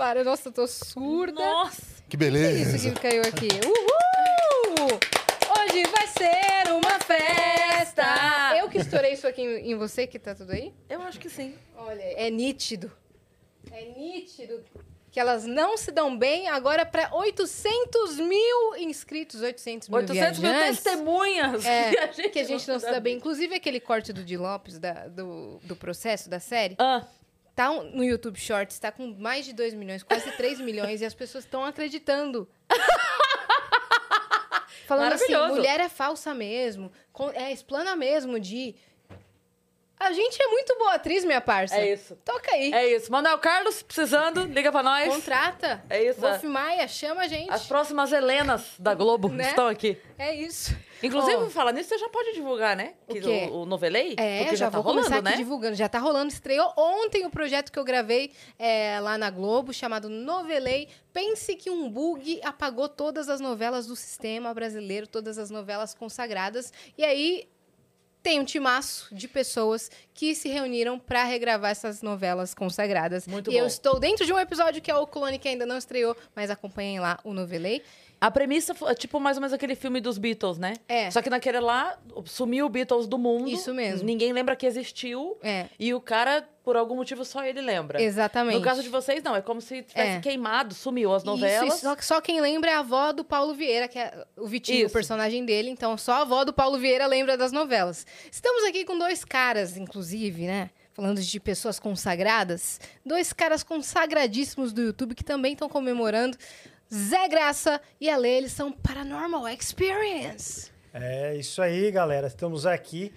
Para, nossa, eu tô surda. Nossa! Que Isso beleza. que caiu aqui. Uhul! Hoje vai ser uma festa! Eu que estourei isso aqui em em você, que tá tudo aí? Eu acho que sim. Olha, é nítido. É nítido que elas não se dão bem agora para 800 mil inscritos, 800 mil 800 mil testemunhas É, que a gente, que a gente não se dá bem. Inclusive, aquele corte do Di Lopes, da- do, do processo, da série, Ah, tá um- no YouTube Shorts, tá com mais de 2 milhões, quase 3 milhões, e as pessoas estão acreditando. Falando assim, mulher é falsa mesmo, é explana mesmo de... A gente é muito boa atriz, minha parça. é isso. Toca aí. É isso. Manuel Carlos, precisando, liga pra nós. Contrata. É isso. Wolf Maia, chama a gente. As próximas Helenas da Globo Né? estão aqui. É isso. Inclusive, Ó, falar nisso, você já pode divulgar, né? O Que quê? O, o Novelei? É, Porque já, já, tá vou rolando, começar né? divulgando. Já tá rolando. Estreou ontem o projeto que eu gravei é, lá na Globo, chamado Novelei. Pense que um bug apagou todas as novelas do sistema brasileiro, todas as novelas consagradas. E aí tem um timaço de pessoas que se reuniram para regravar essas novelas consagradas. Muito e eu bom. estou dentro de um episódio que é o Clone, que ainda não estreou, mas acompanhem lá o Novelei. A premissa foi tipo mais ou menos aquele filme dos Beatles, né? É. Só que naquele lá, sumiu o Beatles do mundo. Isso mesmo. Ninguém lembra que existiu. É, E o cara, por algum motivo, só ele lembra. exatamente. No caso de vocês, não. É como se tivesse É. queimado, sumiu as novelas. Isso, só, só quem lembra é a avó do Paulo Vieira, que é o Vitinho, o Isso. personagem dele. Então, só a avó do Paulo Vieira lembra das novelas. Estamos aqui com dois caras, inclusive, né? Falando de pessoas consagradas. Dois caras consagradíssimos do YouTube que também estão comemorando. Zé Graça e a Lê, eles são Paranormal Experience. É isso aí, galera. Estamos aqui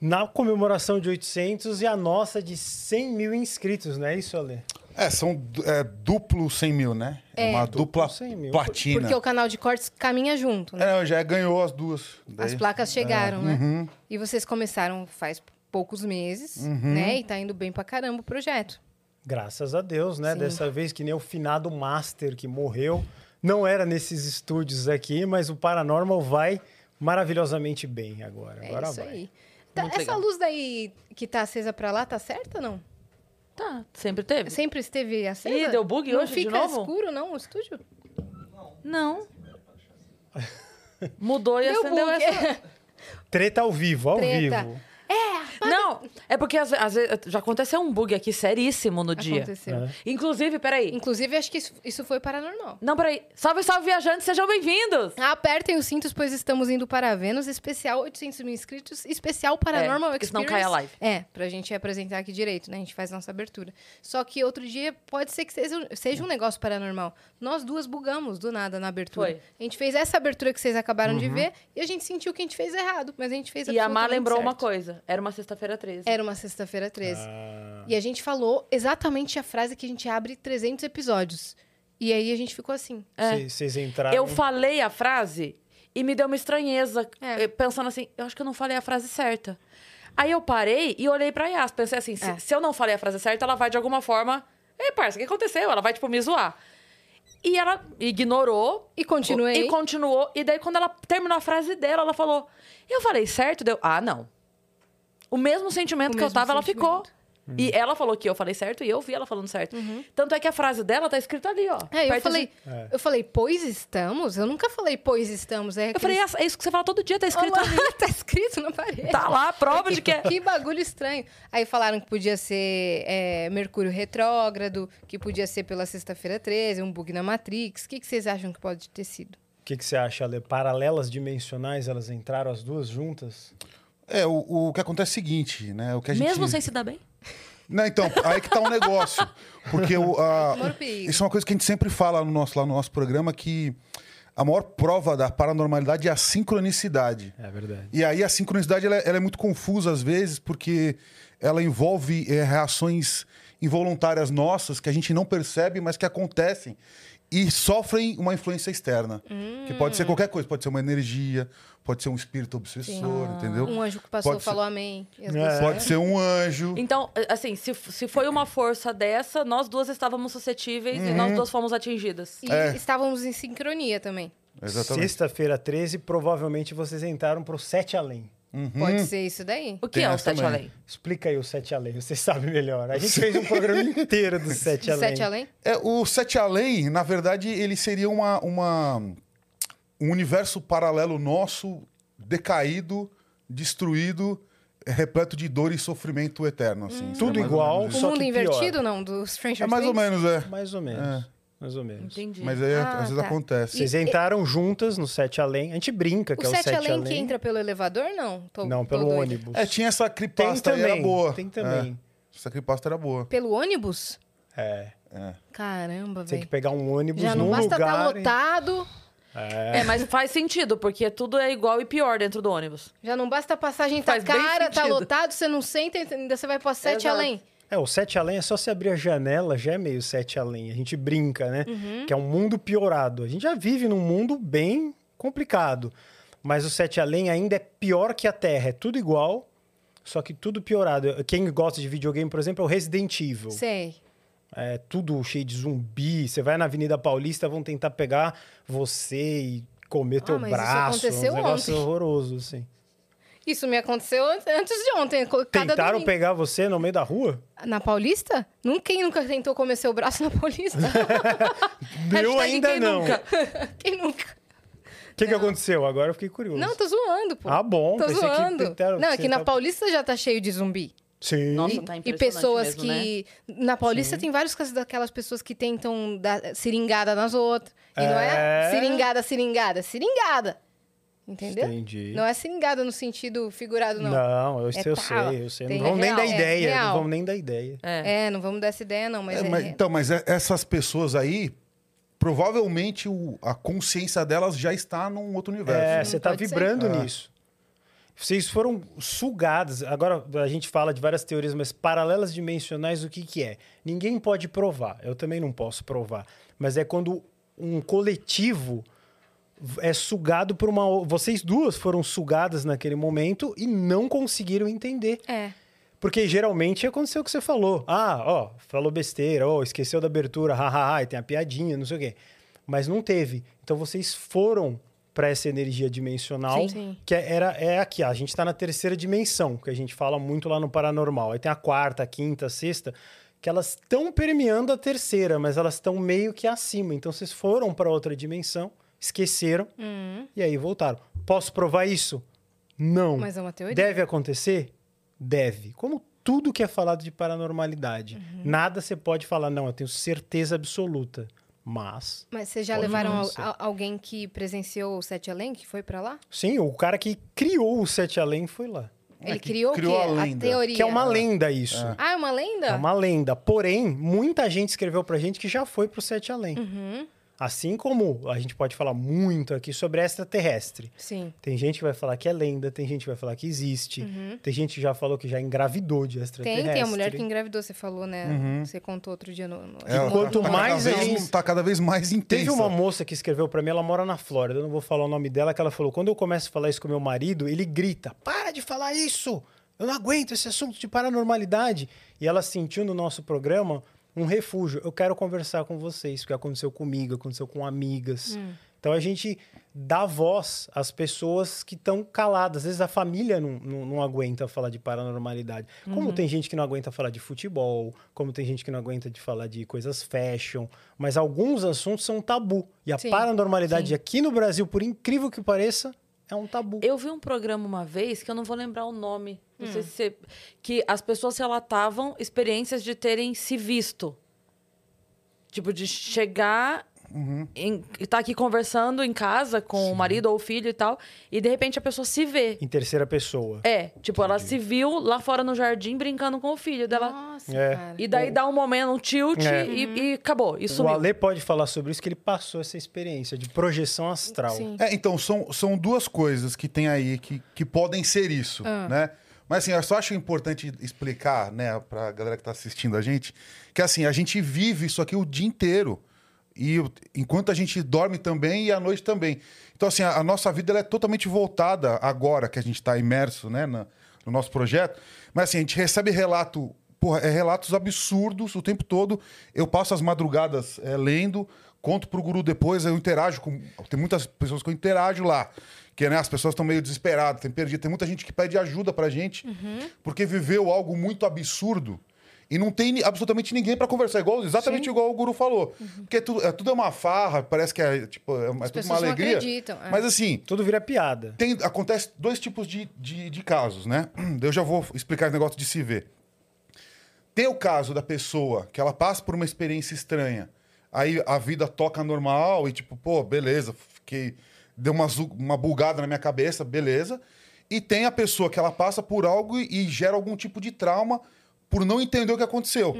na comemoração de 800 e a nossa de 100 mil inscritos, não é isso, Ale? É, são é, duplo 100 mil, né? É. Uma Duplo dupla 100 mil. platina. Porque o canal de cortes caminha junto, né? É, já ganhou as duas. As Daí- placas chegaram, É, né? uhum. E vocês começaram faz poucos meses, né? E tá indo bem pra caramba o projeto. Graças a Deus, né? Sim. Dessa vez que nem o finado Master que morreu. Não era nesses estúdios aqui, mas o Paranormal vai maravilhosamente bem agora. É agora isso vai. aí. Tá, essa legal. luz daí que tá acesa pra lá, tá certa ou não? Tá, sempre teve? Sempre esteve acesa? Ih, deu bug não hoje de fica novo? escuro, não, o estúdio? Não. Mudou e Deu acendeu bug. essa. Treta ao vivo, ao Treta. vivo. Não, é porque às, ve- às vezes já aconteceu um bug aqui seríssimo no dia. Aconteceu. É. Inclusive, peraí. Inclusive, acho que isso, isso foi paranormal. Não, peraí. Salve, salve, viajantes, sejam bem-vindos! Apertem os cintos, pois estamos indo para Vênus, especial 800 mil inscritos, especial Paranormal É, Experience. cai a live. É, pra gente apresentar aqui direito, né? A gente faz nossa abertura. Só que outro dia pode ser que seja, seja um negócio paranormal. Nós duas bugamos do nada na abertura. Foi. A gente fez essa abertura que vocês acabaram de ver e a gente sentiu que a gente fez errado, mas a gente fez E a Mar lembrou uma certo. coisa. Era uma sexta-feira 13. Era uma sexta-feira 13. Ah, E a gente falou exatamente a frase que a gente abre 300 episódios. E aí a gente ficou assim. É. Vocês entraram. Eu falei a frase e me deu uma estranheza, É. eh, pensando assim, eu acho que eu não falei a frase certa. Aí eu parei e olhei pra Yas, pensei assim, se, É. se eu não falei a frase certa, ela vai de alguma forma, ei, parça, o que aconteceu? Ela vai, tipo, me zoar. E ela ignorou. E continuei. E continuou. E daí, quando ela terminou a frase dela, ela falou, eu falei certo? Deu, ah, não. O mesmo sentimento O que eu mesmo tava, ela ficou. sentimento. E ela falou que eu falei certo e eu vi ela falando certo. Tanto é que a frase dela tá escrita ali, ó. Uhum. É, eu falei, de- É. eu falei, pois estamos? Eu nunca falei, pois estamos. É Eu falei, aqueles- é é isso que você fala todo dia, tá escrito ali. tá escrito na parede. Tá lá, a prova de que é. Que bagulho estranho. Aí falaram que podia ser é, Mercúrio retrógrado, que podia ser pela sexta-feira 13, um bug na Matrix. O que, que vocês acham que pode ter sido? O que, que você acha, Ale? Paralelas dimensionais, elas entraram as duas juntas? É, o, o que acontece é o seguinte, né? O que a gente... Mesmo sem se dar bem? Não, então, aí que tá um negócio. Porque o, a- isso é uma coisa que a gente sempre fala no nosso, lá no nosso programa, que a maior prova da paranormalidade é a sincronicidade. É verdade. E aí a sincronicidade ela, é- ela é muito confusa às vezes, porque ela envolve é, reações involuntárias nossas que a gente não percebe, mas que acontecem e sofrem uma influência externa. Que pode ser qualquer coisa, pode ser uma energia, pode ser um espírito obsessor, entendeu? Um anjo que passou Pode ser- falou amém. E as É. Pode ser um anjo. Então, assim, se, se foi uma força dessa, nós duas estávamos suscetíveis e nós duas fomos atingidas. E É. estávamos em sincronia também. Exatamente. Sexta-feira 13, provavelmente vocês entraram pro sete além. Pode ser isso daí. O que Tem é o Sete também. Além? Explica aí o Sete Além, você sabe melhor. A gente fez um programa inteiro do Sete Além. Sete além? É, o Sete Além, na verdade, ele seria uma, uma- um universo paralelo nosso, decaído, destruído, repleto de dor e sofrimento eterno. Assim. Tudo É igual, menos O isso. Só mundo que pior. invertido, não? Do Stranger É mais ou menos, é. Mais ou menos. Mais ou menos. Entendi. Mas aí, Ah, às vezes tá. acontece. Vocês entraram juntas no Sete Além. A gente brinca que O é o sete Sete além, Além. que entra pelo elevador, não? Tô- Não, pelo ônibus. É, tinha essa Tem cripasta aí, era também. boa. Tem também. É, essa cripasta era boa. Pelo ônibus? É. Caramba, Tem que velho. pegar um ônibus Já não basta estar lugar. lotado, É, mas faz sentido, porque tudo é igual e pior dentro do ônibus. já não basta a passagem tá Faz cara, tá lotado, você não senta, ainda você vai pra sete Exato. além. É, o Sete Além é só se abrir a janela, já é meio Sete Além. A gente brinca, né? Que é um mundo piorado. A gente já vive num mundo bem complicado. Mas o Sete Além ainda é pior que a Terra. É tudo igual, só que tudo piorado. Quem gosta de videogame, por exemplo, é o Resident Evil. Sei. É tudo cheio de zumbi. Você vai na Avenida Paulista, vão tentar pegar você e comer teu Ah, mas isso braço. aconteceu um negócio ontem. horroroso, assim. Isso me aconteceu an- antes de ontem. Cada Tentaram domingo. pegar você no meio da rua? Na Paulista? Quem nunca tentou comer seu braço na Paulista? Eu ainda quem não. nunca. Quem nunca? O que, que aconteceu? Agora eu fiquei curioso. Não, tô zoando, pô. Ah, bom. Tô pensei que zoando. tentaram- Não, é que na tentaram- Paulista já tá cheio de zumbi. Sim. Nossa, tá E pessoas mesmo, que. Na Paulista tem vários casos daquelas pessoas que tentam dar seringada nas outras. E não é É. seringada, seringada, seringada. Entendeu? Entendi. Não é seringada no sentido figurado, não. Não, eu, É eu sei, eu sei. Tem- Não vamos é nem dar é ideia. Não real. vamos nem dar ideia. É. É, não vamos dar essa ideia, não, mas É, é. mas- então, mas é- essas pessoas aí, provavelmente o- a consciência delas já está num outro universo. É, né? você tá ser. vibrando É. nisso. Vocês foram sugadas. Agora a gente fala de várias teorias, mas paralelas dimensionais, o que, que é? Ninguém pode provar. Eu também não posso provar. Mas é quando um coletivo é sugado por uma. Vocês duas foram sugadas naquele momento e não conseguiram entender. É. Porque geralmente aconteceu o que você falou. Ah, ó, falou besteira, ó, esqueceu da abertura, hahaha, e tem a piadinha, não sei o quê. Mas não teve. Então vocês foram para essa energia dimensional, Sim. Sim. que é- era, é aqui. ó, A gente está na terceira dimensão, que a gente fala muito lá no paranormal. Aí tem a quarta, a quinta, a sexta, que elas estão permeando a terceira, mas elas estão meio que acima. Então vocês foram para outra dimensão, esqueceram Uhum. e aí voltaram. Posso provar isso? Não. Mas é uma teoria. Deve acontecer? Deve. Como tudo que é falado de paranormalidade. Uhum. Nada você pode falar, não, eu tenho certeza absoluta. Mas, Mas vocês já levaram al- alguém que presenciou o Sete Além, que foi pra lá? sim, o cara que criou o Sete Além foi lá. Ele que criou, criou o quê? a lenda. teoria. Que é uma lenda isso. Ah, é uma lenda? É uma lenda. Porém, muita gente escreveu pra gente que já foi pro Sete Além. Uhum. Assim como a gente pode falar muito aqui sobre extraterrestre. Sim. Tem gente que vai falar que é lenda, tem gente que vai falar que existe. Tem gente que já falou que já engravidou de Uhum. Tem, extraterrestre. tem a mulher que engravidou, você falou, né? Você contou outro dia no. no- É, quanto tá, mais cada vez, tá cada vez mais intensa. Teve uma moça que escreveu pra mim, ela mora na Flórida, eu não vou falar o nome dela, que ela falou: quando eu começo a falar isso com meu marido, ele grita: para de falar isso! Eu não aguento esse assunto de paranormalidade. E ela sentiu no nosso programa um refúgio. Eu quero conversar com vocês, porque aconteceu comigo, aconteceu com amigas. Então a gente dá voz às pessoas que estão caladas. Às vezes a família não, não, não aguenta falar de paranormalidade. Como tem gente que não aguenta falar de futebol, como tem gente que não aguenta de falar de coisas fashion, mas alguns assuntos são tabu. E a Sim, paranormalidade sim. aqui no Brasil, por incrível que pareça, é um tabu. Eu vi um programa uma vez que eu não vou lembrar o nome. Não Hum. sei se você- que as pessoas relatavam experiências de terem se visto. Tipo, de chegar em, e tá aqui conversando em casa com o marido ou o filho e tal, e de repente a pessoa se vê. Em terceira pessoa. É, tipo, ela se viu lá fora no jardim brincando com o filho dela. Nossa, É. cara. E daí dá um momento, um tilt É. e, e acabou. E O. Ale pode falar sobre isso, que ele passou essa experiência de projeção astral. Sim. É, então, são, são duas coisas que tem aí que, que podem ser isso, Ah. né? Mas assim, eu só acho importante explicar, né, pra galera que tá assistindo a gente, que assim, a gente vive isso aqui o dia inteiro. E enquanto a gente dorme também e à noite também. Então, assim, a, a nossa vida é totalmente voltada agora que a gente está imerso, né, na- no nosso projeto. Mas assim, a gente recebe relato, porra, é relatos absurdos o tempo todo. Eu passo as madrugadas é, lendo conto pro guru depois, eu interajo com. Tem muitas pessoas que eu interajo lá. Que né, as pessoas estão meio desesperadas, tem perdido. Tem muita gente que pede ajuda pra gente, porque viveu algo muito absurdo. E não tem absolutamente ninguém pra conversar, igual, exatamente igual o guru falou. Porque tudo é, tudo é uma farra, parece que é, tipo, é, uma- é tudo uma não alegria. acreditam, é. Mas assim, Tudo vira piada. tem, acontece dois tipos de, de, de casos, né? Eu já vou explicar esse negócio de se ver. Tem o caso da pessoa que ela passa por uma experiência estranha, aí a vida toca normal e tipo, pô, beleza, fiquei. Deu uma, uma bugada na minha cabeça, beleza. E tem a pessoa que ela passa por algo e, e gera algum tipo de trauma por não entender o que aconteceu.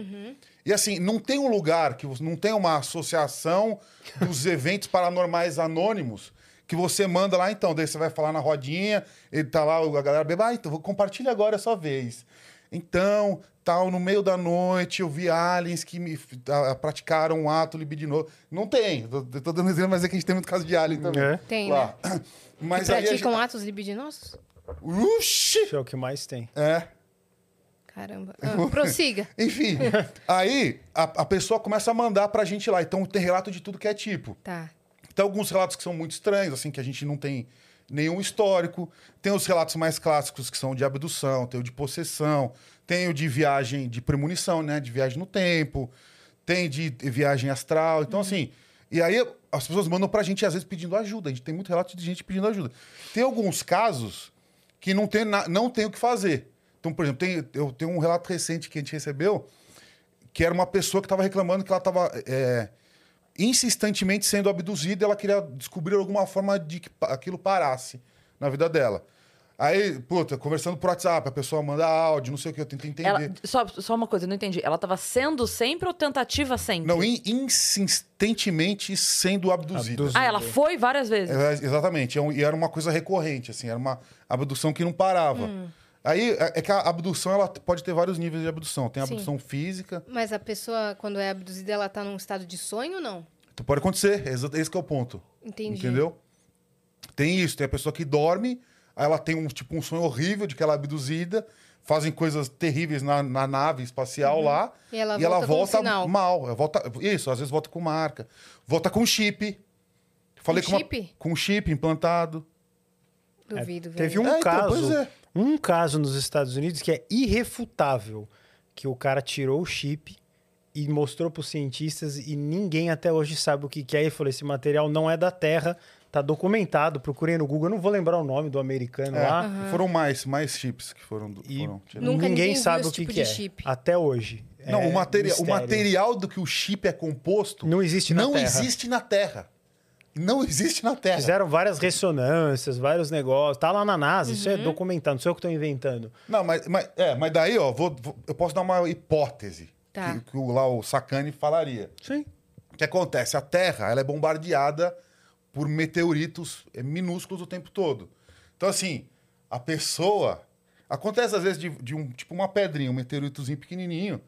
E assim, não tem um lugar que você não tem uma associação dos eventos paranormais anônimos que você manda lá, então, daí você vai falar na rodinha, ele tá lá, a galera bebe, ah, então vou- compartilha agora a sua vez. Então, tal, no meio da noite eu vi aliens que me ah, praticaram um ato libidinoso. Não tem, tô, tô dando exemplo, mas é que a gente tem muito caso de alien também. É. Tem, lá. né? Mas a praticam gente... atos libidinosos? Uxi! Isso é o que mais tem. É. Caramba. Ah, prossiga. Enfim, aí a, a pessoa começa a mandar pra gente lá. Então tem relato de tudo que é tipo. Tá. Tem alguns relatos que são muito estranhos, assim, que a gente não tem nenhum histórico. Tem os relatos mais clássicos que são de abdução, tem o de possessão, tem o de viagem de premonição, né? De viagem no tempo, tem de viagem astral. Então, assim. E aí as pessoas mandam pra gente, às vezes, pedindo ajuda. A gente tem muito relato de gente pedindo ajuda. Tem alguns casos que não tem, na- não tem o que fazer. Então, por exemplo, tem, eu tenho um relato recente que a gente recebeu que era uma pessoa que estava reclamando que ela estava insistentemente sendo abduzida e ela queria descobrir alguma forma de que aquilo parasse na vida dela. Aí, puta, conversando por WhatsApp, a pessoa manda áudio, não sei o que, eu tento entender. Ela, só, só uma coisa, eu não entendi. Ela tava sendo sempre ou tentativa sempre? Não, in- insistentemente sendo abduzida. Abduzida. Ah, ela foi várias vezes. É, exatamente. É E era uma coisa recorrente, assim, era uma abdução que não parava. Hum. Aí é é que a abdução ela pode ter vários níveis de abdução. Tem a Sim. abdução física, Mas a pessoa, quando é abduzida, ela tá num estado de sonho ou não? então pode acontecer, é esse que é o ponto. Entendi. Entendeu? Tem isso, tem a pessoa que dorme, aí ela tem um tipo um sonho horrível de que ela é abduzida, fazem coisas terríveis na, na nave espacial lá, E ela volta com um sinal. mal. Ela volta, isso, às vezes volta com marca. Volta com chip. Falei Com com, uma- chip? com chip implantado. Duvido, velho. Teve um É, então, caso, pois é. Um caso nos Estados Unidos que é irrefutável, que o cara tirou o chip e mostrou para os cientistas e ninguém até hoje sabe o que, que é. E falou: esse material não é da Terra, tá documentado. Procurei no Google, eu não vou lembrar o nome do americano É, lá. Foram mais, mais chips que foram, do- E foram tirados. Nunca ninguém sabe o que, tipo que de é. chip. Até hoje. Não, É o, material, o mistério. material do que o chip é composto Não existe na não Terra. existe na Terra. Não existe na Terra. Fizeram várias ressonâncias, vários negócios. Tá lá na NASA, isso Uhum. é documentado, não sou eu que estou inventando. Não, mas, mas, é, mas daí, ó, vou, vou- eu posso dar uma hipótese Tá. que, que o, lá o Sacani falaria. Sim. O que acontece? A Terra ela é bombardeada por meteoritos é, minúsculos o tempo todo. Então, assim, a pessoa. Acontece às vezes de, de um tipo uma pedrinha, um meteoritozinho pequenininho,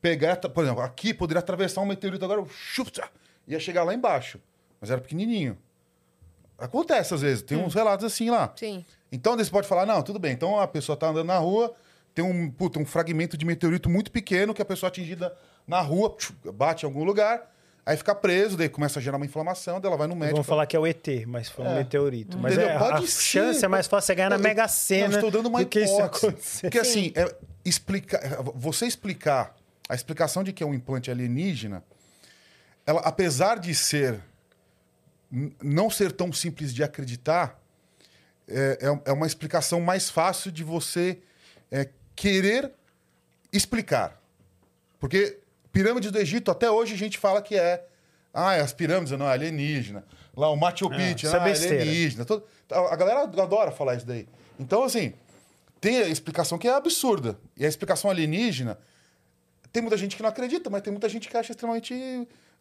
pegar, por exemplo, aqui poderia atravessar um meteorito agora, ia chegar lá embaixo, mas era pequenininho. Acontece às vezes, tem uns relatos assim lá. Sim. Então, você pode falar, não, tudo bem. Então, a pessoa tá andando na rua, tem um, puta, um fragmento de meteorito muito pequeno que a pessoa atingida na rua, bate em algum lugar, aí fica preso, daí começa a gerar uma inflamação, daí ela vai no médico. Vão falar que é o ET, mas foi um É. meteorito. Mas Entendeu? é, Pode a ser, chance é mais fácil você ganhar na Eu- Mega Sena Não, estou dando uma do que isso hipótese. Porque assim, é, explicar, você explicar, a explicação de que é um implante alienígena, ela, apesar de ser não ser tão simples de acreditar, é, é- é uma explicação mais fácil de você é, querer explicar. Porque pirâmides do Egito, até hoje a gente fala que é. Ah, as pirâmides não é alienígena. Lá o Machu Ah, Picchu, é ah, besteira. alienígena. Todo- a galera adora falar isso daí. Então, assim, tem a explicação que é absurda. E a explicação alienígena, tem muita gente que não acredita, mas tem muita gente que acha extremamente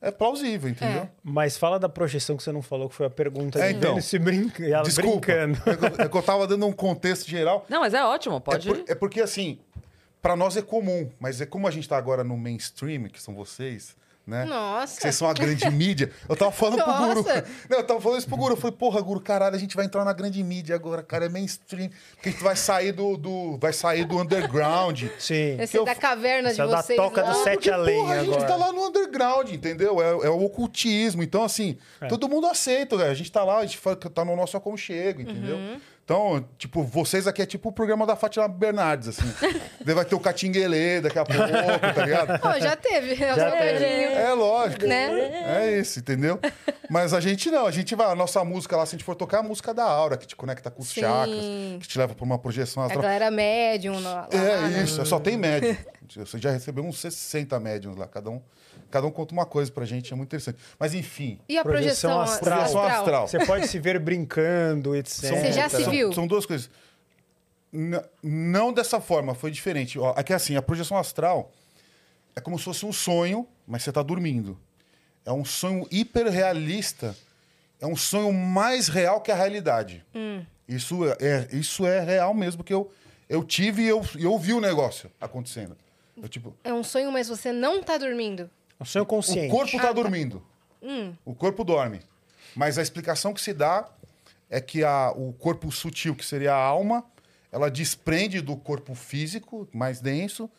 é, plausível, entendeu? É. Mas fala da projeção que você não falou, que foi a pergunta É, então. Vênus se brinca, ela Desculpa. brincando. É que, eu, é tava dando um contexto geral. Não, mas é ótimo, É, pode. por- é porque, assim, para nós é comum, mas é como a gente tá agora no mainstream, que são vocês, né? Nossa. Vocês são a grande mídia. Eu tava falando pro Guru. Não, eu tava falando isso pro Guru. Eu falei, porra, Guru, caralho, a gente vai entrar na grande mídia agora, cara. É mainstream. Porque a gente vai sair do. do vai sair do underground. Sim. Esse eu- da caverna de é da vocês. toca lá. do Ah, sete além porra, a gente agora. tá lá no underground, entendeu? É, é o ocultismo. Então, assim, É. todo mundo aceita. né? A gente tá lá, a gente fala que tá no nosso aconchego, entendeu? Uhum. Então, tipo, vocês aqui é tipo o programa da Fátima Bernardes, assim. Daí vai ter o Catinguelê daqui a pouco, tá ligado? Pô, já teve. Já Já teve. É lógico. Né? É isso, entendeu? Mas a gente não, a gente vai, a nossa música lá, se a gente for tocar, é a música da aura, que te conecta com os Sim. chakras, que te leva pra uma projeção A galera médium. Lá, lá, É né? isso, só tem médium. Você já recebeu uns 60 médiums lá, cada um, cada um conta uma coisa pra gente, é muito interessante. Mas enfim, E a Projeção projeção, astral. projeção astral? astral. Você pode se ver brincando, etc. Você já se são, viu? São duas coisas. N- não dessa forma, foi diferente. Ó, aqui assim, a projeção astral é como se fosse um sonho, mas você tá dormindo. É um sonho hiperrealista. É um sonho mais real que a realidade. Isso, é, é- isso é real mesmo, porque eu, eu tive e eu, eu vi o negócio acontecendo. Eu, tipo, É um sonho, mas você não tá dormindo. Um sonho consciente. o corpo Ah, tá tá. dormindo. O corpo dorme. Mas a explicação que se dá é que a, o corpo sutil, que seria a alma, ela desprende do corpo físico, mais denso,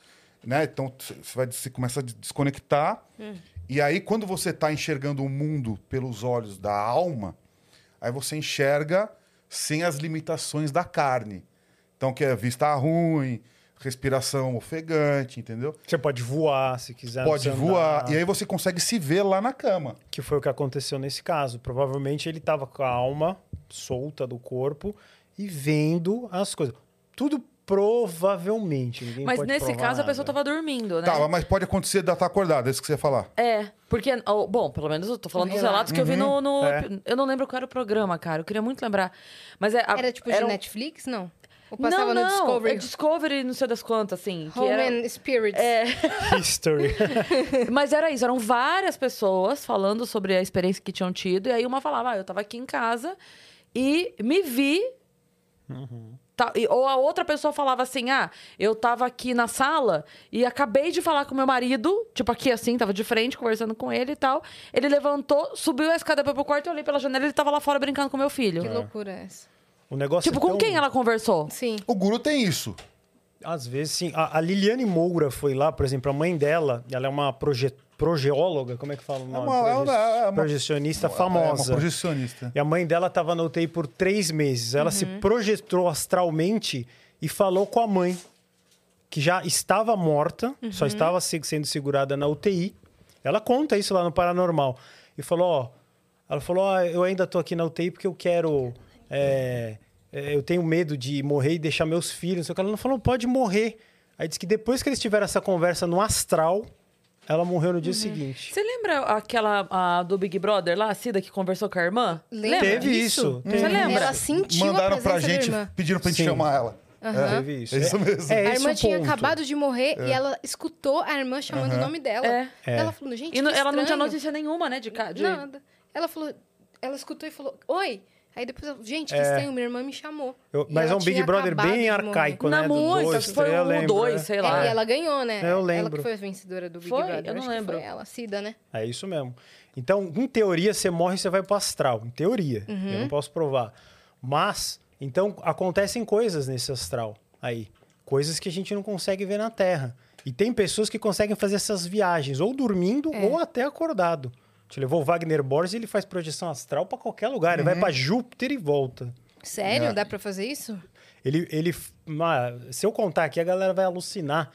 né? Então você vai, você começa a des- desconectar. E aí, quando você está enxergando o mundo pelos olhos da alma, aí você enxerga sem as limitações da carne. Então, que é vista ruim, respiração ofegante, entendeu? Você pode voar se quiser. Pode voar. andar. E aí você consegue se ver lá na cama. Que foi o que aconteceu nesse caso. Provavelmente ele estava com a alma solta do corpo e vendo as coisas. Tudo provavelmente. Ninguém Mas pode nesse caso a nada. pessoa tava dormindo, né? Tá, mas pode acontecer de estar acordada, é isso que você ia falar. É, porque, bom, pelo menos eu tô falando dos Relato. relatos que eu vi no. no- é. Eu não lembro qual era o programa, cara. Eu queria muito lembrar. Mas é. a- Era tipo de um- Netflix? Não. Ou passava Não, não. no Discovery? É Discovery, não sei das quantas, assim. Que Home era... and Spirits. É, History. mas era isso, eram várias pessoas falando sobre a experiência que tinham tido. E aí uma falava, ah, eu tava aqui em casa e me vi. Tá, e- ou a outra pessoa falava assim: ah, eu tava aqui na sala e acabei de falar com meu marido, tipo aqui assim, tava de frente conversando com ele e tal. Ele levantou, subiu a escada pro quarto, eu olhei pela janela e ele tava lá fora brincando com meu filho. Que loucura é essa? O negócio Tipo, é com tão- quem ela conversou? Sim. O guru tem isso. Às vezes, sim. A, a Liliane Moura foi lá, por exemplo, a mãe dela, ela é uma proje, progeóloga, como é que fala o nome? uma- é uma- é uma- projecionista É uma famosa. projecionista. E a mãe dela estava na UTI por três meses. Ela se projetou astralmente e falou com a mãe, que já estava morta, só estava se- sendo segurada na UTI. Ela conta isso lá no Paranormal. E falou, ó... Ela falou, ó, eu ainda tô aqui na UTI porque eu quero... é, é, eu tenho medo de morrer e deixar meus filhos. Ela não falou, pode morrer. Aí disse que depois que eles tiveram essa conversa no astral, ela morreu no dia seguinte. Você lembra aquela a, do Big Brother lá, a Cida, que conversou com a irmã? Lembra Teve isso. Você teve lembra? Ela sentiu Mandaram a pra gente, da irmã. pediram pra gente Sim. chamar ela. É, Teve isso. É isso mesmo. É a esse irmã tinha ponto. acabado de morrer e ela escutou a irmã chamando o nome dela. É. É. Ela falou, gente, E que ela não tinha notícia nenhuma, né? De, de... Nada. Ela falou, ela escutou e falou, oi. Aí depois, ela, gente, que É. estranho, minha irmã me chamou. Eu- mas é ela um Big Brother bem arcaico, né? Não, Do muito. dois, foi eu o lembro, dois, né? sei É, lá. e ela ganhou, né? Eu Ela lembro. que foi a vencedora do Big Foi? Brother. Eu não acho que lembro. foi ela, Cida, né? É isso mesmo. Então, em teoria, você morre e você vai pro astral. Em teoria. Uhum. Eu não posso provar. Mas, então, acontecem coisas nesse astral aí. Coisas que a gente não consegue ver na Terra. E tem pessoas que conseguem fazer essas viagens, ou dormindo, É. ou até acordado. Te levou o Wagner Borges e ele faz projeção astral pra qualquer lugar. Ele Uhum. vai pra Júpiter e volta. Sério? É. Dá pra fazer isso? Ele, ele, se eu contar aqui, a galera vai alucinar.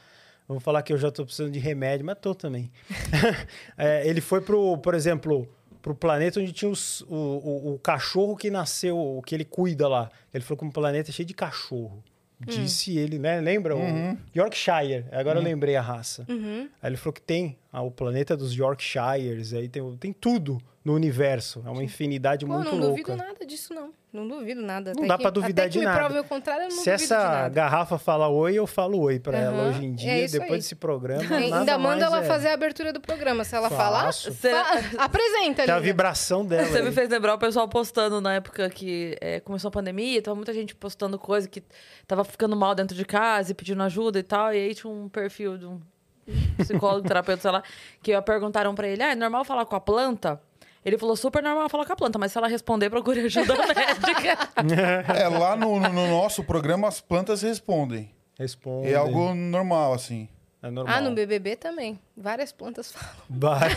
Vou falar que eu já tô precisando de remédio, mas tô também. É, ele foi pro, por exemplo, pro planeta onde tinha os- o, o, o cachorro que nasceu, o que ele cuida lá. Ele falou que um planeta cheio de cachorro. Disse ele, né? Lembra? O Yorkshire. Agora eu lembrei a raça. Aí ele falou que tem ah, o planeta dos Yorkshires, aí tem, tem tudo no universo. É uma infinidade Pô, muito não louca. duvido nada disso, não. Não duvido nada. Não Até dá que- pra duvidar até de que nada. contrário, eu não Se duvido de essa nada. garrafa fala oi, eu falo oi pra ela Aham, hoje em é dia. isso depois aí. desse programa. Nada Ainda manda ela é. fazer a abertura do programa. Se ela falar, Faço. fa- apresenta Tem a vibração dela. Você me fez lembrar o pessoal postando na época que é, começou a pandemia, tava muita gente postando coisa que tava ficando mal dentro de casa e pedindo ajuda e tal. E aí tinha um perfil de um psicólogo, terapeuta, sei lá, que perguntaram pra ele: ah, é normal falar com a planta? Ele falou super normal falar com a planta, mas se ela responder, procure ajuda médica. É, lá no, no- no nosso programa as plantas respondem. Responde. É algo normal, assim. É normal. Ah, no BBB também. Várias plantas falam. Vai.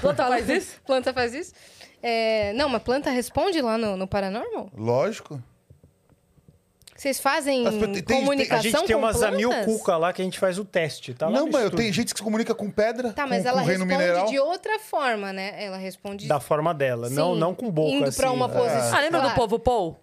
planta faz isso? Planta faz isso? É, não, mas planta responde lá no, no Paranormal? Lógico. Vocês fazem As plantas- tem- tem- A comunicação gente tem com umas? Amil Cuca lá que a gente faz o teste, tá não, mas tenho gente que se comunica com pedra, Tá, com, mas ela com reino responde mineral. de outra forma, né? Ela responde... Da forma dela, não, Sim, não com boca Indo assim. pra uma né? posição. Ah, lembra do Claro. povo Paul?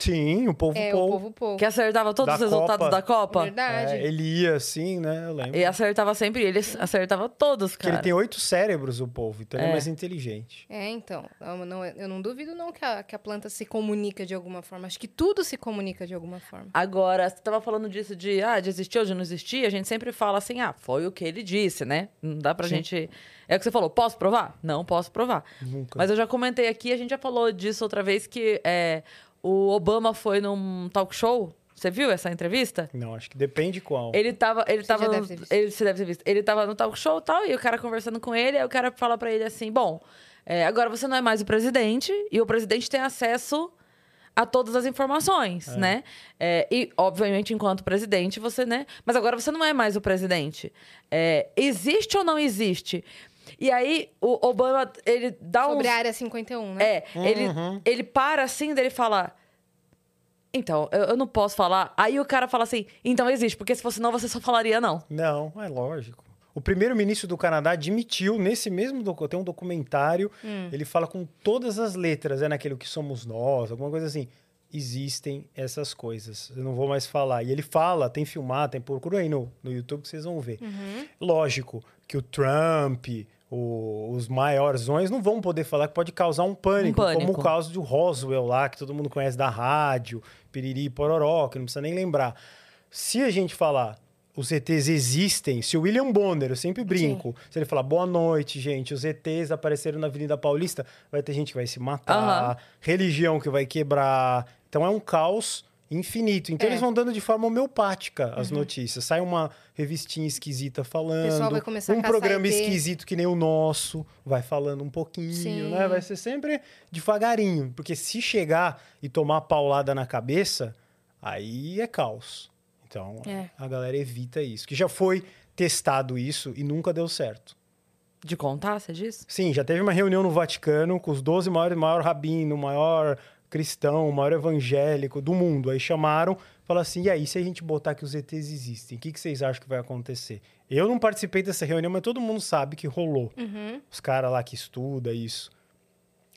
Sim, o povo É, Paul. o povo pouco. Que acertava todos Da os resultados Copa. da Copa? Verdade. É, ele ia assim, né? Eu lembro. E acertava sempre, ele acertava todos, Porque cara. ele tem oito cérebros, o povo, então ele é É. mais inteligente. É, então. Não, não- eu não duvido não que a, que a planta se comunica de alguma forma. Acho que tudo se comunica de alguma forma. Agora, você tava falando disso de, ah, de existir ou de não existir, a gente sempre fala assim, ah, foi o que ele disse, né? Não dá pra gente... É o que você falou, posso provar? Não posso provar. Nunca. Mas eu já comentei aqui, a gente já falou disso outra vez, que é, o Obama foi num talk show, você viu essa entrevista? Não, acho que depende qual. Ele tava, ele Você tava, já no- deve ter visto. ele, você deve ter visto. Ele tava no talk show e tal, e o cara conversando com ele, aí o cara fala pra ele assim, bom, é, agora você não é mais o presidente, e o presidente tem acesso a todas as informações, né? É, e, obviamente, enquanto presidente, você, né? Mas agora você não é mais o presidente. É, existe ou não existe? E aí, o Obama, ele dá um... Sobre a área 51, né? É, ele, Uhum. ele para assim, dele fala. Então, eu, eu não posso falar. Aí o cara fala assim, então existe, porque se fosse não, você só falaria não. Não, é lógico. O primeiro-ministro do Canadá admitiu nesse mesmo docu- tem um documentário, ele fala com todas as letras, é naquele que somos nós, alguma coisa assim. Existem essas coisas. Eu não vou mais falar. E ele fala, tem filmado, tem procura aí no, no YouTube que vocês vão ver. Lógico que o Trump, o- os maiorzões não vão poder falar que pode causar um pânico, Um pânico. como o caso do Roswell lá, que todo mundo conhece da rádio, piriri pororó, que não precisa nem lembrar. Se a gente falar os ETs existem, se o William Bonner, eu sempre brinco, se ele falar boa noite, gente, os ETs apareceram na Avenida Paulista, vai ter gente que vai se matar, Aham. religião que vai quebrar. Então é um caos infinito. Então É. eles vão dando de forma homeopática as notícias. Sai uma revistinha esquisita falando, um programa esquisito que nem o nosso, vai falando um pouquinho, Sim. né? Vai ser sempre devagarinho, porque se chegar e tomar paulada na cabeça, aí é caos. Então, É. a galera evita isso. Que já foi testado isso e nunca deu certo. De contar, você disse? Sim, já teve uma reunião no Vaticano com os 12 maiores, maior rabino, maior cristão, maior evangélico do mundo. Aí chamaram, falaram assim: e aí, se a gente botar que os ETs existem, o que, que vocês acham que vai acontecer? Eu não participei dessa reunião, mas todo mundo sabe que rolou. Uhum. Os caras lá que estudam isso,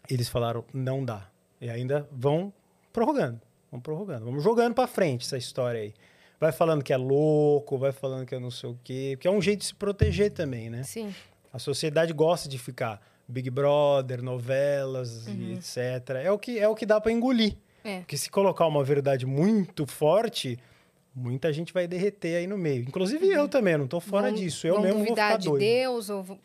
eles falaram: não dá. E ainda vão prorrogando, vão prorrogando, vamos jogando pra frente essa história aí. Vai falando que é louco, vai falando que é não sei o quê, porque é um jeito de se proteger também, né? Sim. A sociedade gosta de ficar Big Brother, novelas Uhum. e etc. É o que é o que dá para engolir. É. Porque se colocar uma verdade muito forte, muita gente vai derreter aí no meio. Inclusive eu também, não tô fora Vão- disso. Eu mesmo vou ficar de doido. Deus ou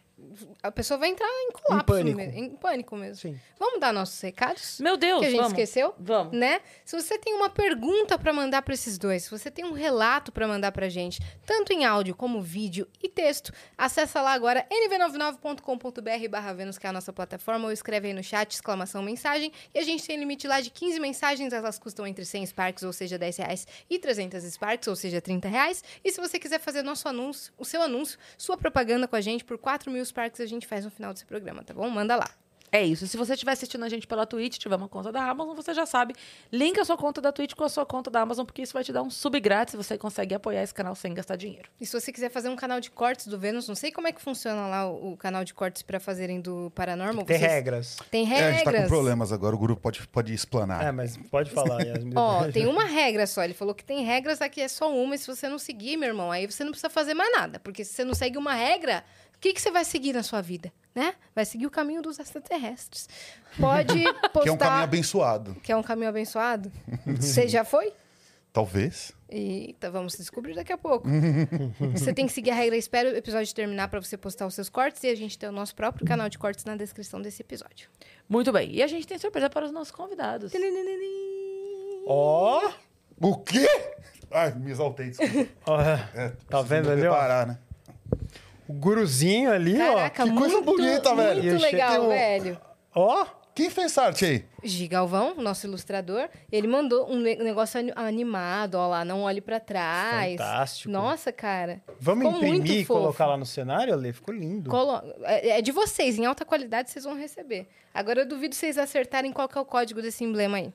a pessoa vai entrar em colapso, pânico. mesmo, em pânico mesmo. Sim. Vamos dar nossos recados? Meu Deus, que a gente vamos. esqueceu? Vamos. Né? Se você tem uma pergunta pra mandar pra esses dois, se você tem um relato pra mandar pra gente, tanto em áudio como vídeo e texto, acessa lá agora nv99.com.br barra Vênus, que é a nossa plataforma, ou escreve aí no chat, exclamação, mensagem, e a gente tem limite lá de 15 mensagens, elas custam entre 100 Sparks, ou seja, 10 reais, e 300 Sparks, ou seja, 30 reais, e se você quiser fazer nosso anúncio, o seu anúncio, sua propaganda com a gente, por 4 mil Sparks a gente faz no final desse programa, tá bom? Manda lá. É isso. Se você estiver assistindo a gente pela Twitch, tiver uma conta da Amazon, você já sabe. Linka a sua conta da Twitch com a sua conta da Amazon, porque isso vai te dar um sub grátis e você consegue apoiar esse canal sem gastar dinheiro. E se você quiser fazer um canal de cortes do Vênus, não sei como é que funciona lá o, o canal de cortes pra fazerem do Paranormal. Tem vocês- regras. Tem É, a gente tá com regras. problemas agora, o grupo pode, pode explanar. É, mas pode falar, Yasmin. Ó, tem uma regra só. Ele falou que tem regras, aqui é só uma. E se você não seguir, meu irmão, aí você não precisa fazer mais nada. Porque se você não segue uma regra, o que, que você vai seguir na sua vida? Né? Vai seguir o caminho dos extraterrestres. Pode postar... Que é um caminho abençoado. Que é um caminho abençoado. Você já foi? Talvez. Eita, vamos descobrir daqui a pouco. você tem que seguir a regra. Espera o episódio terminar para você postar os seus cortes e a gente tem o nosso próprio canal de cortes na descrição desse episódio. Muito bem. E a gente tem surpresa para os nossos convidados. Ó, O quê? Ai, me exaltei, desculpa. É, Tá vendo ali, ó? preparar, né? O guruzinho ali, Caraca, Que coisa muito, bonita, velho. Muito legal, um- velho. ó. Ó, Quem fez essa arte aí? Gigalvão, nosso ilustrador, ele mandou um ne- negócio ani- animado, ó lá, não olhe pra trás. Fantástico. Nossa, cara. vamos Ficou imprimir e colocar lá no cenário, Ale? Ficou lindo. Colo- É é de vocês, em alta qualidade vocês vão receber. Agora eu duvido vocês acertarem qual que é o código desse emblema aí.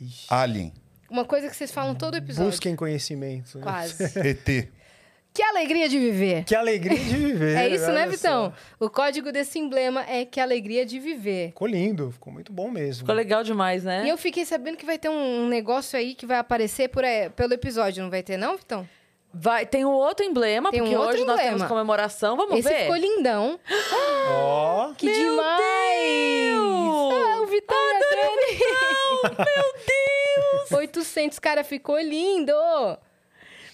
Ixi. Alien. Uma coisa que vocês falam todo episódio. Busquem conhecimento. né? Quase. ET. Que alegria de viver. Que alegria de viver. É isso, né, Vitão? só. O código desse emblema é que alegria de viver. Ficou lindo, ficou muito bom mesmo. Ficou legal demais, né? E eu fiquei sabendo que vai ter um negócio aí que vai aparecer por, aí- pelo episódio, não vai ter, não, Vitão? Vai, tem um outro emblema, Tem um porque outro hoje nós emblema. temos comemoração. Vamos Esse ver? ficou lindão. Ó, Que demais! Ah, o Vitão e a Dani. Meu Deus! 800, cara, ficou lindo!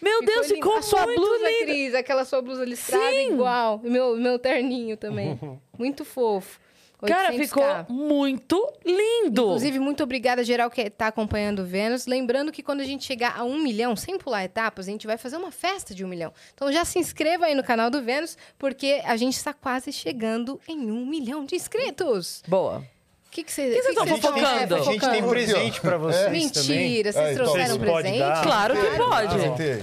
Meu Deus, lindo. ficou A sua blusa, lindo. Cris, aquela sua blusa listrada Sim. igual. E meu, meu terninho também. muito fofo. Cara, 800K. ficou muito lindo. Inclusive, muito obrigada, geral, que tá acompanhando o Vênus. Lembrando que quando a gente chegar a um milhão, sem pular etapas, a gente vai fazer uma festa de um milhão. Então já se inscreva aí no canal do Vênus, porque a gente está quase chegando em um milhão de inscritos. Boa. O que, que vocês que vocês tão vocês fofocando? a gente tem presente pra vocês também. Mentira, vocês É, então, trouxeram vocês presente? dar. Claro que pode.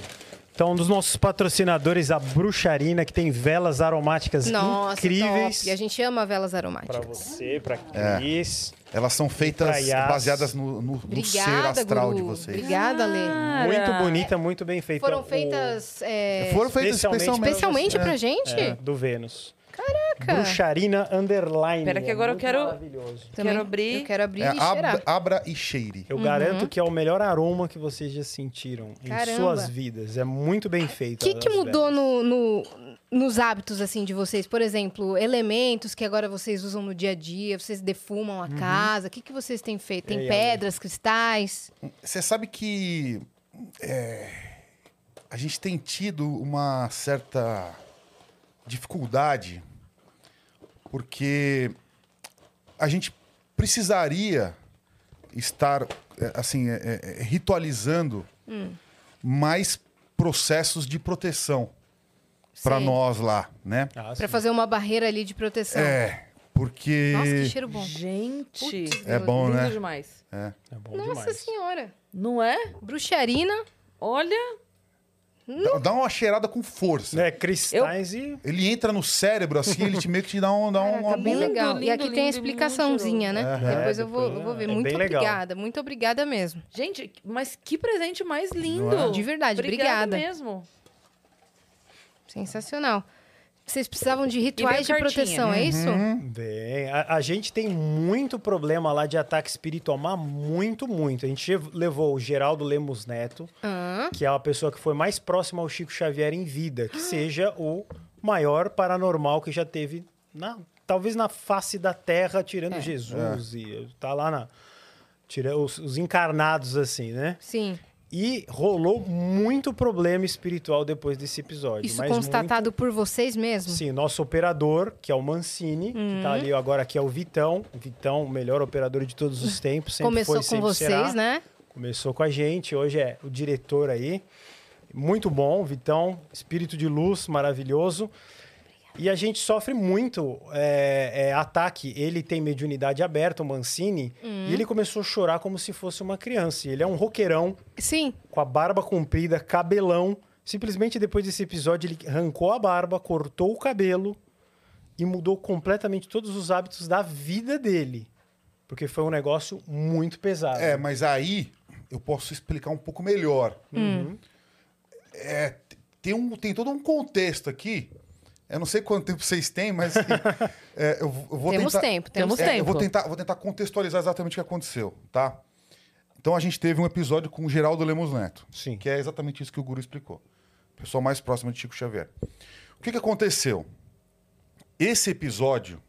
Então, um dos nossos patrocinadores, a Bruxarina, que tem velas aromáticas Nossa, incríveis. top. E a gente ama velas Pra aromáticas. você, pra É. Cris. Elas são feitas baseadas no, no, no ser Obrigada, astral Guru. de vocês. Obrigada, Lê. Muito bonita, muito bem feita. Foram O- feitas é, Foram feitas especialmente- especialmente, especialmente é. pra gente? É, do Vênus. Caraca. Bruxarina Underline. Pera que É agora eu muito quero- Maravilhoso. Também Quero abrir. Eu quero abrir É, e cheirar. ab- abra e cheire. Eu garanto que é o melhor aroma que vocês já sentiram em Caramba. suas vidas. É muito bem feito. O que, que mudou no, no- nos hábitos, assim, de vocês? Por exemplo, elementos que agora vocês usam no dia a dia, vocês defumam a Uhum. casa. O que, que vocês têm feito? Tem E aí, pedras, cristais? Você sabe que é, a gente tem tido uma certa dificuldade porque a gente precisaria estar é, assim é, é, ritualizando mais processos de proteção para nós lá, né? Ah, Pra sim. fazer uma barreira ali de proteção. É, porque Nossa, que cheiro bom. Gente. Putz, É bom, lindo né? demais. É bom Nossa demais. senhora. Não é? Bruxarina. Olha. Dá- dá uma cheirada com força. É, cristais e... Ele entra no cérebro assim, ele te meio que te dá, um, dá Caraca, uma bem lindo, legal. e lindo, aqui tem a lindo, explicaçãozinha, né? cheiroso. Depois É, eu vou, eu vou ver. é muito bem legal. obrigada. Muito obrigada mesmo. Gente, mas que presente mais lindo. É? De verdade, Obrigada obrigada. mesmo. Sensacional. Vocês precisavam de rituais de proteção, é isso? Bem, a, a gente tem muito problema lá de ataque espiritual, mas muito, muito. A gente levou o Geraldo Lemos Neto, Ah, que é a pessoa que foi mais próxima ao Chico Xavier em vida, que seja o maior paranormal que já teve, na, talvez na face da Terra, tirando É. Jesus. E tá lá na. Tira, os, os encarnados, assim, né? sim. E rolou muito problema espiritual depois desse episódio. Isso mas constatado por vocês muito- mesmo? Sim, nosso operador, que é o Mancini, que Uhum. tá ali agora, que é o Vitão. O Vitão, o melhor operador de todos os tempos. Sempre Começou foi, com sempre vocês, será. né? Começou com a gente, hoje é o diretor aí. Muito bom, Vitão, espírito de luz, maravilhoso. E a gente sofre muito é, é, ataque. Ele tem mediunidade aberta, o Mancini, Uhum. e ele começou a chorar como se fosse uma criança. E ele é um roqueirão, Sim. com a barba comprida, cabelão. Simplesmente depois desse episódio, ele arrancou a barba, cortou o cabelo e mudou completamente todos os hábitos da vida dele. Porque foi um negócio muito pesado. É, mas aí eu posso explicar um pouco melhor. Hum. É, tem, um, tem todo um contexto aqui. Eu não sei quanto tempo vocês têm, mas é, eu, vou- eu vou temos tentar, tempo, temos É, tempo. eu vou tentar, vou tentar contextualizar exatamente o que aconteceu, tá? Então a gente teve um episódio com o Geraldo Lemos Neto, Sim. que é exatamente isso que o Guru explicou. Pessoa mais próxima de Chico Xavier. O que, que aconteceu? Esse episódio,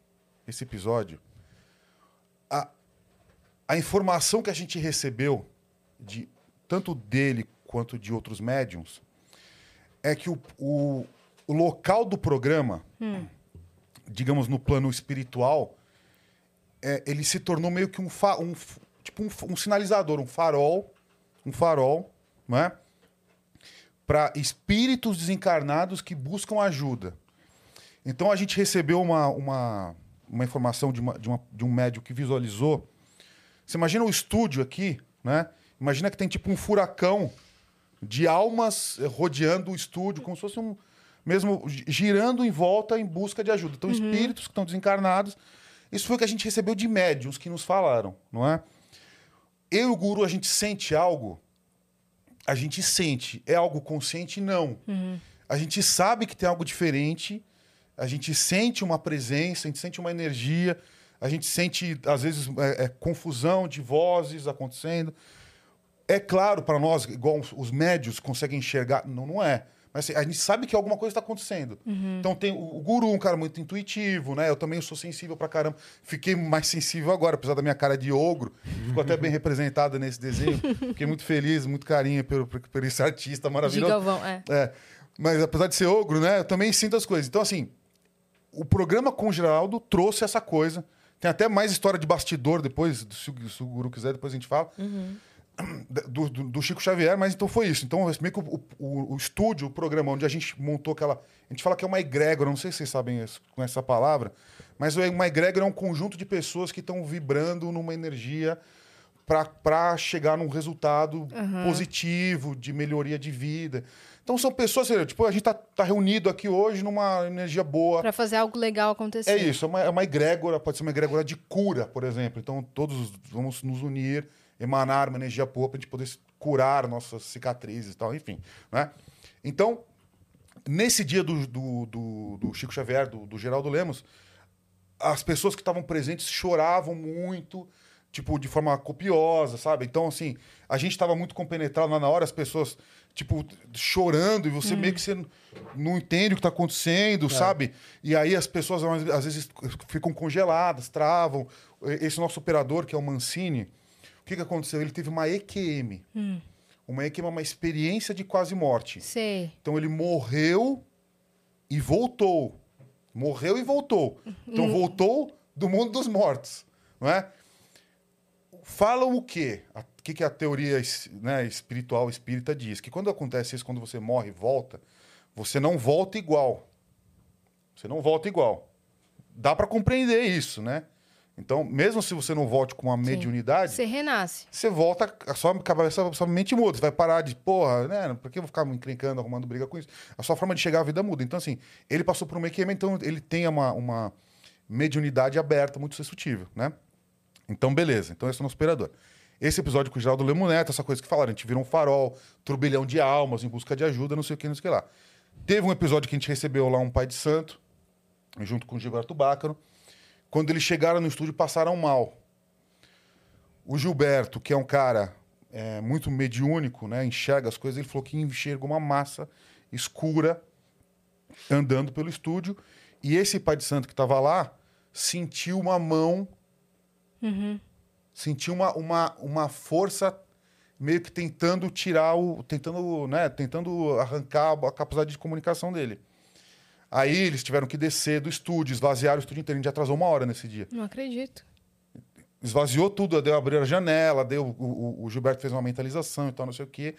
esse episódio, a, a informação que a gente recebeu de tanto dele quanto de outros médiums é que o, o, o local do programa, digamos no plano espiritual, é, ele se tornou meio que um, fa- um tipo um, um sinalizador, um farol, um farol, não é? Para espíritos desencarnados que buscam ajuda. Então a gente recebeu uma, uma, uma informação de, uma, de, uma, de um médico que visualizou. Você imagina o estúdio aqui, né? Imagina que tem tipo um furacão de almas rodeando o estúdio, como se fosse um. Mesmo gi- girando em volta em busca de ajuda. Então, espíritos que estão desencarnados. Isso foi o que a gente recebeu de médiums que nos falaram, não é? Eu e o guru, a gente sente algo? A gente sente. É algo consciente? Não. A gente sabe que tem algo diferente. A gente sente uma presença, a gente sente uma energia. A gente sente, às vezes, é, é, confusão de vozes acontecendo. É claro para nós, igual os- os médios conseguem enxergar. Não, não é. Mas assim, a gente sabe que alguma coisa está acontecendo. Então tem o, o guru, um cara muito intuitivo, né? Eu também sou sensível pra caramba. Fiquei mais sensível agora, apesar da minha cara de ogro. Ficou até bem representada nesse desenho. Fiquei muito feliz, muito carinho pelo, por, por esse artista maravilhoso. Gigalvão, é. É. Mas apesar de ser ogro, né? Eu também sinto as coisas. Então, assim, o programa com o Geraldo trouxe essa coisa. Tem até mais história de bastidor depois, se o, se o Guru quiser, depois a gente fala. Do, do- do Chico Xavier, mas então foi isso. Então, meio que o, o- o estúdio, o programa onde a gente montou aquela. A gente fala que é uma egrégora, não sei se vocês sabem isso- com essa palavra, mas uma egrégora é um conjunto de pessoas que estão vibrando numa energia para chegar num resultado positivo, de melhoria de vida. Então são pessoas, lá, tipo, a gente tá, tá reunido aqui hoje numa energia boa. Pra fazer algo legal acontecer. É isso, é uma, é uma egrégora, pode ser uma egrégora de cura, por exemplo. Então todos vamos nos unir, emanar uma energia boa para a gente poder curar nossas cicatrizes e tal, enfim. Né? Então, nesse dia do, do, do- do Chico Xavier, do, do Geraldo Lemos, as pessoas que estavam presentes choravam muito, tipo, de forma copiosa, sabe? Então, assim, a gente estava muito compenetrado lá na hora, as pessoas, tipo, chorando, e você meio que você não entende o que está acontecendo, sabe? E aí as pessoas, às vezes, ficam congeladas, travam. Esse nosso operador, que é o Mancini, o que, que aconteceu? Ele teve uma EQM. Uma EQM é uma experiência de quase morte. Sei. Então ele morreu e voltou. Morreu e voltou. Então voltou do mundo dos mortos, não é? Falam o quê? O que, que a teoria né, espiritual espírita diz? Que quando acontece isso, quando você morre e volta, você não volta igual. Você não volta igual. Dá para compreender isso, né? Então, mesmo se você não volte com uma mediunidade, Você renasce. você volta, a sua cabeça, a sua mente muda. Você vai parar de, porra, né? Por que eu vou ficar me encrencando, arrumando briga com isso? A sua forma de chegar à vida muda. Então, assim, ele passou por um EQM, então ele tem uma, uma mediunidade aberta, muito sensitiva, né? Então, beleza. Então, esse é o nosso operador. Esse episódio com o Geraldo Lemoneto, essa coisa que falaram, a gente virou um farol, turbilhão de almas em busca de ajuda, não sei o que, não sei o que lá. Teve um episódio que a gente recebeu lá um pai de santo, junto com o Gilberto Bácaro. Quando eles chegaram no estúdio, passaram mal. O Gilberto, que é um cara é, muito mediúnico, né, enxerga as coisas, ele falou que enxerga uma massa escura andando pelo estúdio. E esse pai de santo que estava lá sentiu uma mão, sentiu uma, uma, uma força meio que tentando tirar o. tentando, né, tentando arrancar a capacidade de comunicação dele. Aí eles tiveram que descer do estúdio, esvaziar o estúdio inteiro. A gente atrasou uma hora nesse dia Não acredito. esvaziou tudo, deu abrir a janela, deu o, o- o Gilberto fez uma mentalização e tal, não sei o quê.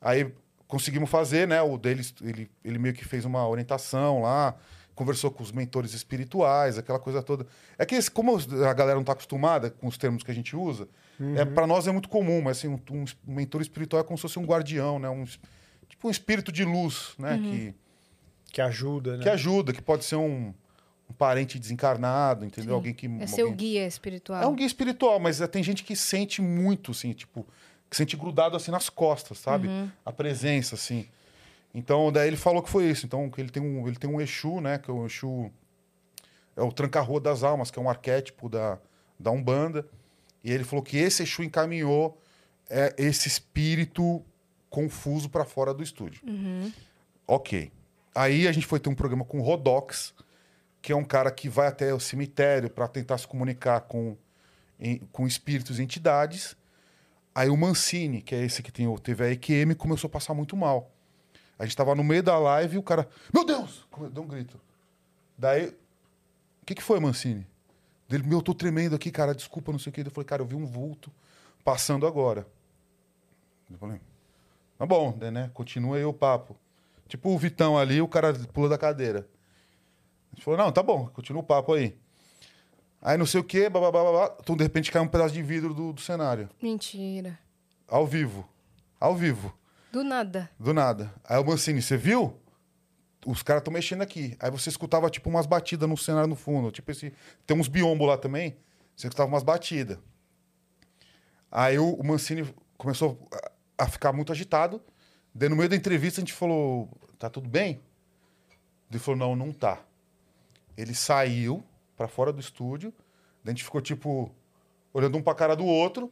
Aí conseguimos fazer, né? O deles, ele, ele meio que fez uma orientação lá, conversou com os mentores espirituais, aquela coisa toda. É que esse- como a galera não está acostumada com os termos que a gente usa, é para nós é muito comum, mas assim, um, um mentor espiritual é como se fosse um guardião, né? Um, tipo um espírito de luz, né? Que, Que ajuda, né? que ajuda, que pode ser um, um parente desencarnado, entendeu? Alguém que É seu alguém- guia espiritual. é um guia espiritual, mas é, tem gente que sente muito, assim, tipo, que sente grudado assim nas costas, sabe? A presença, assim. Então, daí ele falou que foi isso. Então, que ele tem um, ele tem um Exu, né? Que é o Exu. É o Tranca-Rua das Almas, que é um arquétipo da, da Umbanda. E ele falou que esse Exu encaminhou é, esse espírito confuso para fora do estúdio. Ok. Aí a gente foi ter um programa com o Rodox, que é um cara que vai até o cemitério para tentar se comunicar com, em- com espíritos e entidades. Aí o Mancini, que é esse que tem, teve a EQM, começou a passar muito mal. A gente tava no meio da live e o cara, meu Deus! Deu um grito. Daí, o que, que foi, Mancini? Dele, meu, eu tô tremendo aqui, cara, desculpa, não sei o que. Eu falei, cara, eu vi um vulto passando agora. Eu falei, tá bom, né? Continua aí o papo. Tipo o Vitão ali, o cara pula da cadeira. A gente falou, não, tá bom, continua o papo aí. Aí não sei o quê, blá, blá. Então, de repente, cai um pedaço de vidro do, do cenário. Mentira. Ao vivo. Ao vivo. Do nada. Do nada. Aí o Mancini, você viu? Os caras estão mexendo aqui. Aí você escutava, tipo, umas batidas no cenário no fundo. Tipo esse... Tem uns biombos lá também. Você escutava umas batidas. Aí o, o Mancini começou a ficar muito agitado. Daí no meio da entrevista a gente falou, tá tudo bem? Ele falou, não, não tá. Ele saiu pra fora do estúdio. Daí a gente ficou, tipo, olhando um pra cara do outro.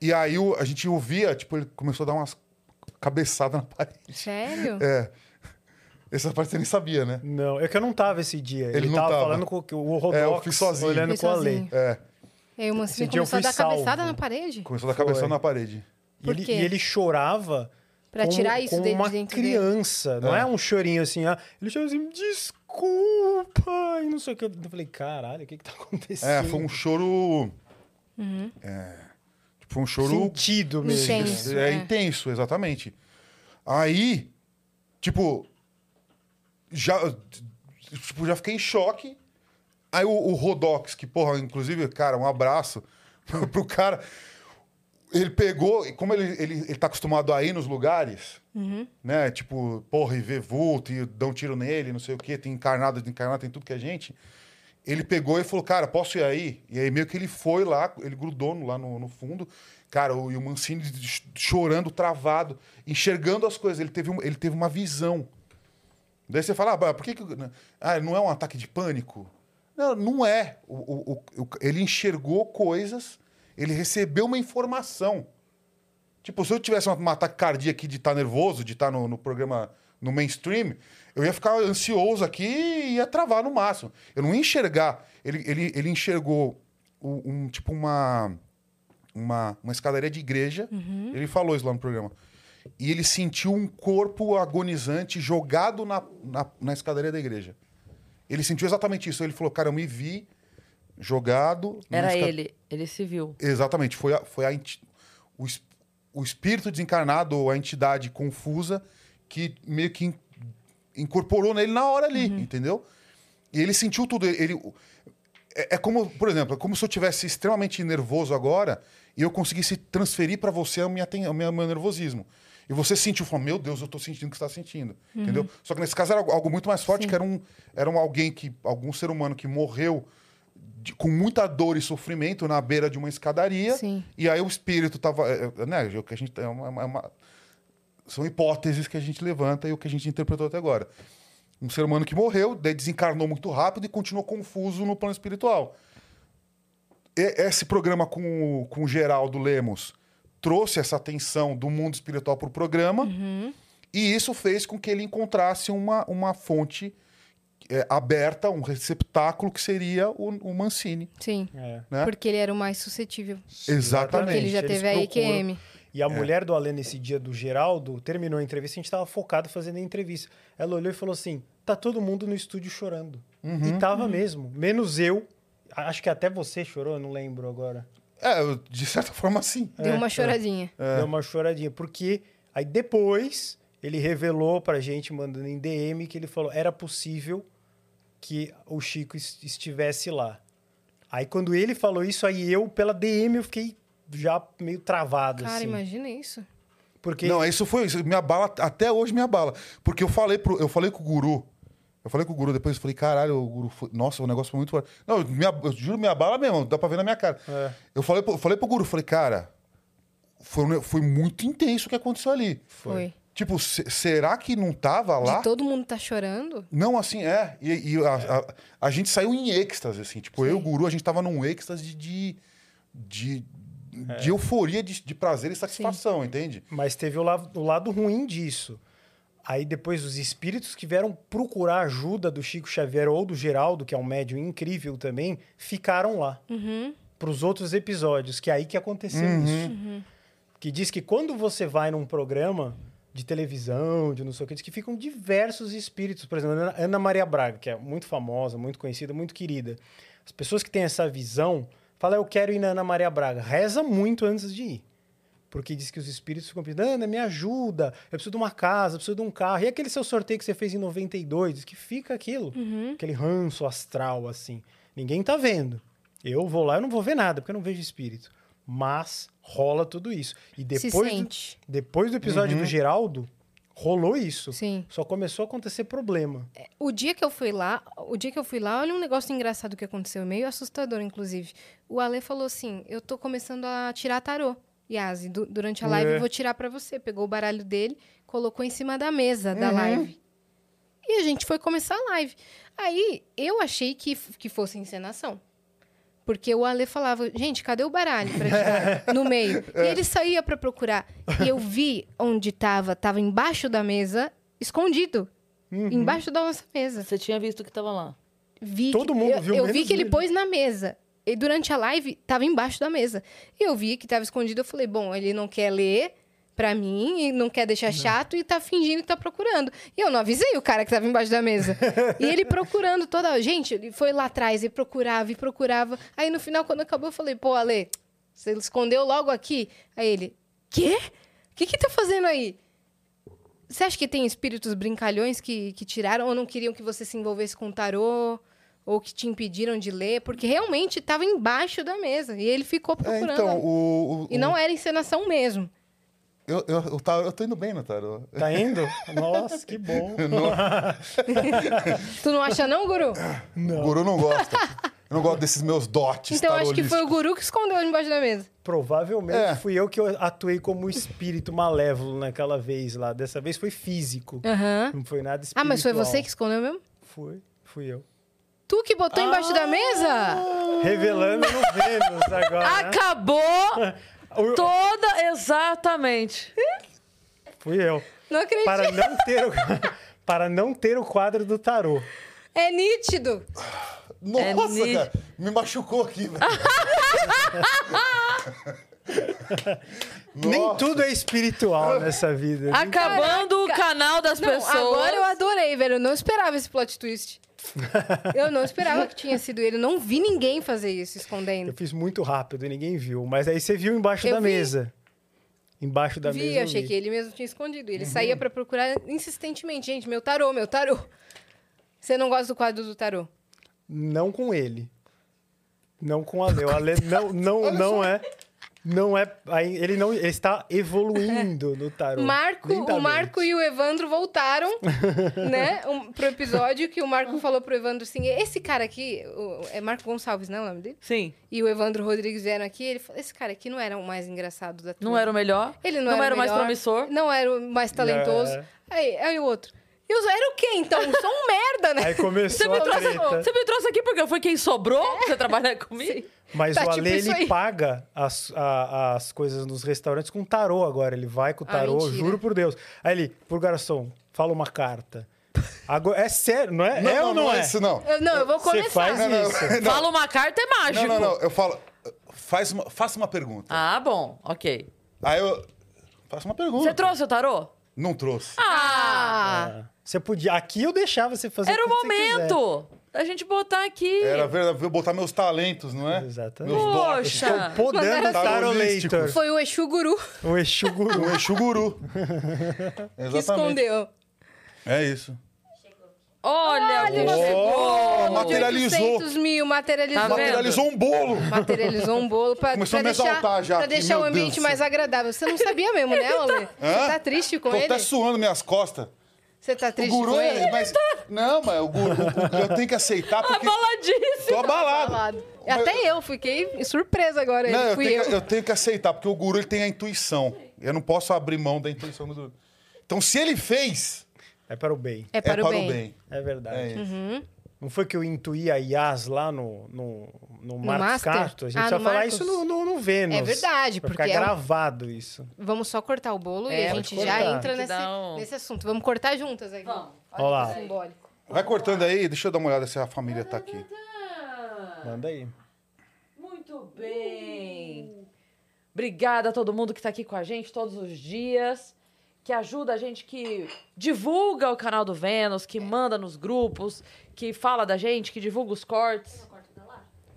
E aí a gente ouvia, tipo, ele começou a dar umas cabeçadas na parede. Sério? É. Essa parte você nem sabia, né? Não, é que eu não tava esse dia. Ele Ele, não tava, tava. falando com o- o Rodox, É, eu fui sozinho. olhando Fui com a lei. sozinho. É. E aí o eu começou a dar cabeçada salvo. na parede? Começou a dar Foi. cabeçada na parede. E ele, e ele chorava Pra como, tirar isso como dele de uma dentro dele. criança. Não É. é. um chorinho assim, ah, ele chorou assim, desculpa, e não sei o que. Eu falei, caralho, o que que tá acontecendo? É, foi um choro. Uhum. É. Tipo, foi um choro. Sentido mesmo. Intenso. É, é. intenso, exatamente. Aí, tipo, já, tipo, já fiquei em choque. Aí o, o Rodox, que, porra, inclusive, cara, um abraço pro cara. Ele pegou, e como ele, ele, ele tá acostumado a ir nos lugares, né? Tipo, porra, e ver vulto, e dão um tiro nele, não sei o quê, tem encarnado, desencarnado, tem tudo que é gente. Ele pegou e falou, cara, posso ir aí? E aí meio que ele foi lá, ele grudou no- lá no, no fundo. Cara, o, e o Mancini ch- chorando, travado, enxergando as coisas. Ele teve, um- ele teve uma visão. Daí você fala, ah, por que, que. Ah, não é um ataque de pânico? Não, não é. O- o- o- ele enxergou coisas, ele recebeu uma informação. Tipo, se eu tivesse um, ataque cardíaco aqui de estar nervoso, de estar no, no programa no mainstream, eu ia ficar ansioso aqui e ia travar no máximo. Eu não ia enxergar. Ele, ele, ele enxergou um, um- tipo uma, uma, uma escadaria de igreja. Ele falou isso lá no programa. E ele sentiu um corpo agonizante jogado na, na, na escadaria da igreja. Ele sentiu exatamente isso. Ele falou, cara, eu me vi jogado... Era esca- ele. Ele se viu. Exatamente, foi, a, foi a enti- o, es- o espírito desencarnado, ou a entidade confusa, que meio que in- incorporou nele na hora ali, entendeu? E ele sentiu tudo. Ele, é, é como, por exemplo, é como se eu tivesse extremamente nervoso agora e eu conseguisse transferir para você o minha, ten- meu, nervosismo. E você sentiu, falou, meu Deus, eu tô sentindo o que você está sentindo. Entendeu? Só que nesse caso era algo, muito mais forte, que era um, era um alguém que, algum ser humano que morreu de- com muita dor e sofrimento na beira de uma escadaria. Sim. E aí o espírito tava. é, é, né, o que a gente, é uma- é uma- são hipóteses que a gente levanta e o que a gente interpretou até agora. Um ser humano que morreu, desencarnou muito rápido e continuou confuso no plano espiritual. E- esse programa com, o- com o Geraldo Lemos trouxe essa atenção do mundo espiritual para o programa e isso fez com que ele encontrasse uma, uma fonte é, aberta, um receptáculo que seria o, o Mancini. Sim. É. Né? Porque ele era o mais suscetível. Exatamente. Porque ele já Eles teve a. IQM. E a mulher do Alê nesse dia do Geraldo terminou a entrevista, a gente tava focado fazendo a entrevista. Ela olhou e falou assim: tá todo mundo no estúdio chorando. Uhum. E tava mesmo. Menos eu. Acho que até você chorou, eu não lembro agora. É, eu- de certa forma, sim. Deu É, uma é. choradinha. Deu uma choradinha. Porque aí depois ele revelou pra gente, mandando em DM, que ele falou: era possível que o Chico es- estivesse lá. Aí quando ele falou isso, aí eu, pela DM, eu fiquei já meio travado. Cara, assim. imagina isso. Porque Não, isso foi isso. Me abala, até hoje me abala. Porque eu falei, pro, eu falei com o guru. Eu falei com o guru depois, eu falei, caralho, o guru foi- Nossa, o negócio foi muito forte. Não, me ab- eu juro, me abala mesmo, dá pra ver na minha cara. É. Eu falei, pro- eu falei pro guru, falei, cara, foi, foi muito intenso o que aconteceu ali. Foi. Tipo, se- será que não tava lá? De todo mundo tá chorando? Não, assim, é. E, e a, a- a gente saiu em êxtase, assim. Tipo, eu e o guru, a gente tava num êxtase de. de, de euforia, de, de prazer e satisfação, entende? Mas teve o lado, o lado ruim disso. Aí depois os espíritos que vieram procurar ajuda do Chico Xavier ou do Geraldo, que é um médium incrível também, ficaram lá. Para os outros episódios, que é aí que aconteceu isso. Que diz que quando você vai num programa de televisão, de não sei o que, diz que ficam diversos espíritos. Por exemplo, Ana- Maria Braga, que é muito famosa, muito conhecida, muito querida. As pessoas que têm essa visão falam, eu quero ir na Ana Maria Braga. Reza muito antes de ir. Porque diz que os espíritos ficam pedindo, Ana, me ajuda, eu preciso de uma casa, eu preciso de um carro. E aquele seu sorteio que você fez em 92, diz que fica aquilo, aquele ranço astral, assim. Ninguém tá vendo. Eu vou lá, eu não vou ver nada, porque eu não vejo espírito. Mas rola tudo isso. E Se depois, do, depois do episódio do Geraldo, rolou isso. Sim. Só começou a acontecer problema. O dia que eu fui lá, o dia que eu fui lá, olha um negócio engraçado que aconteceu, meio assustador, inclusive. O Ale falou assim: eu tô começando a tirar tarô. Yasi, du- durante a live É. eu vou tirar pra você. Pegou o baralho dele, colocou em cima da mesa da live. E a gente foi começar a live. Aí eu achei que, que fosse encenação. Porque o Ale falava, gente, cadê o baralho pra tirar? no meio. E ele saía pra procurar. E eu vi onde tava, tava embaixo da mesa, escondido. Embaixo da nossa mesa. Você tinha visto que tava lá. Vi Todo que- mundo eu, viu, Eu vi que ele ele. pôs na mesa. E durante a live, tava embaixo da mesa. E eu vi que tava escondido. Eu falei, bom, ele não quer ler pra mim, e não quer deixar chato e tá fingindo que tá procurando. E eu não avisei o cara que tava embaixo da mesa. e ele procurando toda. Gente, ele foi lá atrás e procurava e procurava. Aí no final, quando acabou, eu falei, pô, Ale, você escondeu logo aqui. Aí ele, quê? O que que tá fazendo aí? Você acha que tem espíritos brincalhões que, que tiraram ou não queriam que você se envolvesse com tarô? Ou que te impediram de ler? Porque realmente estava embaixo da mesa. E ele ficou É, procurando. então, o, o- E não era encenação mesmo. Eu, eu, eu, tá- eu tô indo bem no tarô. Tá indo? Nossa, que bom. Tu não acha não, Guru? O guru não gosta. Eu não gosto desses meus dotes Então acho que foi o. Guru que escondeu embaixo da mesa. Provavelmente É. fui eu que atuei como espírito malévolo naquela vez lá. Dessa vez foi físico. Aham. Não foi nada espiritual. Ah, mas foi você que escondeu mesmo? Foi, fui eu. Tu que botou embaixo da mesa? Revelando no Vênus agora. Acabou toda exatamente. Fui eu. Não acredito. Para não ter o, para não ter o quadro do tarô. É nítido. Nossa, ni- cara, me machucou aqui, velho. Nem tudo é espiritual nessa vida. Acabando o canal das Não, pessoas. agora eu adorei, velho. Eu não esperava esse plot twist. Eu não esperava que tinha sido ele. Eu não vi ninguém fazer isso, Eu escondendo. fiz muito rápido e ninguém viu. Mas aí você viu embaixo Eu da vi. mesa. Embaixo da vi, mesa. eu eu achei vi. que ele mesmo tinha escondido. Ele saía pra procurar insistentemente. Gente, meu tarô, meu tarô. Você não gosta do quadro do tarô? Não com ele. Não com o Ale. O Ale não, não, não é. Não é. Ele não. Ele está evoluindo no tarô. Marco, o. Marco e o Evandro voltaram, né, um, pro episódio que o Marco falou pro Evandro assim: esse cara aqui, o- é Marco Gonçalves, não é o nome dele? Sim. E o Evandro Rodrigues vieram aqui, ele falou: esse cara aqui não era o mais engraçado da turma. Não era o melhor. Ele não, não era o mais melhor, promissor. Não era o mais talentoso. É. Aí, aí o outro. E os, era o quê, então? Só um merda, né? Aí começou Você me, a trouxe, treta. você me trouxe aqui porque eu fui quem sobrou pra você trabalhar comigo? Mas Tá o tipo Ale, isso ele paga as, a- as coisas nos restaurantes com tarô agora. Ele vai com o Ah, tarô, mentira. juro por Deus. Aí ele, por garçom, fala uma carta. Agora, é sério, não é? Não, é não, ou não, não é? é isso, não. Eu- não, eu vou Você começar. faz Não, isso. não. Fala uma carta é mágico. Não, não, não. Eu falo. Faz uma, faça uma pergunta. Ah, bom, ok. Aí eu. Faço uma pergunta. Você trouxe o tarô? Não trouxe. Ah! Você podia. Aqui eu deixava você fazer Era o que você quiser. momento da gente botar aqui. Era verdade, eu botar meus talentos, não é? Exatamente. Meus. Poxa. Estou podando Quando era Tarolator. Foi o Exu Guru O Exu Guru. O Exu Guru. que Exatamente. escondeu. É isso. Olha, Olha, você Oh, chegou. materializou. 800 mil, materializou. Tá? Materializou um bolo. Materializou um bolo pra, Começou pra a me deixar, exaltar já pra aqui, deixar o ambiente Deus. mais agradável. Você não sabia mesmo, né, Ale? Você tá triste com Tô ele? até suando minhas costas. Você tá O triste guru com é. ele? Mas, não, mas o guru. o- eu tenho que aceitar porque. Abaladíssimo. Tô abalado. Falado. Até eu fiquei surpresa agora. Não, ele eu fui tenho, eu. que, eu tenho que aceitar, porque o guru ele tem a intuição. Eu não posso abrir mão da intuição do guru. Então, se ele fez, É para o bem. É para, é para o bem. É verdade. É. Uhum. Não foi que eu intuí a Yas lá no, no, no Marcos Master? Castro? A gente Ah, no falar Marcos? isso no, no, no Vênus. É verdade, porque ficar é um- gravado isso. Vamos só cortar o bolo É, e a gente já entra nesse, um- nesse assunto. Vamos cortar juntas aí. Vamos. Olha lá. que Simbólico. Vai cortando aí, deixa eu dar uma olhada se a família tá aqui. Manda aí. Muito bem. Obrigada a todo mundo que está aqui com a gente todos os dias, que ajuda a gente, que divulga o canal do Vênus, que manda nos grupos, que fala da gente, que divulga os cortes.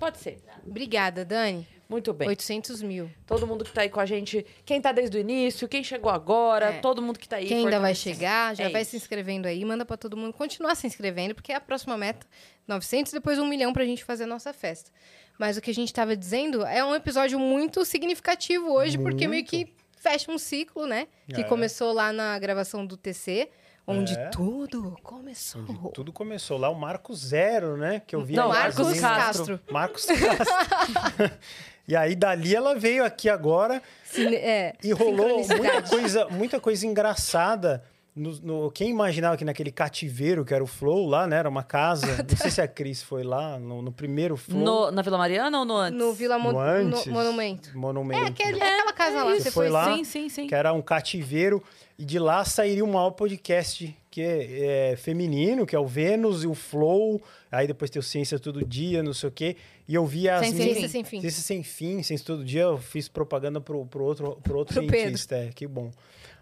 Pode ser. Obrigada, Dani. Muito bem. 800 mil. Todo mundo que tá aí com a gente, quem tá desde o início, quem chegou agora, É. todo mundo que tá aí. Quem ainda vai chegar, já É vai isso. se inscrevendo aí. Manda pra todo mundo continuar se inscrevendo, porque é a próxima meta. 900, depois 1 milhão pra gente fazer a nossa festa. Mas o que a gente tava dizendo é um episódio muito significativo hoje, porque meio que fecha um ciclo, né? Que É. começou lá na gravação do TC, onde É. tudo começou. Tudo começou lá, o Marco Zero, né? Que eu vi Não, aí, Marcos Marcos Castro. Castro. Marcos Castro. e aí, dali ela veio aqui agora Cine- é, e rolou muita coisa, muita coisa engraçada. No, no- quem imaginava que naquele cativeiro que era o Flow lá, né? Era uma casa. Não sei se a Cris foi lá, no, no primeiro Flow. No- na Vila Mariana ou no antes? No Vila Mon no no antes, Monumento. Monumento. É, aquele, aquela casa lá. Isso. Você foi foi lá? Sim, sim, sim. que era um cativeiro, e de lá sairia um maior podcast que é, é feminino, que é o Vênus e o Flow, aí depois tem o Ciência Todo Dia, não sei o quê, e eu vi as... Sem Ciência Sem Fim. Ciência Sem Fim, Ciência Todo Dia, eu fiz propaganda pro, pro outro, pro outro Pro Pedro. cientista, é, que bom.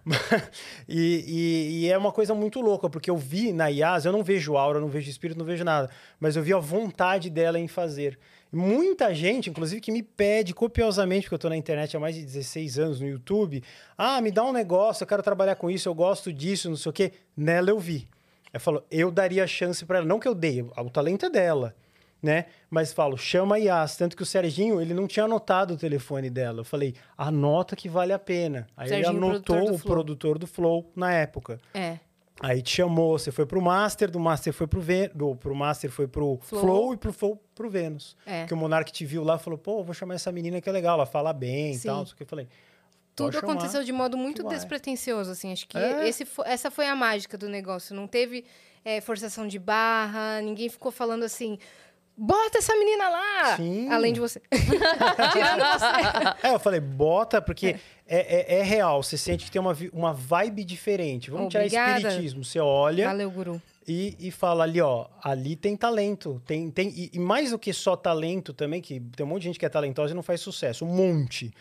e, e- e é uma coisa muito louca, porque eu vi na Yas, eu não vejo aura, não vejo espírito, não vejo nada, mas eu vi a vontade dela em fazer. Muita gente, inclusive, que me pede copiosamente, porque eu tô na internet há mais de 16 anos no YouTube, ah, me dá um negócio, eu quero trabalhar com isso, eu gosto disso, não sei o quê. Nela eu vi. Eu falo, eu daria chance para ela, não que eu dei, o talento é dela, né? Mas falo, chama a Yas, tanto que o Serginho, ele não tinha anotado o telefone dela. Eu falei, anota que vale a pena. Aí Serginho, ele anotou produtor o Flow. produtor do Flow na época. É. Aí te chamou, você foi pro Master, do Master foi pro Vênus, do pro Master foi pro Flow. Flow, e pro Flow pro Vênus. É. Que o Monark te viu lá e falou, pô, vou chamar essa menina que é legal, ela fala bem e Sim. tal. Só que eu falei, Tudo chamar, aconteceu de modo muito despretensioso, assim. Acho que É. esse essa foi a mágica do negócio. Não teve é, forçação de barra, ninguém ficou falando assim. Bota essa menina lá! Sim. Além de você. Tirando você. É, eu falei, bota, porque é, é, é real. Você sente que tem uma, uma vibe diferente. Vamos tirar Obrigada. espiritismo. Você olha Valeu, guru. e, e fala ali, ó, ali tem talento. Tem, tem, e, e mais do que só talento também, que tem um monte de gente que é talentosa e não faz sucesso. Um monte.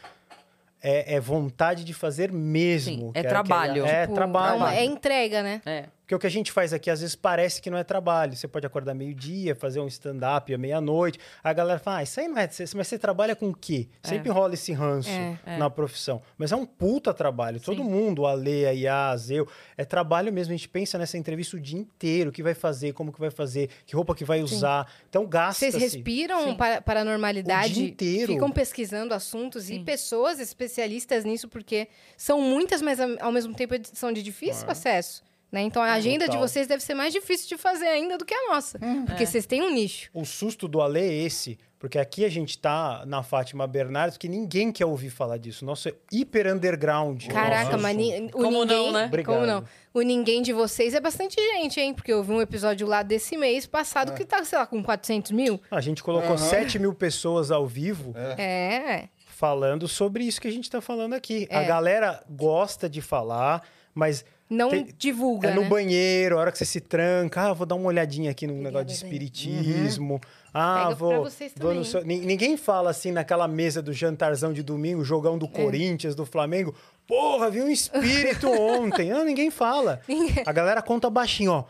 É, é vontade de fazer mesmo. Sim, é trabalho. É, Tipo, trabalho. uma- É entrega, né? É. Porque o que a gente faz aqui, às vezes, parece que não é trabalho. Você pode acordar meio-dia, fazer um stand-up à meia-noite. A galera fala, ah, isso aí não é... Mas você trabalha com o quê? Sempre rola esse ranço É, na profissão. Mas é um puta trabalho. Todo Sim. mundo, o Ale, a Yas, eu... É trabalho mesmo. A gente pensa nessa entrevista o dia inteiro. O que vai fazer, como que vai fazer, que roupa que vai usar. Então, gasta-se. Vocês respiram Sim. para, para a normalidade, O dia inteiro. ficam pesquisando assuntos e Sim. pessoas especialistas nisso, porque são muitas, mas ao ao mesmo tempo são de difícil acesso. Né? Então a agenda de Total. vocês deve ser mais difícil de fazer ainda do que a nossa. Porque vocês têm um nicho. O susto do Ale é esse, porque aqui a gente tá na Fátima Bernardes, que ninguém quer ouvir falar disso. Nosso é hiper underground. Caraca, Nosso mas ni- o Como não, ninguém. né? Obrigado. Como não? O ninguém de vocês é bastante gente, hein? Porque eu vi um episódio lá desse mês passado que tá, sei lá, com 400 mil. A gente colocou 7 mil pessoas ao vivo É. falando sobre isso que a gente tá falando aqui. A É. galera gosta de falar, mas Não Tem- divulga, é no né? banheiro, a hora que você se tranca, ah, vou dar uma olhadinha aqui no negócio de espiritismo. Ah, Pega vou. vou Ninguém fala assim naquela mesa do jantarzão de domingo, jogão É. do Corinthians, do Flamengo. Porra, vi um espírito ontem. Não, ninguém fala. A galera conta baixinho, ó.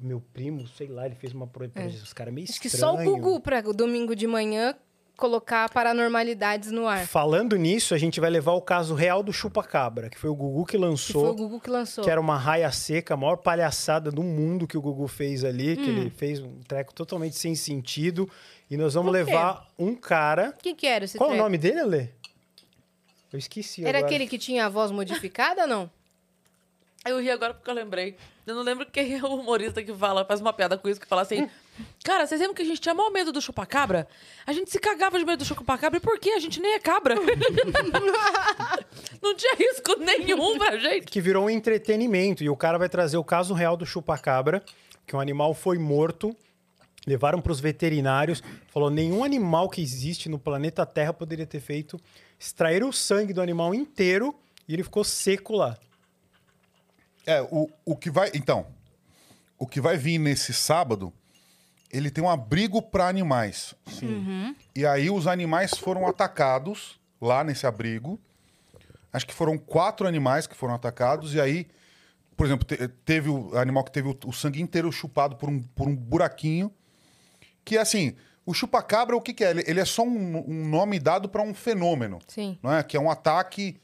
Meu primo, sei lá, ele fez uma proibição. Os caras meio É. Acho que estranho. só o Gugu pra domingo de manhã colocar paranormalidades no ar. Falando nisso, a gente vai levar o caso real do chupa-cabra, que foi o Gugu que Que foi lançou. o Gugu que lançou. Que era uma raia seca, a maior palhaçada do mundo que o Gugu fez ali, que Hum. ele fez um treco totalmente sem sentido. E nós vamos levar um cara. O que, que era esse Qual é o treco? nome dele, Alê? Eu esqueci. Era agora. aquele que tinha a voz modificada ou não? Eu ri agora porque eu lembrei. Eu não lembro quem é o humorista que fala, faz uma piada com isso, que fala assim. Cara, vocês lembram que a gente tinha maior medo do chupacabra? A gente se cagava de medo do chupacabra. E por quê? A gente nem é cabra. não tinha risco nenhum pra gente. Que virou um entretenimento. E o cara vai trazer o caso real do chupacabra, que um animal foi morto. Levaram para os veterinários. Falou: nenhum animal que existe no planeta Terra poderia ter feito. Extraíram o sangue do animal inteiro e ele ficou seco lá. É, o, o que vai. Então, o que vai vir nesse sábado, ele tem um abrigo para animais. Sim. E aí os animais foram atacados lá nesse abrigo. Acho que foram quatro animais que foram atacados. E aí, por exemplo, te- teve o animal que teve o, o sangue inteiro chupado por um, por um buraquinho. Que assim, O chupacabra, o que, que é? Ele, ele é só um, um nome dado para um fenômeno, Sim, não é? Que é um ataque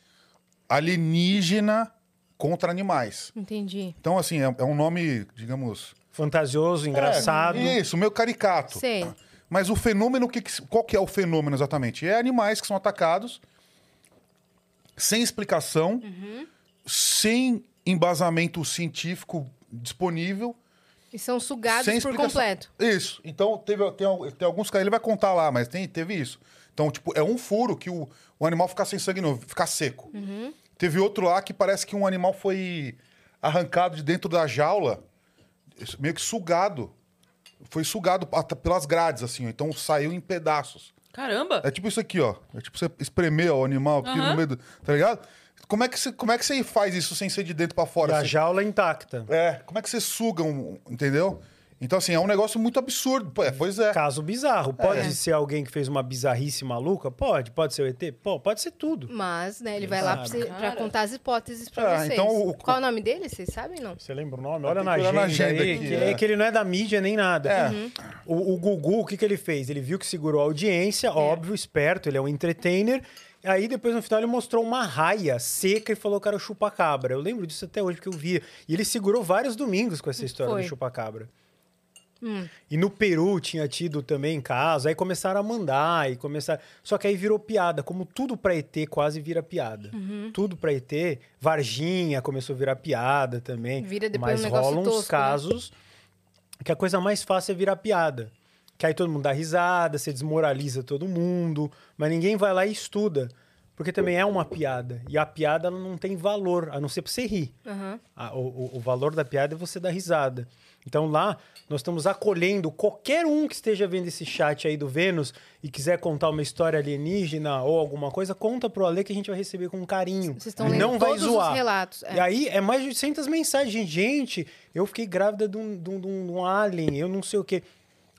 alienígena contra animais. entendi. Então, assim, é, é um nome, digamos. Fantasioso, engraçado. É, isso, meio caricato. Sei. Mas o fenômeno, que, que- qual que é o fenômeno exatamente? É animais que são atacados sem explicação, sem embasamento científico disponível. E são sugados sem por explicação. completo. Isso. Então, teve, tem, tem alguns casos, ele vai contar lá, mas tem, teve isso. Então, tipo, é um furo que o, o animal fica sem sangue novo, fica seco. Teve outro lá que parece que um animal foi arrancado de dentro da jaula, meio que sugado. Foi sugado pelas grades, assim, ó. Então saiu em pedaços. Caramba! É tipo isso aqui, ó. É tipo você espremer ó, o animal aqui Aham. no meio do. Tá ligado? Como é, que você, como é que você faz isso sem ser de dentro pra E fora? a Você- jaula intacta. É, como é que você suga um. Entendeu? Então, assim, é um negócio muito absurdo. É, pois é. Caso bizarro. Pode ser alguém que fez uma bizarrice maluca? Pode. Pode ser o ET? Pô, pode ser tudo. Mas, né, ele vai lá pra, Sabe. você- pra Cara. contar as hipóteses pra Ah, vocês. então o- Qual é o nome dele? Vocês sabem, não? Você lembra o nome? Olha na que agenda, na agenda aí, aqui, que, é. é que ele não é da mídia nem nada. É. O, o Gugu, o que, que ele fez? Ele viu que segurou a audiência, óbvio, esperto, ele é um entertainer. Aí depois no final ele mostrou uma raia seca e falou que era o chupacabra. Eu lembro disso até hoje, porque eu via. E ele segurou vários domingos com essa história Foi. do chupacabra. Hum. E no Peru tinha tido também casos, aí começaram a mandar e começaram. Só que aí virou piada, como tudo pra ET quase vira piada. Uhum. Tudo pra ET, Varginha começou a virar piada também. Vira depois mas um rolam uns tosco, né? casos que a coisa mais fácil é virar piada. Que aí todo mundo dá risada, você desmoraliza todo mundo, mas ninguém vai lá e estuda. Porque também é uma piada. E a piada não tem valor, a não ser pra você rir. Aham. A- o- o valor da piada é você dar risada. Então lá, nós estamos acolhendo qualquer um que esteja vendo esse chat aí do Vênus e quiser contar uma história alienígena ou alguma coisa, conta pro Ale que a gente vai receber com carinho. Vocês estão lendo não vai zoar. os relatos. é. E aí é mais de 800 mensagens. Gente, eu fiquei grávida de um, de um- de um alien, eu não sei o quê.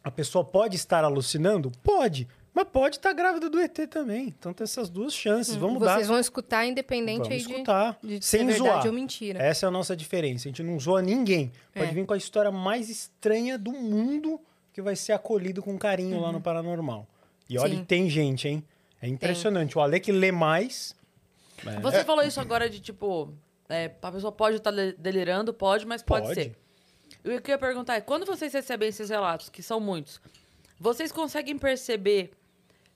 A pessoa pode estar alucinando? Pode. Mas pode estar grávida do ET também. Então tem essas duas chances. Vamos dar. Hum, Vocês vão escutar independente Vamos aí de- escutar. de, de sem ser verdade zoar. ou mentira. Essa é a nossa diferença. A gente não zoa ninguém. Pode É. vir com a história mais estranha do mundo que vai ser acolhido com carinho lá no Paranormal. E olha, tem gente, hein? É impressionante. O Ale que lê mais. é, Você falou isso agora de tipo. É, a pessoa pode estar delirando, pode, mas pode, Pode. ser. E O que eu ia perguntar é: quando vocês recebem esses relatos, que são muitos, vocês conseguem perceber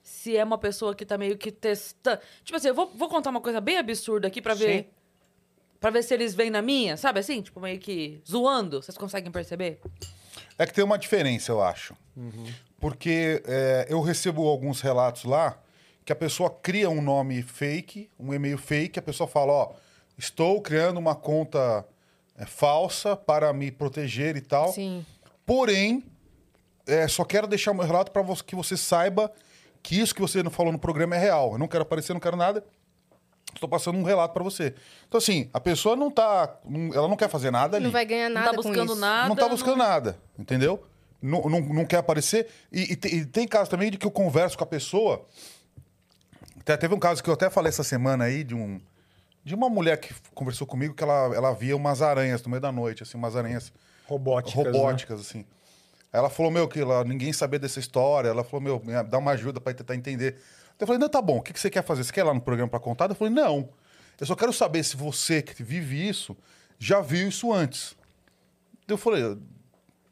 se é uma pessoa que tá meio que testando. Tipo assim, eu vou, vou contar uma coisa bem absurda aqui pra ver. Pra ver se eles vêm na minha, sabe assim? Tipo, meio que zoando. Vocês conseguem perceber? É que tem uma diferença, eu acho. Porque é, eu recebo alguns relatos lá que a pessoa cria um nome fake, um e-mail fake, a pessoa fala, ó, estou criando uma conta é, falsa para me proteger e tal. Sim. Porém, é, só quero deixar o meu relato para que você saiba que isso que você não falou no programa é real. Eu não quero aparecer, não quero nada. Estou passando um relato para você. Então, assim, a pessoa não tá. não- ela não quer fazer nada ali Não vai ganhar Não nada tá com buscando isso. nada. não tá buscando não- nada, entendeu? Não, não, não quer aparecer. E, e te- e tem casos também de que eu converso com a pessoa. Te- Teve um caso que eu até falei essa semana aí de um. De uma mulher que conversou comigo que ela, ela via umas aranhas no meio da noite, assim, umas aranhas Robóticas. né? robóticas, assim. Ela falou, meu, que ela, ninguém sabia dessa história. Ela falou, meu, me dá uma ajuda pra tentar entender. Eu falei, não, tá bom, o que que você quer fazer? Você quer ir lá no programa pra contar? Eu falei, não. Eu só quero saber se você que vive isso já viu isso antes. Eu falei,